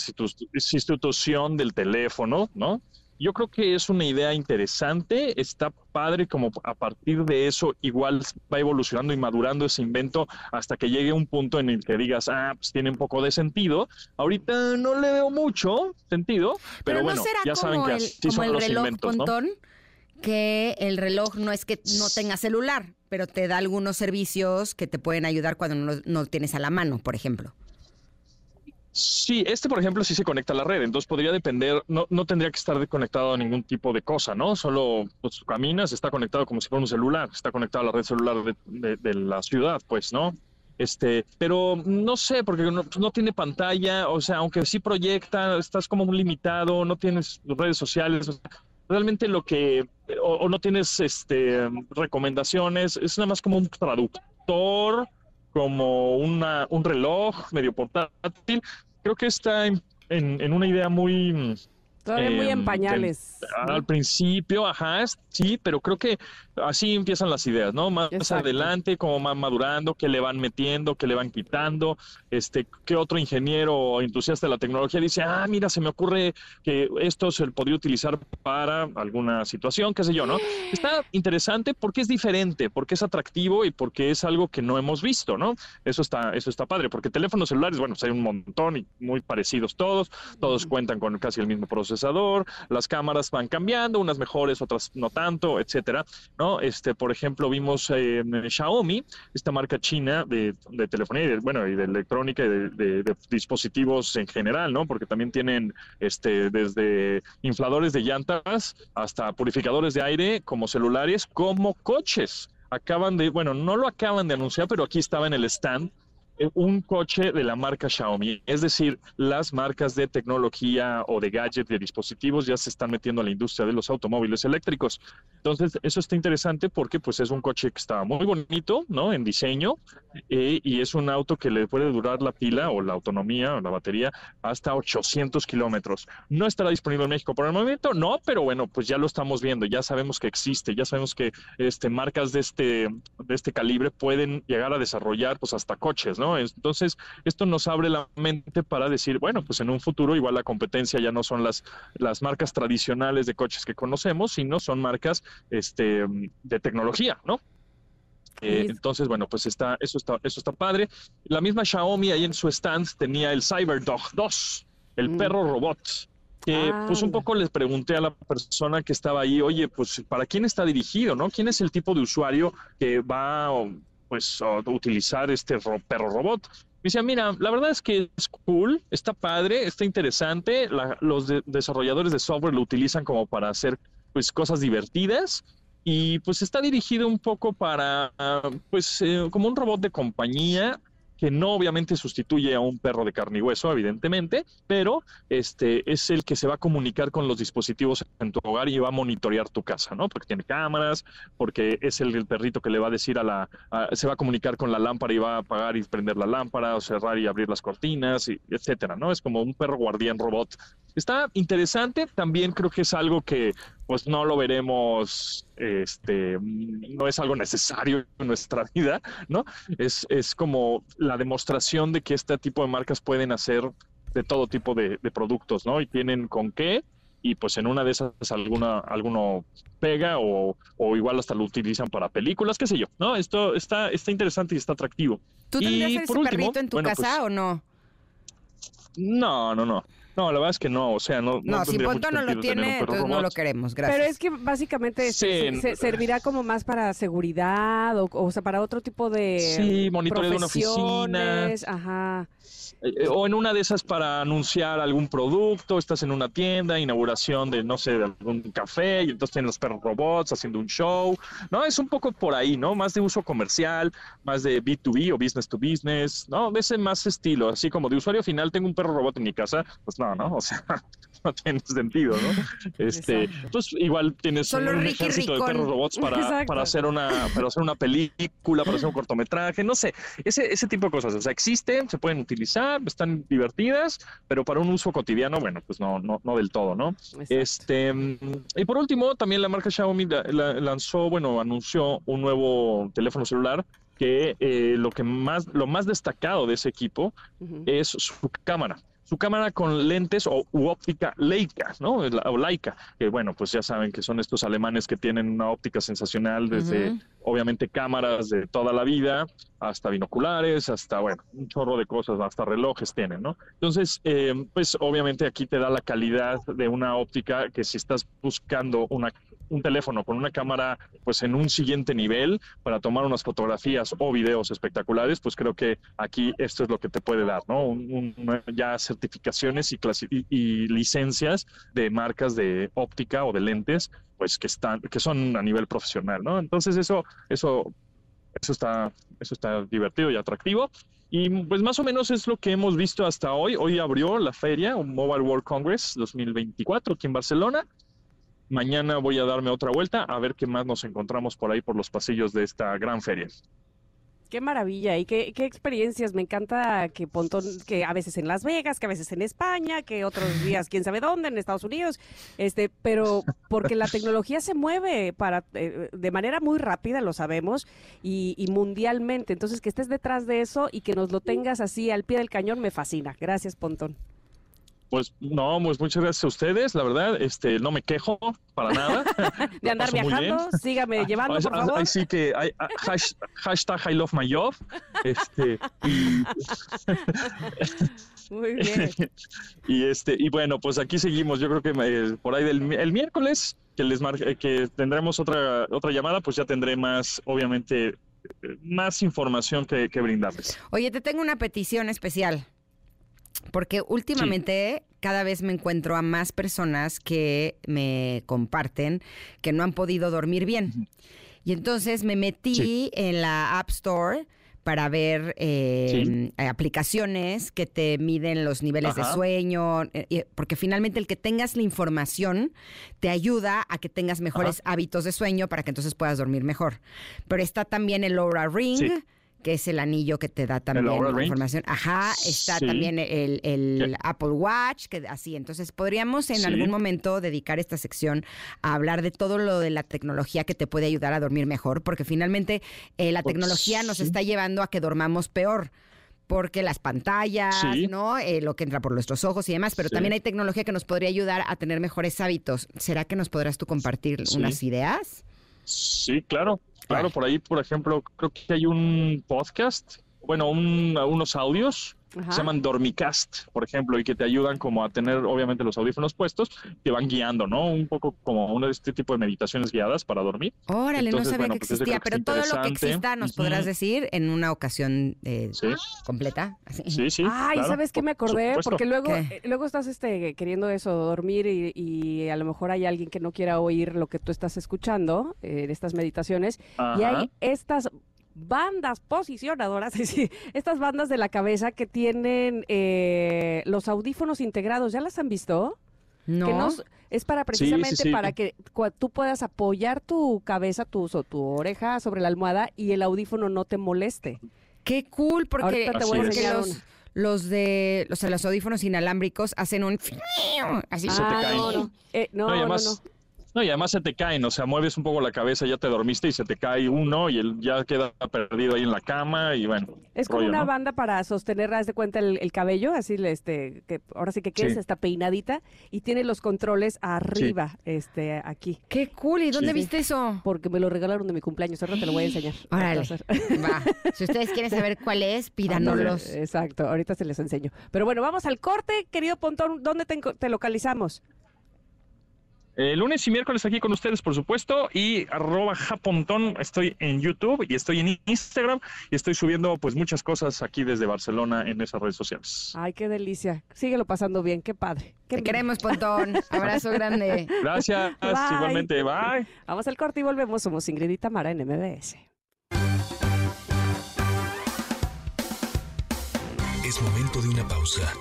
institución del teléfono, ¿no? Yo creo que es una idea interesante, está padre como a partir de eso igual va evolucionando y madurando ese invento hasta que llegue un punto en el que digas, ah, pues tiene un poco de sentido. Ahorita no le veo mucho sentido, pero, bueno, ya saben que así son los inventos, ¿no? que el reloj no es que no tenga celular, pero te da algunos servicios que te pueden ayudar cuando no, no tienes a la mano, por ejemplo. Sí, este por ejemplo sí se conecta a la red, entonces podría depender, no, no tendría que estar conectado a ningún tipo de cosa, ¿no? Solo pues, caminas, está conectado como si fuera un celular, está conectado a la red celular de, la ciudad, pues, ¿no? Este, pero no sé, porque no, pues, no, tiene pantalla, o sea, aunque sí proyecta, estás como limitado, no tienes redes sociales, realmente lo que, o, no tienes este, recomendaciones, es nada más como un traductor como una, un reloj medio portátil. Creo que está en, en una idea muy Todavía muy en em, pañales. al principio, ajá, sí, pero creo que así empiezan las ideas, ¿no? Más adelante, como van madurando, qué le van metiendo, qué le van quitando, este, qué otro ingeniero o entusiasta de la tecnología dice, ah, mira, se me ocurre que esto se podría utilizar para alguna situación, qué sé yo, ¿no? Está interesante porque es diferente, porque es atractivo y porque es algo que no hemos visto, ¿no? Eso está, eso está padre, porque teléfonos celulares, bueno, pues hay un montón y muy parecidos todos, todos cuentan con casi el mismo proceso las cámaras van cambiando, unas mejores, otras no tanto, etcétera, ¿no? Este, por ejemplo, vimos eh, Xiaomi, esta marca china de, telefonía y de, bueno, y de electrónica y de, dispositivos en general, ¿no? Porque también tienen este, desde infladores de llantas hasta purificadores de aire, como celulares, como coches. Acaban de, bueno, no lo acaban de anunciar, pero aquí estaba en el stand un coche de la marca Xiaomi. Es decir, las marcas de tecnología o de gadget, de dispositivos, ya se están metiendo a la industria de los automóviles eléctricos. Entonces, eso está interesante porque pues es un coche que está muy bonito, ¿no? En diseño eh, y es un auto que le puede durar la pila o la autonomía o la batería hasta 800 kilómetros. No estará disponible en México por el momento, no, pero bueno, pues ya lo estamos viendo, ya sabemos que existe, ya sabemos que este, marcas de este, de este calibre pueden llegar a desarrollar pues hasta coches, ¿no? Entonces, esto nos abre la mente para decir, bueno, pues en un futuro igual la competencia ya no son las, las marcas tradicionales de coches que conocemos, sino son marcas este, de tecnología, ¿no? Eh, entonces, bueno, pues está, eso está, eso está padre. La misma Xiaomi ahí en su stand tenía el CyberDog 2, el mm. perro robot. Que pues un ah. poco les pregunté a la persona que estaba ahí, oye, pues ¿para quién está dirigido, no? ¿Quién es el tipo de usuario que va pues utilizar este perro robot. Me decía, mira, la verdad es que es cool, está padre, está interesante. los desarrolladores de software lo utilizan como para hacer pues cosas divertidas y pues está dirigido un poco para pues eh, como un robot de compañía que no obviamente sustituye a un perro de carne y hueso, evidentemente, pero este es el que se va a comunicar con los dispositivos en tu hogar y va a monitorear tu casa, ¿no? Porque tiene cámaras, porque es el, perrito que le va a decir a la, se va a comunicar con la lámpara y va a apagar y prender la lámpara, o cerrar y abrir las cortinas, y etcétera, ¿no? Es como un perro guardián robot. Está interesante, también creo que es algo que pues no lo veremos, este, no es algo necesario en nuestra vida, ¿no? Es, es como la demostración de que este tipo de marcas pueden hacer de todo tipo de, de productos, ¿no? Y tienen con qué, y pues en una de esas alguna, alguno pega o, o igual hasta lo utilizan para películas, qué sé yo, ¿no? Esto está, está interesante y está atractivo. ¿Tú Y tendrías ese por último, perrito en tu bueno, casa pues, o no? No, no, no. No, la verdad es que no, o sea, no. No, si tendría Ponto no lo tiene, entonces no lo queremos. Gracias. Pero es que básicamente Sí, se- se- servirá como más para seguridad o, o sea, para otro tipo de Sí, monitoreo de una oficina. Ajá. Eh, o en una de esas para anunciar algún producto, estás en una tienda, inauguración de, no sé, de algún café, y entonces tienen los perros robots haciendo un show, ¿no? Es un poco por ahí, ¿no? Más de uso comercial, más de B2B o business to business, ¿no? De ese más estilo, así como de usuario final, tengo un perro robot en mi casa, pues no, ¿no? O sea, no tiene sentido, ¿no? Este, Exacto. pues igual tienes Solo un Ricky ejército de Ricón. perros robots para, para hacer una, para hacer una película, para hacer un cortometraje, no sé, ese, ese tipo de cosas. O sea, existen, se pueden utilizar, están divertidas, pero para un uso cotidiano, bueno, pues no, no, no del todo, ¿no? Exacto. Este, mm, y por último, también la marca Xiaomi la- la- lanzó, bueno, anunció un nuevo teléfono celular que eh, lo que más, lo más destacado de ese equipo es su cámara. Su cámara con lentes o u óptica Leica, ¿no? La- O Leica, que bueno, pues ya saben que son estos alemanes que tienen una óptica sensacional desde, obviamente, cámaras de toda la vida, hasta binoculares, hasta, bueno, un chorro de cosas, hasta relojes tienen, ¿no? Entonces, eh, pues obviamente aquí te da la calidad de una óptica que si estás buscando una, un teléfono con una cámara, pues en un siguiente nivel para tomar unas fotografías o videos espectaculares, pues creo que aquí esto es lo que te puede dar, ¿no? Ya certificaciones y, y- y licencias de marcas de óptica o de lentes, pues que están, que son a nivel profesional, ¿no? Entonces eso, eso, eso está, eso está divertido y atractivo. Y pues más o menos es lo que hemos visto hasta hoy. Hoy abrió la feria, un Mobile World Congress 2024 aquí en Barcelona. Mañana voy a darme otra vuelta a ver qué más nos encontramos por ahí por los pasillos de esta gran feria. Qué maravilla y qué, qué experiencias. Me encanta que Pontón, que a veces en Las Vegas, que a veces en España, que otros días quién sabe dónde, en Estados Unidos. Este, pero porque la tecnología se mueve para eh, de manera muy rápida, lo sabemos, y, y mundialmente. Entonces, que estés detrás de eso y que nos lo tengas así al pie del cañón me fascina. Gracias, Pontón. Pues no, pues muchas gracias a ustedes, la verdad, este, no me quejo para nada. De andar viajando, sígame llevando, Ahí- por favor. ahí sí que hay, ah, hash- hashtag I love my job. Este, y, Muy bien. y este y bueno, pues aquí seguimos. Yo creo que eh, por ahí del mi- el miércoles que les mar- eh, que tendremos otra otra llamada, pues ya tendré más, obviamente, eh, más información que, que brindarles. Oye, te tengo una petición especial. Porque últimamente cada vez me encuentro a más personas que me comparten que no han podido dormir bien. Y entonces me metí Sí. en la App Store para ver eh, aplicaciones que te miden los niveles de sueño, eh, porque finalmente el que tengas la información te ayuda a que tengas mejores hábitos de sueño para que entonces puedas dormir mejor. Pero está también el Aura Ring, Sí. Que es el anillo que te da también Ring. información. Ajá, está Sí. también el. Apple Watch, que así. Entonces, podríamos en Sí. algún momento dedicar esta sección a hablar de todo lo de la tecnología que te puede ayudar a dormir mejor, porque finalmente eh, la Pues, tecnología nos está llevando a que dormamos peor. Porque las pantallas, Sí. ¿no? Eh, lo que entra por nuestros ojos y demás, pero Sí. también hay tecnología que nos podría ayudar a tener mejores hábitos. ¿Será que nos podrás tú compartir Sí. unas ideas? Sí, claro, claro. Por ahí, por ejemplo, creo que hay un podcast, bueno, un- unos audios Ajá. se llaman Dormicast, por ejemplo, y que te ayudan como a tener, obviamente, los audífonos puestos, te van guiando, ¿no? Un poco como uno de este tipo de meditaciones guiadas para dormir. Órale, Entonces, no sabía bueno, que pues existía, pero todo lo que exista nos podrás decir en una ocasión eh, Sí, completa. Así. sí, sí. Ay, claro, ¿sabes qué me acordé? Porque luego, ¿Qué? eh, luego estás este, queriendo eso, dormir y, y a lo mejor hay alguien que no quiera oír lo que tú estás escuchando, eh, de estas meditaciones. Y hay estas bandas posicionadoras, estas bandas de la cabeza que tienen eh, los audífonos integrados. ¿Ya las han visto? No. Que no s- es para sí, precisamente sí. para que tú puedas apoyar tu cabeza, tu, o tu oreja sobre la almohada y el audífono no te moleste. Qué cool, porque, Ahorita te voy a porque enseñar los, los de los, los audífonos inalámbricos hacen un así. Se te ah, caen. no, no. Eh, no, No, y no, además, no. no, y además se te caen, o sea, mueves un poco la cabeza, ya te dormiste y se te cae uno y él ya queda perdido ahí en la cama y bueno. Es como rollo, una ¿no? banda para sostener, haz de cuenta, el, el cabello, así, le, este, que ahora sí que quieres Sí. está peinadita y tiene los controles arriba, este, aquí. Qué cool. ¿Y dónde Sí. viste eso? Porque me lo regalaron de mi cumpleaños, ahora te lo voy a enseñar. Órale. Va. Si ustedes quieren saber cuál es, pídanoslos. Exacto, ahorita se les enseño. Pero bueno, vamos al corte, querido Pontón, ¿dónde te localizamos? Eh, lunes y miércoles aquí con ustedes, por supuesto, y arroba japontón, estoy en YouTube y estoy en Instagram y estoy subiendo pues muchas cosas aquí desde Barcelona en esas redes sociales. Ay, qué delicia. Síguelo pasando bien, qué padre. Qué Te bien. queremos, Pontón. Abrazo grande. Gracias, Bye. igualmente, bye. Vamos al corte y volvemos. Somos Ingrid y Tamara en MBS. Es momento de una pausa.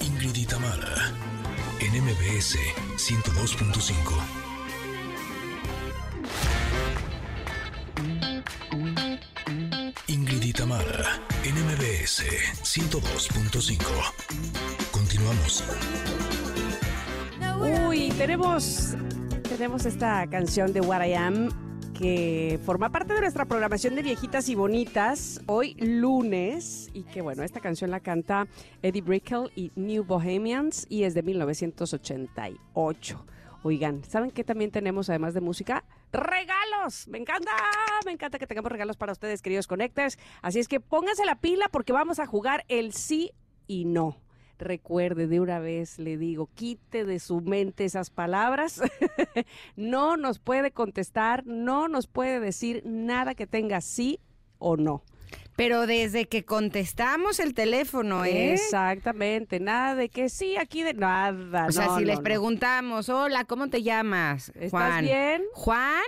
Ingrid y Tamara, en MBS 102.5. Ingrid y Tamara, en MBS 102.5. Continuamos. Uy, tenemos, tenemos esta canción de What I Am que forma parte de nuestra programación de viejitas y bonitas hoy lunes y que bueno, esta canción la canta Eddie Brickell y New Bohemians y es de 1988. Oigan, ¿saben qué también tenemos además de música? ¡Regalos! Me encanta, me encanta que tengamos regalos para ustedes, queridos Connectors. Así es que pónganse la pila porque vamos a jugar el sí y no. Recuerde, de una vez le digo, quite de su mente esas palabras. no nos puede contestar, no nos puede decir nada que tenga sí o no. Pero desde que contestamos el teléfono, ¿eh? Exactamente, nada de que sí, aquí de nada. O sea, si no, les no. preguntamos, hola, ¿cómo te llamas? ¿Estás Juan. bien? Juan,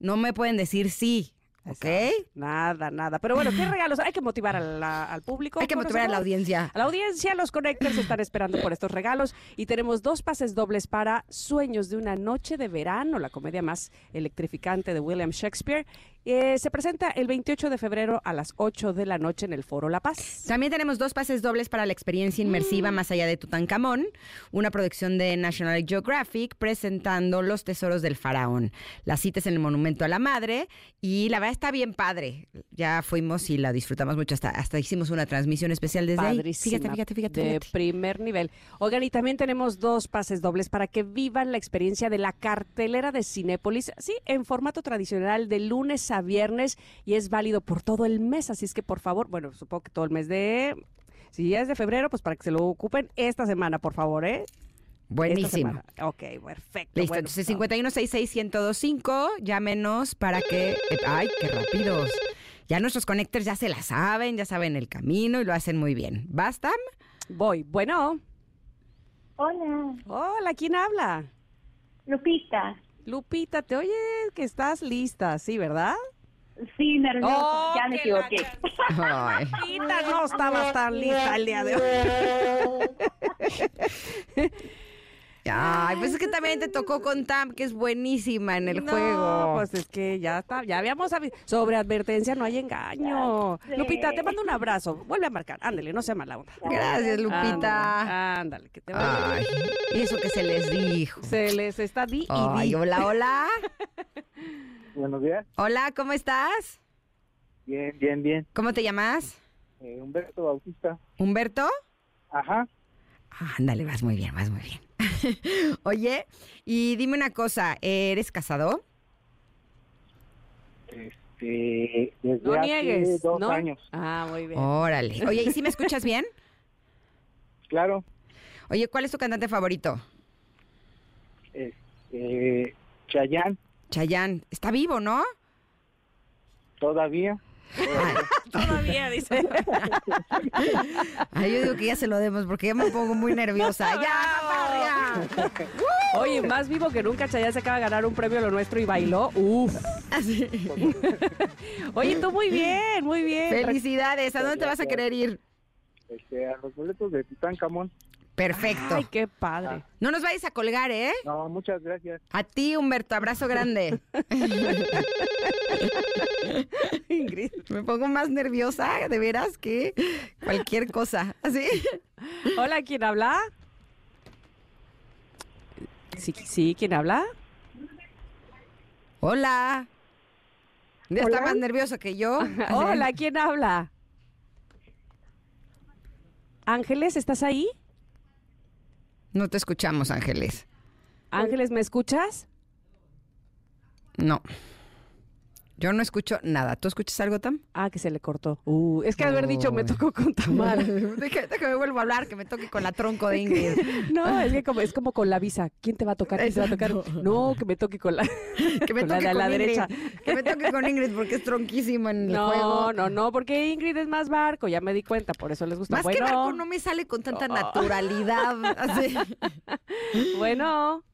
no me pueden decir sí, ¿ok? Nada, nada. Pero bueno, ¿qué regalos? Hay que motivar la- al público. Hay que motivar a la audiencia. A la audiencia, los Connectors están esperando por estos regalos y tenemos dos pases dobles para Sueños de una noche de verano, la comedia más electrificante de William Shakespeare. Eh, se presenta el 28 de febrero a las 8 de la noche en el Foro La Paz. También tenemos dos pases dobles para la experiencia inmersiva Mm. Más allá de Tutankamón, una producción de National Geographic presentando los tesoros del faraón. La cita es en el Monumento a la Madre y la verdad está bien padre. Ya fuimos y la disfrutamos mucho, hasta, hasta hicimos una transmisión especial desde ahí. Padrísima, Fíjate, fíjate, fíjate. De fíjate. primer nivel. Oigan, y también tenemos dos pases dobles para que vivan la experiencia de la cartelera de Cinépolis, sí, en formato tradicional de lunes a viernes y es válido por todo el mes, así es que por favor, bueno, supongo que todo el mes de... Si ya es de febrero, pues para que se lo ocupen esta semana, por favor, ¿eh? Esta Buenísimo. Ok, perfecto. Listo, bueno, entonces no. 5166-1025, llámenos para que... eh, ¡Ay, qué rápidos! Ya nuestros connectors ya se la saben, ya saben el camino y lo hacen muy bien. ¿Basta? Voy. Bueno. Hola, Hola, ¿quién habla? Lupita. Lupita, te oye que estás lista, ¿sí, verdad? Sí, nerviosa, Oh, ya me equivoqué. Ay. Lupita, no estabas tan lista el día de hoy. Ay, pues es que también te tocó con Tam, que es buenísima en el No, juego. Pues es que ya está, ya habíamos sobre advertencia no hay engaño. Sí. Lupita, te mando un abrazo. Vuelve a marcar. Ándale, no sea mala onda. Gracias, Lupita. Ándale, ándale, que te Ay, y eso que se les dijo. Se les está di y Ay, di. hola, hola. Buenos días. Hola, ¿cómo estás? Bien, bien, bien. ¿Cómo te llamas? Eh, Humberto Bautista. ¿Humberto? Ajá. Ah, ándale, vas muy bien, vas muy bien. Oye, y dime una cosa, ¿eres casado? Este, desde No hace niegues, dos ¿no? años. Ah, muy bien. Órale. Oye, ¿y si me escuchas bien? Claro. Oye, ¿cuál es tu cantante favorito? Este, Chayán, Chayán. Está vivo, ¿no? todavía. Todavía dice. Ay, yo digo que ya se lo demos porque ya me pongo muy nerviosa. ¡Ya! Oye, más vivo que nunca, Chayanne se acaba de ganar un premio a lo nuestro y bailó. Uf. Así. Oye, tú muy bien, muy bien. Felicidades. ¿A dónde te vas a querer ir? Este, a los boletos de Tutankamón. Perfecto. Ay, qué padre. No nos vayas a colgar, ¿eh? No, muchas gracias. A ti, Humberto, abrazo grande. Ingrid. Me pongo más nerviosa, de veras, que cualquier cosa. ¿Así? Hola, ¿quién habla? Sí, sí, ¿quién habla? Hola. Ya está Hola. más nervioso que yo. Hola, ¿quién habla? Ángeles, ¿estás ahí? No te escuchamos, Ángeles. Ángeles, ¿me escuchas? No. Yo no escucho nada. ¿Tú escuchas algo, Tam? Ah, que se le cortó. Uh, es que haber dicho me tocó con deja que me vuelvo a hablar, que me toque con la tronco de Ingrid. No, es que como, es como con la visa. ¿Quién te va a tocar? ¿Quién te va a tocar? No, que me toque con la, Que me con toque con la Ingrid. derecha. Que me toque con Ingrid porque es tronquísimo en el No, juego. no, no, porque Ingrid es más barco, ya me di cuenta, por eso les gusta. Más bueno, que barco no me sale con tanta Oh. naturalidad. Así. bueno.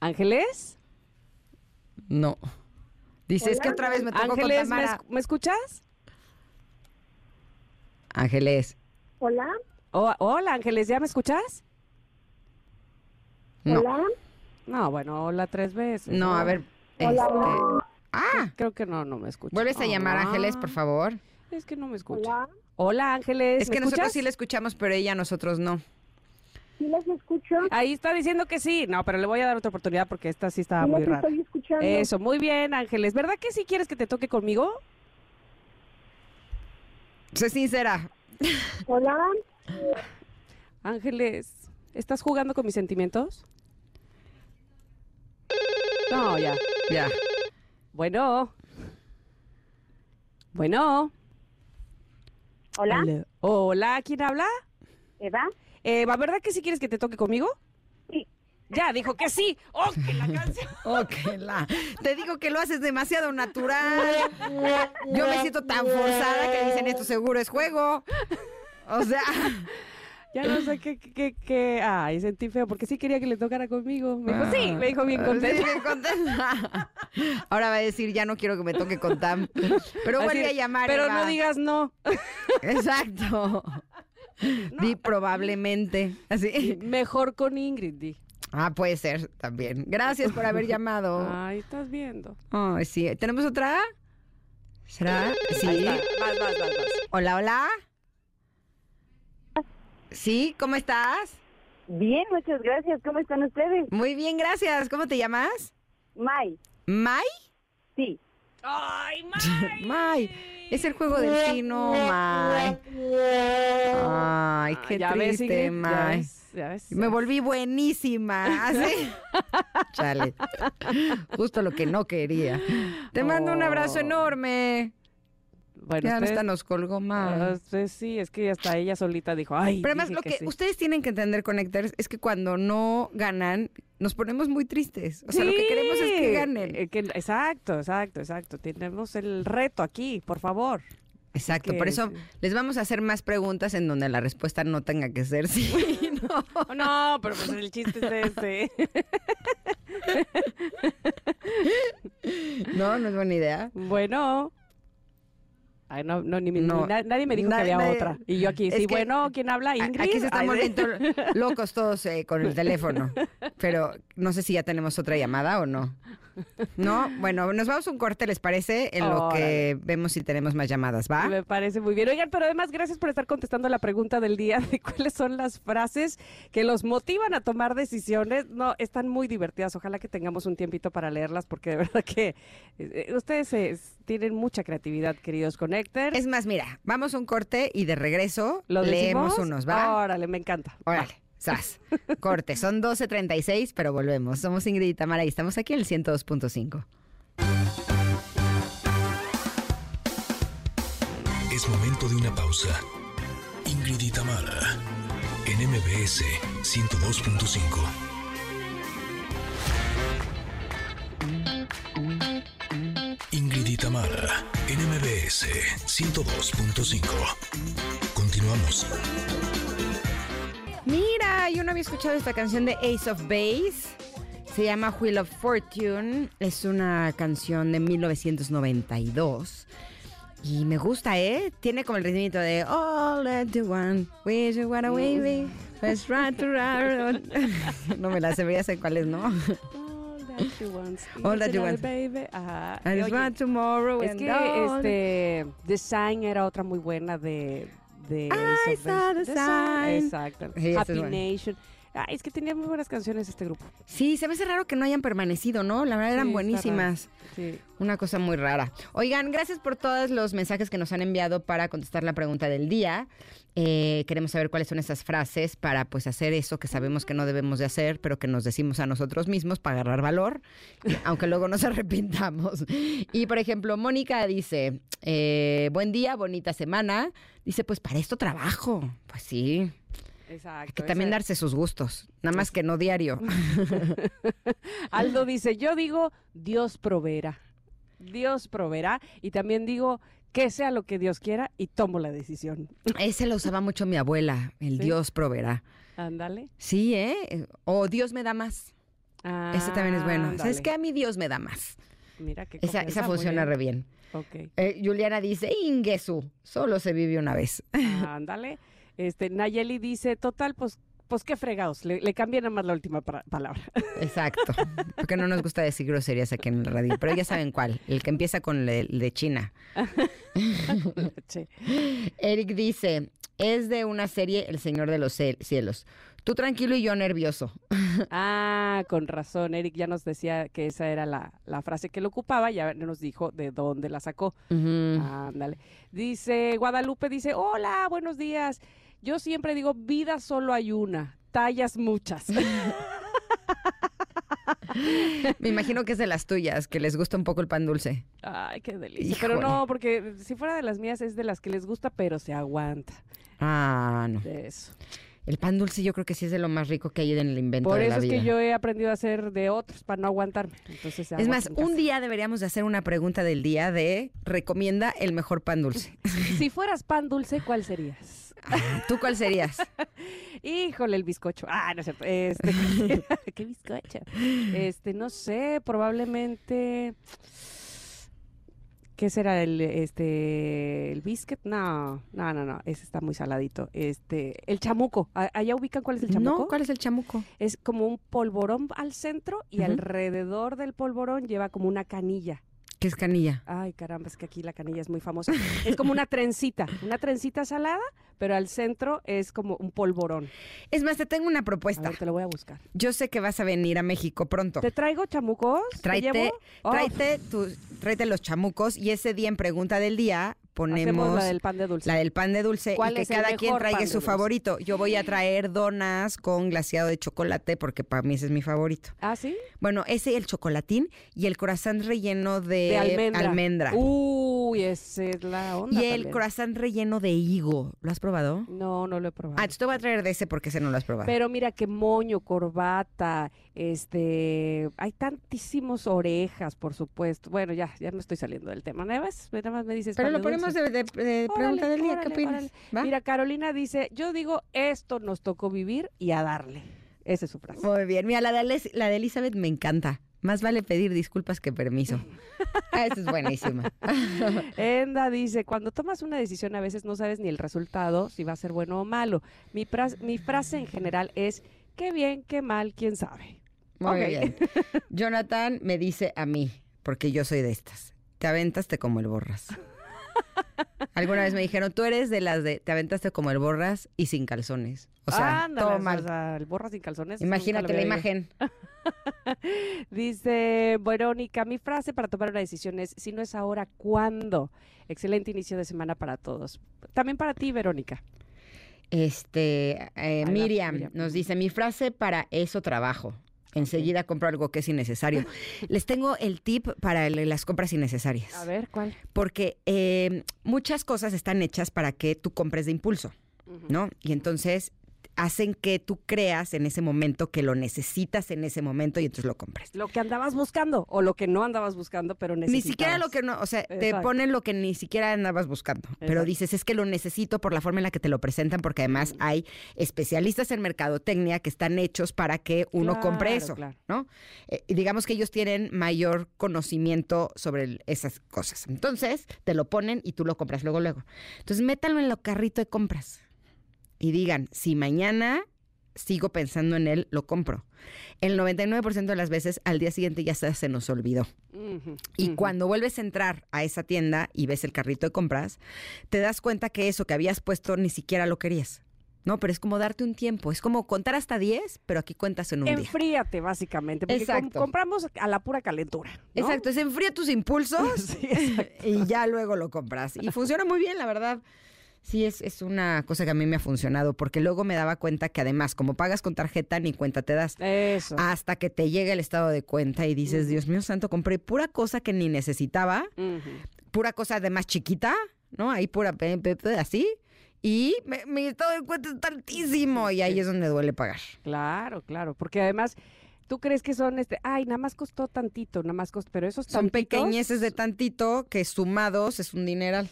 ¿Ángeles? No. Dices que otra vez me tocó con Ángeles, ¿me, Tamara. ¿me escuchas? Ángeles. Hola, Oh, hola, Ángeles, ¿ya me escuchas? No. hola, No, bueno, hola tres veces. No, a ver. Hola, este, hola. Ah, Creo que no, no me escucha. vuelves a llamar Ángeles, por favor. Es que no me escucha. hola. Hola, Ángeles. Es ¿me que nosotros escuchas? sí la escuchamos, pero ella nosotros no. Sí les escucho. Ahí está diciendo que sí. No, pero le voy a dar otra oportunidad porque esta sí estaba sí muy rara. estoy escuchando. Eso, muy bien, Ángeles. ¿Verdad que sí quieres que te toque conmigo? Sé sincera. Hola, Ángeles, ¿estás jugando con mis sentimientos? No, ya. Ya. Bueno. Bueno. hola, Hola, Hola, ¿quién habla? Eva. Eva, ¿verdad que sí quieres que te toque conmigo? Sí. Ya, dijo que sí. ¡Oh, que la canción! Oh, que la. Te digo que lo haces demasiado natural. Yo me siento tan forzada que dicen esto seguro es juego. O sea, Ya no sé qué, qué, qué, Ay, sentí feo porque sí quería que le tocara conmigo. Me dijo, sí, me dijo bien Sí, contenta. bien contenta. Ahora va a decir, ya no quiero que me toque con Tam. Pero vuelve a llamar. Pero Eva. no digas no. Exacto. Di probablemente. Así. Mejor con Ingrid, di. Ah, puede ser también. Gracias por haber llamado. Ay, estás viendo. Ay, sí. ¿Tenemos otra? ¿Será? Ahí Sí. está. Vas, vas, vas, vas. Hola, hola. Sí, ¿cómo estás? Bien, muchas gracias. ¿Cómo están ustedes? Muy bien, gracias. ¿Cómo te llamas? May. ¿Mai? Sí. ¡Ay, May! Mai. Es el juego del chino, Mai. Ay, qué ya ves, triste, Ingrid, ya Mai. ves, ya ves, ya Me volví buenísima. Así. Chale. Justo lo que no quería. Te mando un abrazo enorme. Bueno, Ya ustedes- hasta nos colgó Ah, pues sí, es que hasta ella solita dijo, ay, Pero además, lo que, sí. ustedes tienen que entender, Connectors, es que cuando no ganan, nos ponemos muy tristes. O sea, lo que queremos es que ganen. eh, exacto, exacto, exacto. Tenemos el reto aquí, por favor. Exacto, por eso sí. les vamos a hacer más preguntas en donde la respuesta no tenga que ser sí. no. Oh, no, pero pues el chiste es ese. no, no es buena idea. bueno. Ay, no, no, ni, ni No, na- nadie me dijo nadie- que había nadie- otra. Y yo aquí, sí, bueno, ¿quién habla? Ingrid. Aquí se volviendo locos todos eh, con el teléfono. Pero no sé si ya tenemos otra llamada o no. No, bueno, nos vamos a un corte, ¿les parece? En lo que vemos si tenemos más llamadas, ¿va? Me parece muy bien. Oigan, pero además, gracias por estar contestando la pregunta del día de cuáles son las frases que los motivan a tomar decisiones. No, están muy divertidas. Ojalá que tengamos un tiempito para leerlas, porque de verdad que eh, ustedes eh, tienen mucha creatividad, queridos connectors. Es más, mira, vamos a un corte y de regreso ¿Lo leemos decimos? unos, ¿va? Órale, me encanta. Órale, Corte, son 12.36, pero volvemos. Somos Ingrid y y estamos aquí en el 102.5. Es momento de una pausa. Ingrid y Tamara, en MBS 102.5. Ingrid y Tamara, en MBS 102.5. Continuamos. Ah, yo no había escuchado esta canción de Ace of Base. Se llama Wheel of Fortune. Es una canción de 1992. Y me gusta, ¿eh? Tiene como el ritmito de All that you want, wish you were away, baby. Let's run to run. No me la sé, ya sé cuál es, ¿no? All that you want. All that you want. Baby. Ajá. And it's Oye, tomorrow Es and que all- este Design era otra muy buena de de I Ace of saw Base. the sign. Exacto. Sí, esa es Happy buena. Nation. Ay, es que tenía muy buenas canciones este grupo. Sí, se me hace raro que no hayan permanecido, ¿no? La verdad eran Sí, buenísimas. Sí. Una cosa muy rara. Oigan, gracias por todos los mensajes que nos han enviado para contestar la pregunta del día. Eh, queremos saber cuáles son esas frases para pues hacer eso que sabemos que no debemos de hacer, pero que nos decimos a nosotros mismos para agarrar valor, aunque luego nos arrepintamos. Y por ejemplo, Mónica dice, eh, buen día, bonita semana. Dice, pues para esto trabajo. Pues sí, Exacto. hay que también esa- darse sus gustos, nada más que no diario. Aldo dice, yo digo, Dios proveerá. Dios proveerá. Y también digo, que sea lo que Dios quiera y tomo la decisión. Ese lo usaba mucho mi abuela, el ¿Sí? Dios proveerá. Ándale. Sí, ¿eh? O Dios me da más. Ese también es bueno. ¿Sabes Ándale. qué? A mí Dios me da más. Mira que Esa, esa funciona re bien. Eh, Juliana dice, Ingesu, solo se vive una vez. Ándale. Este, Nayeli dice, total, pues, pues qué fregados. Le, le cambié nada más la última palabra. Exacto. Porque no nos gusta decir groserías aquí en la radio. Pero ya saben cuál. El que empieza con el de China. Eric dice, es de una serie El Señor de los Cielos. Tú tranquilo y yo nervioso. Ah, con razón. Eric ya nos decía que esa era la, la frase que lo ocupaba. Ya nos dijo de dónde la sacó. Ándale. Dice Guadalupe, dice, hola, buenos días. Yo siempre digo, vida solo hay una, tallas muchas. Me imagino que es de las tuyas, que les gusta un poco el pan dulce. Ay, qué delicia. Pero no, porque si fuera de las mías es de las que les gusta, pero se aguanta. Ah, no. De eso. El pan dulce yo creo que sí es de lo más rico que hay en el invento Por de eso la es vida. que yo he aprendido a hacer de otros para no aguantarme. Entonces, Es más, en un día deberíamos de hacer una pregunta del día de recomienda el mejor pan dulce. Si fueras pan dulce, ¿cuál serías? ¿Tú cuál serías? Híjole, el bizcocho. Ah, no es cierto. Este, ¿Qué bizcocho? Este, no sé, probablemente. ¿Qué será el este el biscuit? No, no, no, no, ese está muy saladito. Este, el chamuco. ¿A- ¿Allá ubican cuál es el chamuco? No, ¿cuál es el chamuco? Es como un polvorón al centro y alrededor del polvorón lleva como una canilla. ¿Qué es canilla? Ay, caramba, es que aquí la canilla es muy famosa. Es como una trencita, una trencita salada, pero al centro es como un polvorón. Es más, te tengo una A propuesta. ver, te lo voy a buscar. Yo sé que vas a venir a México pronto. ¿Te traigo chamucos? ¿Te Tráete, llevo? Oh, tráete, tus- tráete los chamucos y ese día en pregunta del día ponemos hacemos la del pan de dulce. la del pan de dulce y ¿Cuál que cada quien traiga su favorito. Yo voy a traer donas con glaseado de chocolate porque para mí ese es mi favorito. ¿Ah, sí? Bueno, ese el chocolatín y el croissant relleno de, De almendra. almendra. Uy, esa es la onda y el también. croissant relleno de higo. ¿Lo has probado? No, no lo he probado. Ah, te voy a traer de ese porque ese no lo has probado. Pero mira que moño, corbata, este, hay tantísimos orejas, por supuesto. Bueno, ya, ya me estoy saliendo del tema. Nada más, nada más me dices. Pero lo ponemos de, pregunta del día. ¿Qué opinas? Mira, Carolina dice, yo digo, esto nos tocó vivir y a darle. Esa es su frase. Muy bien. Mira, la de, la de Elizabeth me encanta. Más vale pedir disculpas que permiso. Ah, Esa es buenísima. Enda dice, cuando tomas una decisión a veces no sabes ni el resultado, si va a ser bueno o malo. Mi, frase en general es, qué bien, qué mal, quién sabe. Muy bien. Jonathan me dice a mí, porque yo soy de estas. Te aventaste como el borras. Alguna vez me dijeron, tú eres de las de te aventaste como el borras y sin calzones. O sea, Ándale, todo o sea, el borras sin calzones. Imagínate la imagen. Dice Verónica, mi frase para tomar una decisión es, si no es ahora, ¿cuándo? Excelente inicio de semana para todos. También para ti, Verónica. Este, eh, Miriam, Miriam. nos dice, mi frase para eso trabajo. Enseguida compro algo que es innecesario. Les tengo el tip para las compras innecesarias. A ver, ¿cuál? Porque eh, muchas cosas están hechas para que tú compres de impulso. ¿no? Y entonces hacen que tú creas en ese momento que lo necesitas en ese momento y entonces lo compres. Lo que andabas buscando o lo que no andabas buscando, pero Ni necesitabas. siquiera lo que no, o sea, te ponen lo que ni siquiera andabas buscando, pero dices es que lo necesito por la forma en la que te lo presentan, porque además hay especialistas en mercadotecnia que están hechos para que uno compre eso, claro. ¿no? Eh, y digamos que ellos tienen mayor conocimiento sobre el- esas cosas. Entonces, te lo ponen y tú lo compras luego, luego. Entonces, métalo en el carrito de compras y digan, si mañana sigo pensando en él, lo compro. El 99% de las veces al día siguiente ya se, nos olvidó. Y cuando vuelves a entrar a esa tienda y ves el carrito de compras, te das cuenta que eso que habías puesto ni siquiera lo querías. No, pero es como darte un tiempo. Es como contar hasta 10, pero aquí cuentas en un día. Enfríate, básicamente. Porque Exacto. compramos a la pura calentura. ¿no? Exacto, es enfría tus impulsos Sí, y ya luego lo compras. Y funciona muy bien, la verdad. Sí, es, es una cosa que a mí me ha funcionado, porque luego me daba cuenta que además, como pagas con tarjeta, ni cuenta te das. Eso. Hasta que te llega el estado de cuenta y dices, Dios mío santo, compré pura cosa que ni necesitaba, pura cosa de más chiquita, ¿no? Ahí pura así. Y me- mi estado de cuenta es tantísimo y ahí es donde duele pagar. Claro, claro. Porque además, tú crees que son este. Ay, nada más costó tantito, nada más costó. Pero esos Son tantitos pequeñeces de tantito que sumados es un dineral.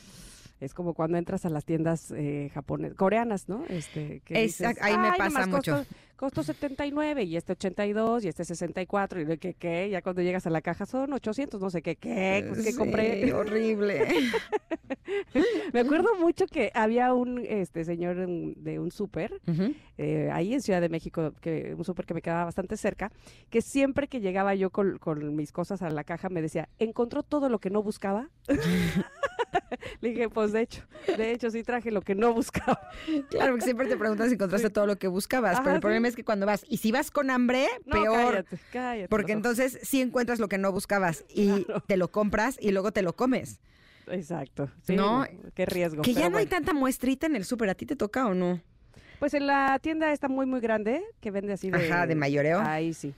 Es como cuando entras a las tiendas eh, japonesas, coreanas, ¿no? Este, que Exact- dices, ahí me "Ay, pasa mucho". Costó, costó 79 y este 82 y este 64 y de que qué, ya cuando llegas a la caja son 800, no sé qué, qué, pues, ¿qué Sí, compré. horrible. Me acuerdo mucho que había un este señor de un súper eh, ahí en Ciudad de México, que un súper que me quedaba bastante cerca, que siempre que llegaba yo con, con mis cosas a la caja me decía, ¿encontró todo lo que no buscaba? Le dije, pues de hecho, de hecho sí traje lo que no buscaba. Claro, porque siempre te preguntan si encontraste todo lo que buscabas, Ajá, pero el sí. problema es que cuando vas, y si vas con hambre, No, peor. cállate, cállate. Porque no. entonces sí encuentras lo que no buscabas y Claro. te lo compras y luego te lo comes. Exacto. sí, No, qué riesgo. Que ya no hay tanta muestrita en el súper, ¿a ti te toca o no? Pues en la tienda está muy, muy grande, que vende así de... Ajá, de mayoreo. Ahí sí,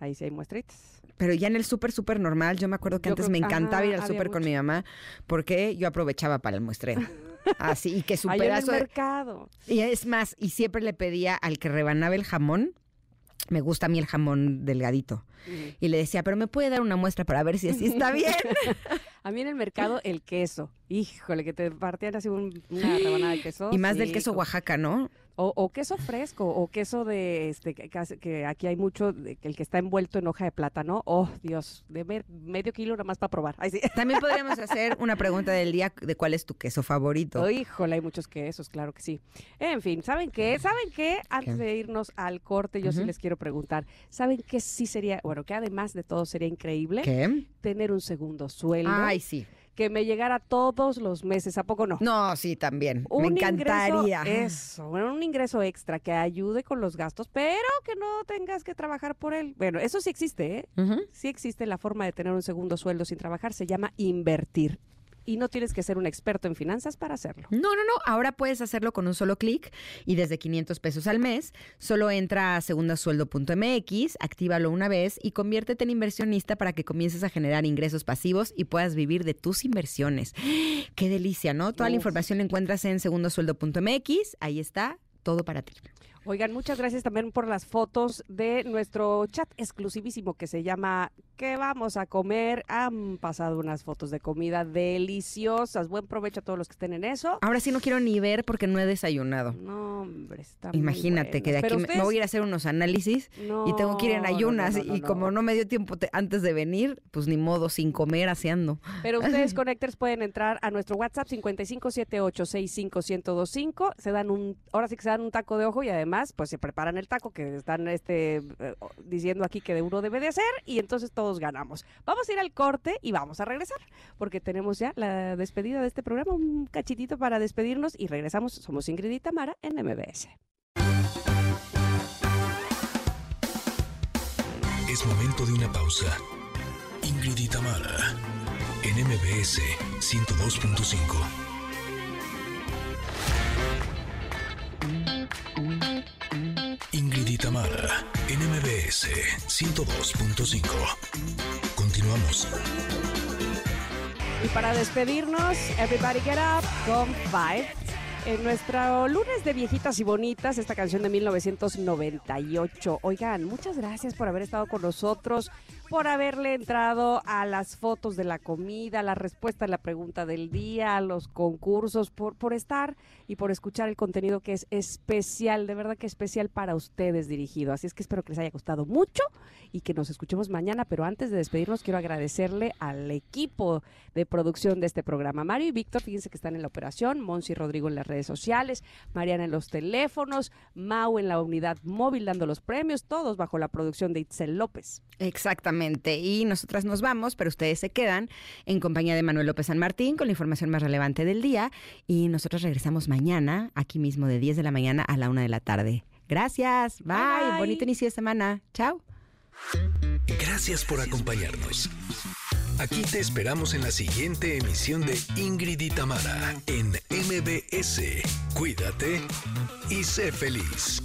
ahí sí hay muestritas. Pero ya en el súper, súper normal, yo me acuerdo que Yo antes creo me encantaba ajá, ir al súper con mi mamá porque yo aprovechaba para el muestreo. Así, y que su Ahí en el pedazo de- mercado. Y es más, y siempre le pedía al que rebanaba el jamón, me gusta a mí el jamón delgadito. Y le decía, pero me puede dar una muestra para ver si así está bien. A mí en el mercado el queso. Híjole, que te partían así un- una rebanada de queso. y más del queso Oaxaca, ¿no? O, o queso fresco, o queso de este que, que aquí hay mucho, de el que está envuelto en hoja de plátano. Oh, Dios, de me- medio kilo nada más para probar. Ay, sí. También podríamos hacer una pregunta del día de cuál es tu queso favorito. Oh, híjole, hay muchos quesos, claro que sí. En fin, ¿saben qué? ¿Saben qué? Antes ¿Qué? de irnos al corte, yo sí les quiero preguntar. ¿Saben qué sí sería, bueno, que además de todo sería increíble? ¿Qué? Tener un segundo sueldo Ay, sí. Que me llegara todos los meses, ¿a poco no? No, sí, también. Un Me ingreso- encantaría. eso, bueno, un ingreso extra que ayude con los gastos, pero que no tengas que trabajar por él. Bueno, eso sí existe, ¿eh? Sí existe la forma de tener un segundo sueldo sin trabajar, se llama invertir. Y no tienes que ser un experto en finanzas para hacerlo. No, no, no. Ahora puedes hacerlo con un solo clic y desde 500 pesos al mes. Solo entra a segundasueldo.mx, actívalo una vez y conviértete en inversionista para que comiences a generar ingresos pasivos y puedas vivir de tus inversiones. Qué delicia, ¿no? Toda la información la encuentras en segundasueldo.mx. Ahí está, todo para ti. Oigan, muchas gracias también por las fotos de nuestro chat exclusivísimo que se llama ¿Qué vamos a comer? Han pasado unas fotos de comida deliciosas. Buen provecho a todos los que estén en eso. Ahora sí no quiero ni ver porque no he desayunado. No, hombre, está muy Imagínate que de aquí me, voy a ir a hacer unos análisis y tengo que ir en ayunas no, no, y como no. me dio tiempo te- antes de venir, pues ni modo, sin comer, haciendo. Pero ustedes, Connectors, pueden entrar a nuestro WhatsApp 5578651025. Se dan un, ahora sí que se dan un taco de ojo y además, pues se preparan el taco que están este, eh, diciendo aquí que de uno debe de hacer y entonces todos ganamos. Vamos a ir al corte y vamos a regresar porque tenemos ya la despedida de este programa, un cachitito para despedirnos y regresamos. Somos Ingrid y Tamara en MBS. Es momento de una pausa. Ingrid y Tamara, en MBS 102.5. Ingrid y Tamara, en MBS 102.5. Continuamos. Y para despedirnos, everybody get up con Five. En nuestro lunes de viejitas y bonitas, esta canción de 1998. Oigan, muchas gracias por haber estado con nosotros, por haberle entrado a las fotos de la comida, la respuesta a la pregunta del día, a los concursos, por, por estar y por escuchar el contenido que es especial, de verdad que especial para ustedes dirigido. Así es que espero que les haya gustado mucho y que nos escuchemos mañana. Pero antes de despedirnos, quiero agradecerle al equipo de producción de este programa. Mario y Víctor, fíjense que están en la operación, Monsi y Rodrigo en las redes sociales, Mariana en los teléfonos, Mau en la unidad móvil dando los premios, todos bajo la producción de Itzel López. Exactamente. Y nosotras nos vamos, pero ustedes se quedan en compañía de Manuel López San Martín con la información más relevante del día. Y nosotros regresamos mañana, aquí mismo de 10 de la mañana a la 1 de la tarde. Gracias. Bye. Bye. Bonito inicio de semana. Chao. Gracias por acompañarnos. Aquí te esperamos en la siguiente emisión de Ingrid y Tamara en MBS. Cuídate y sé feliz.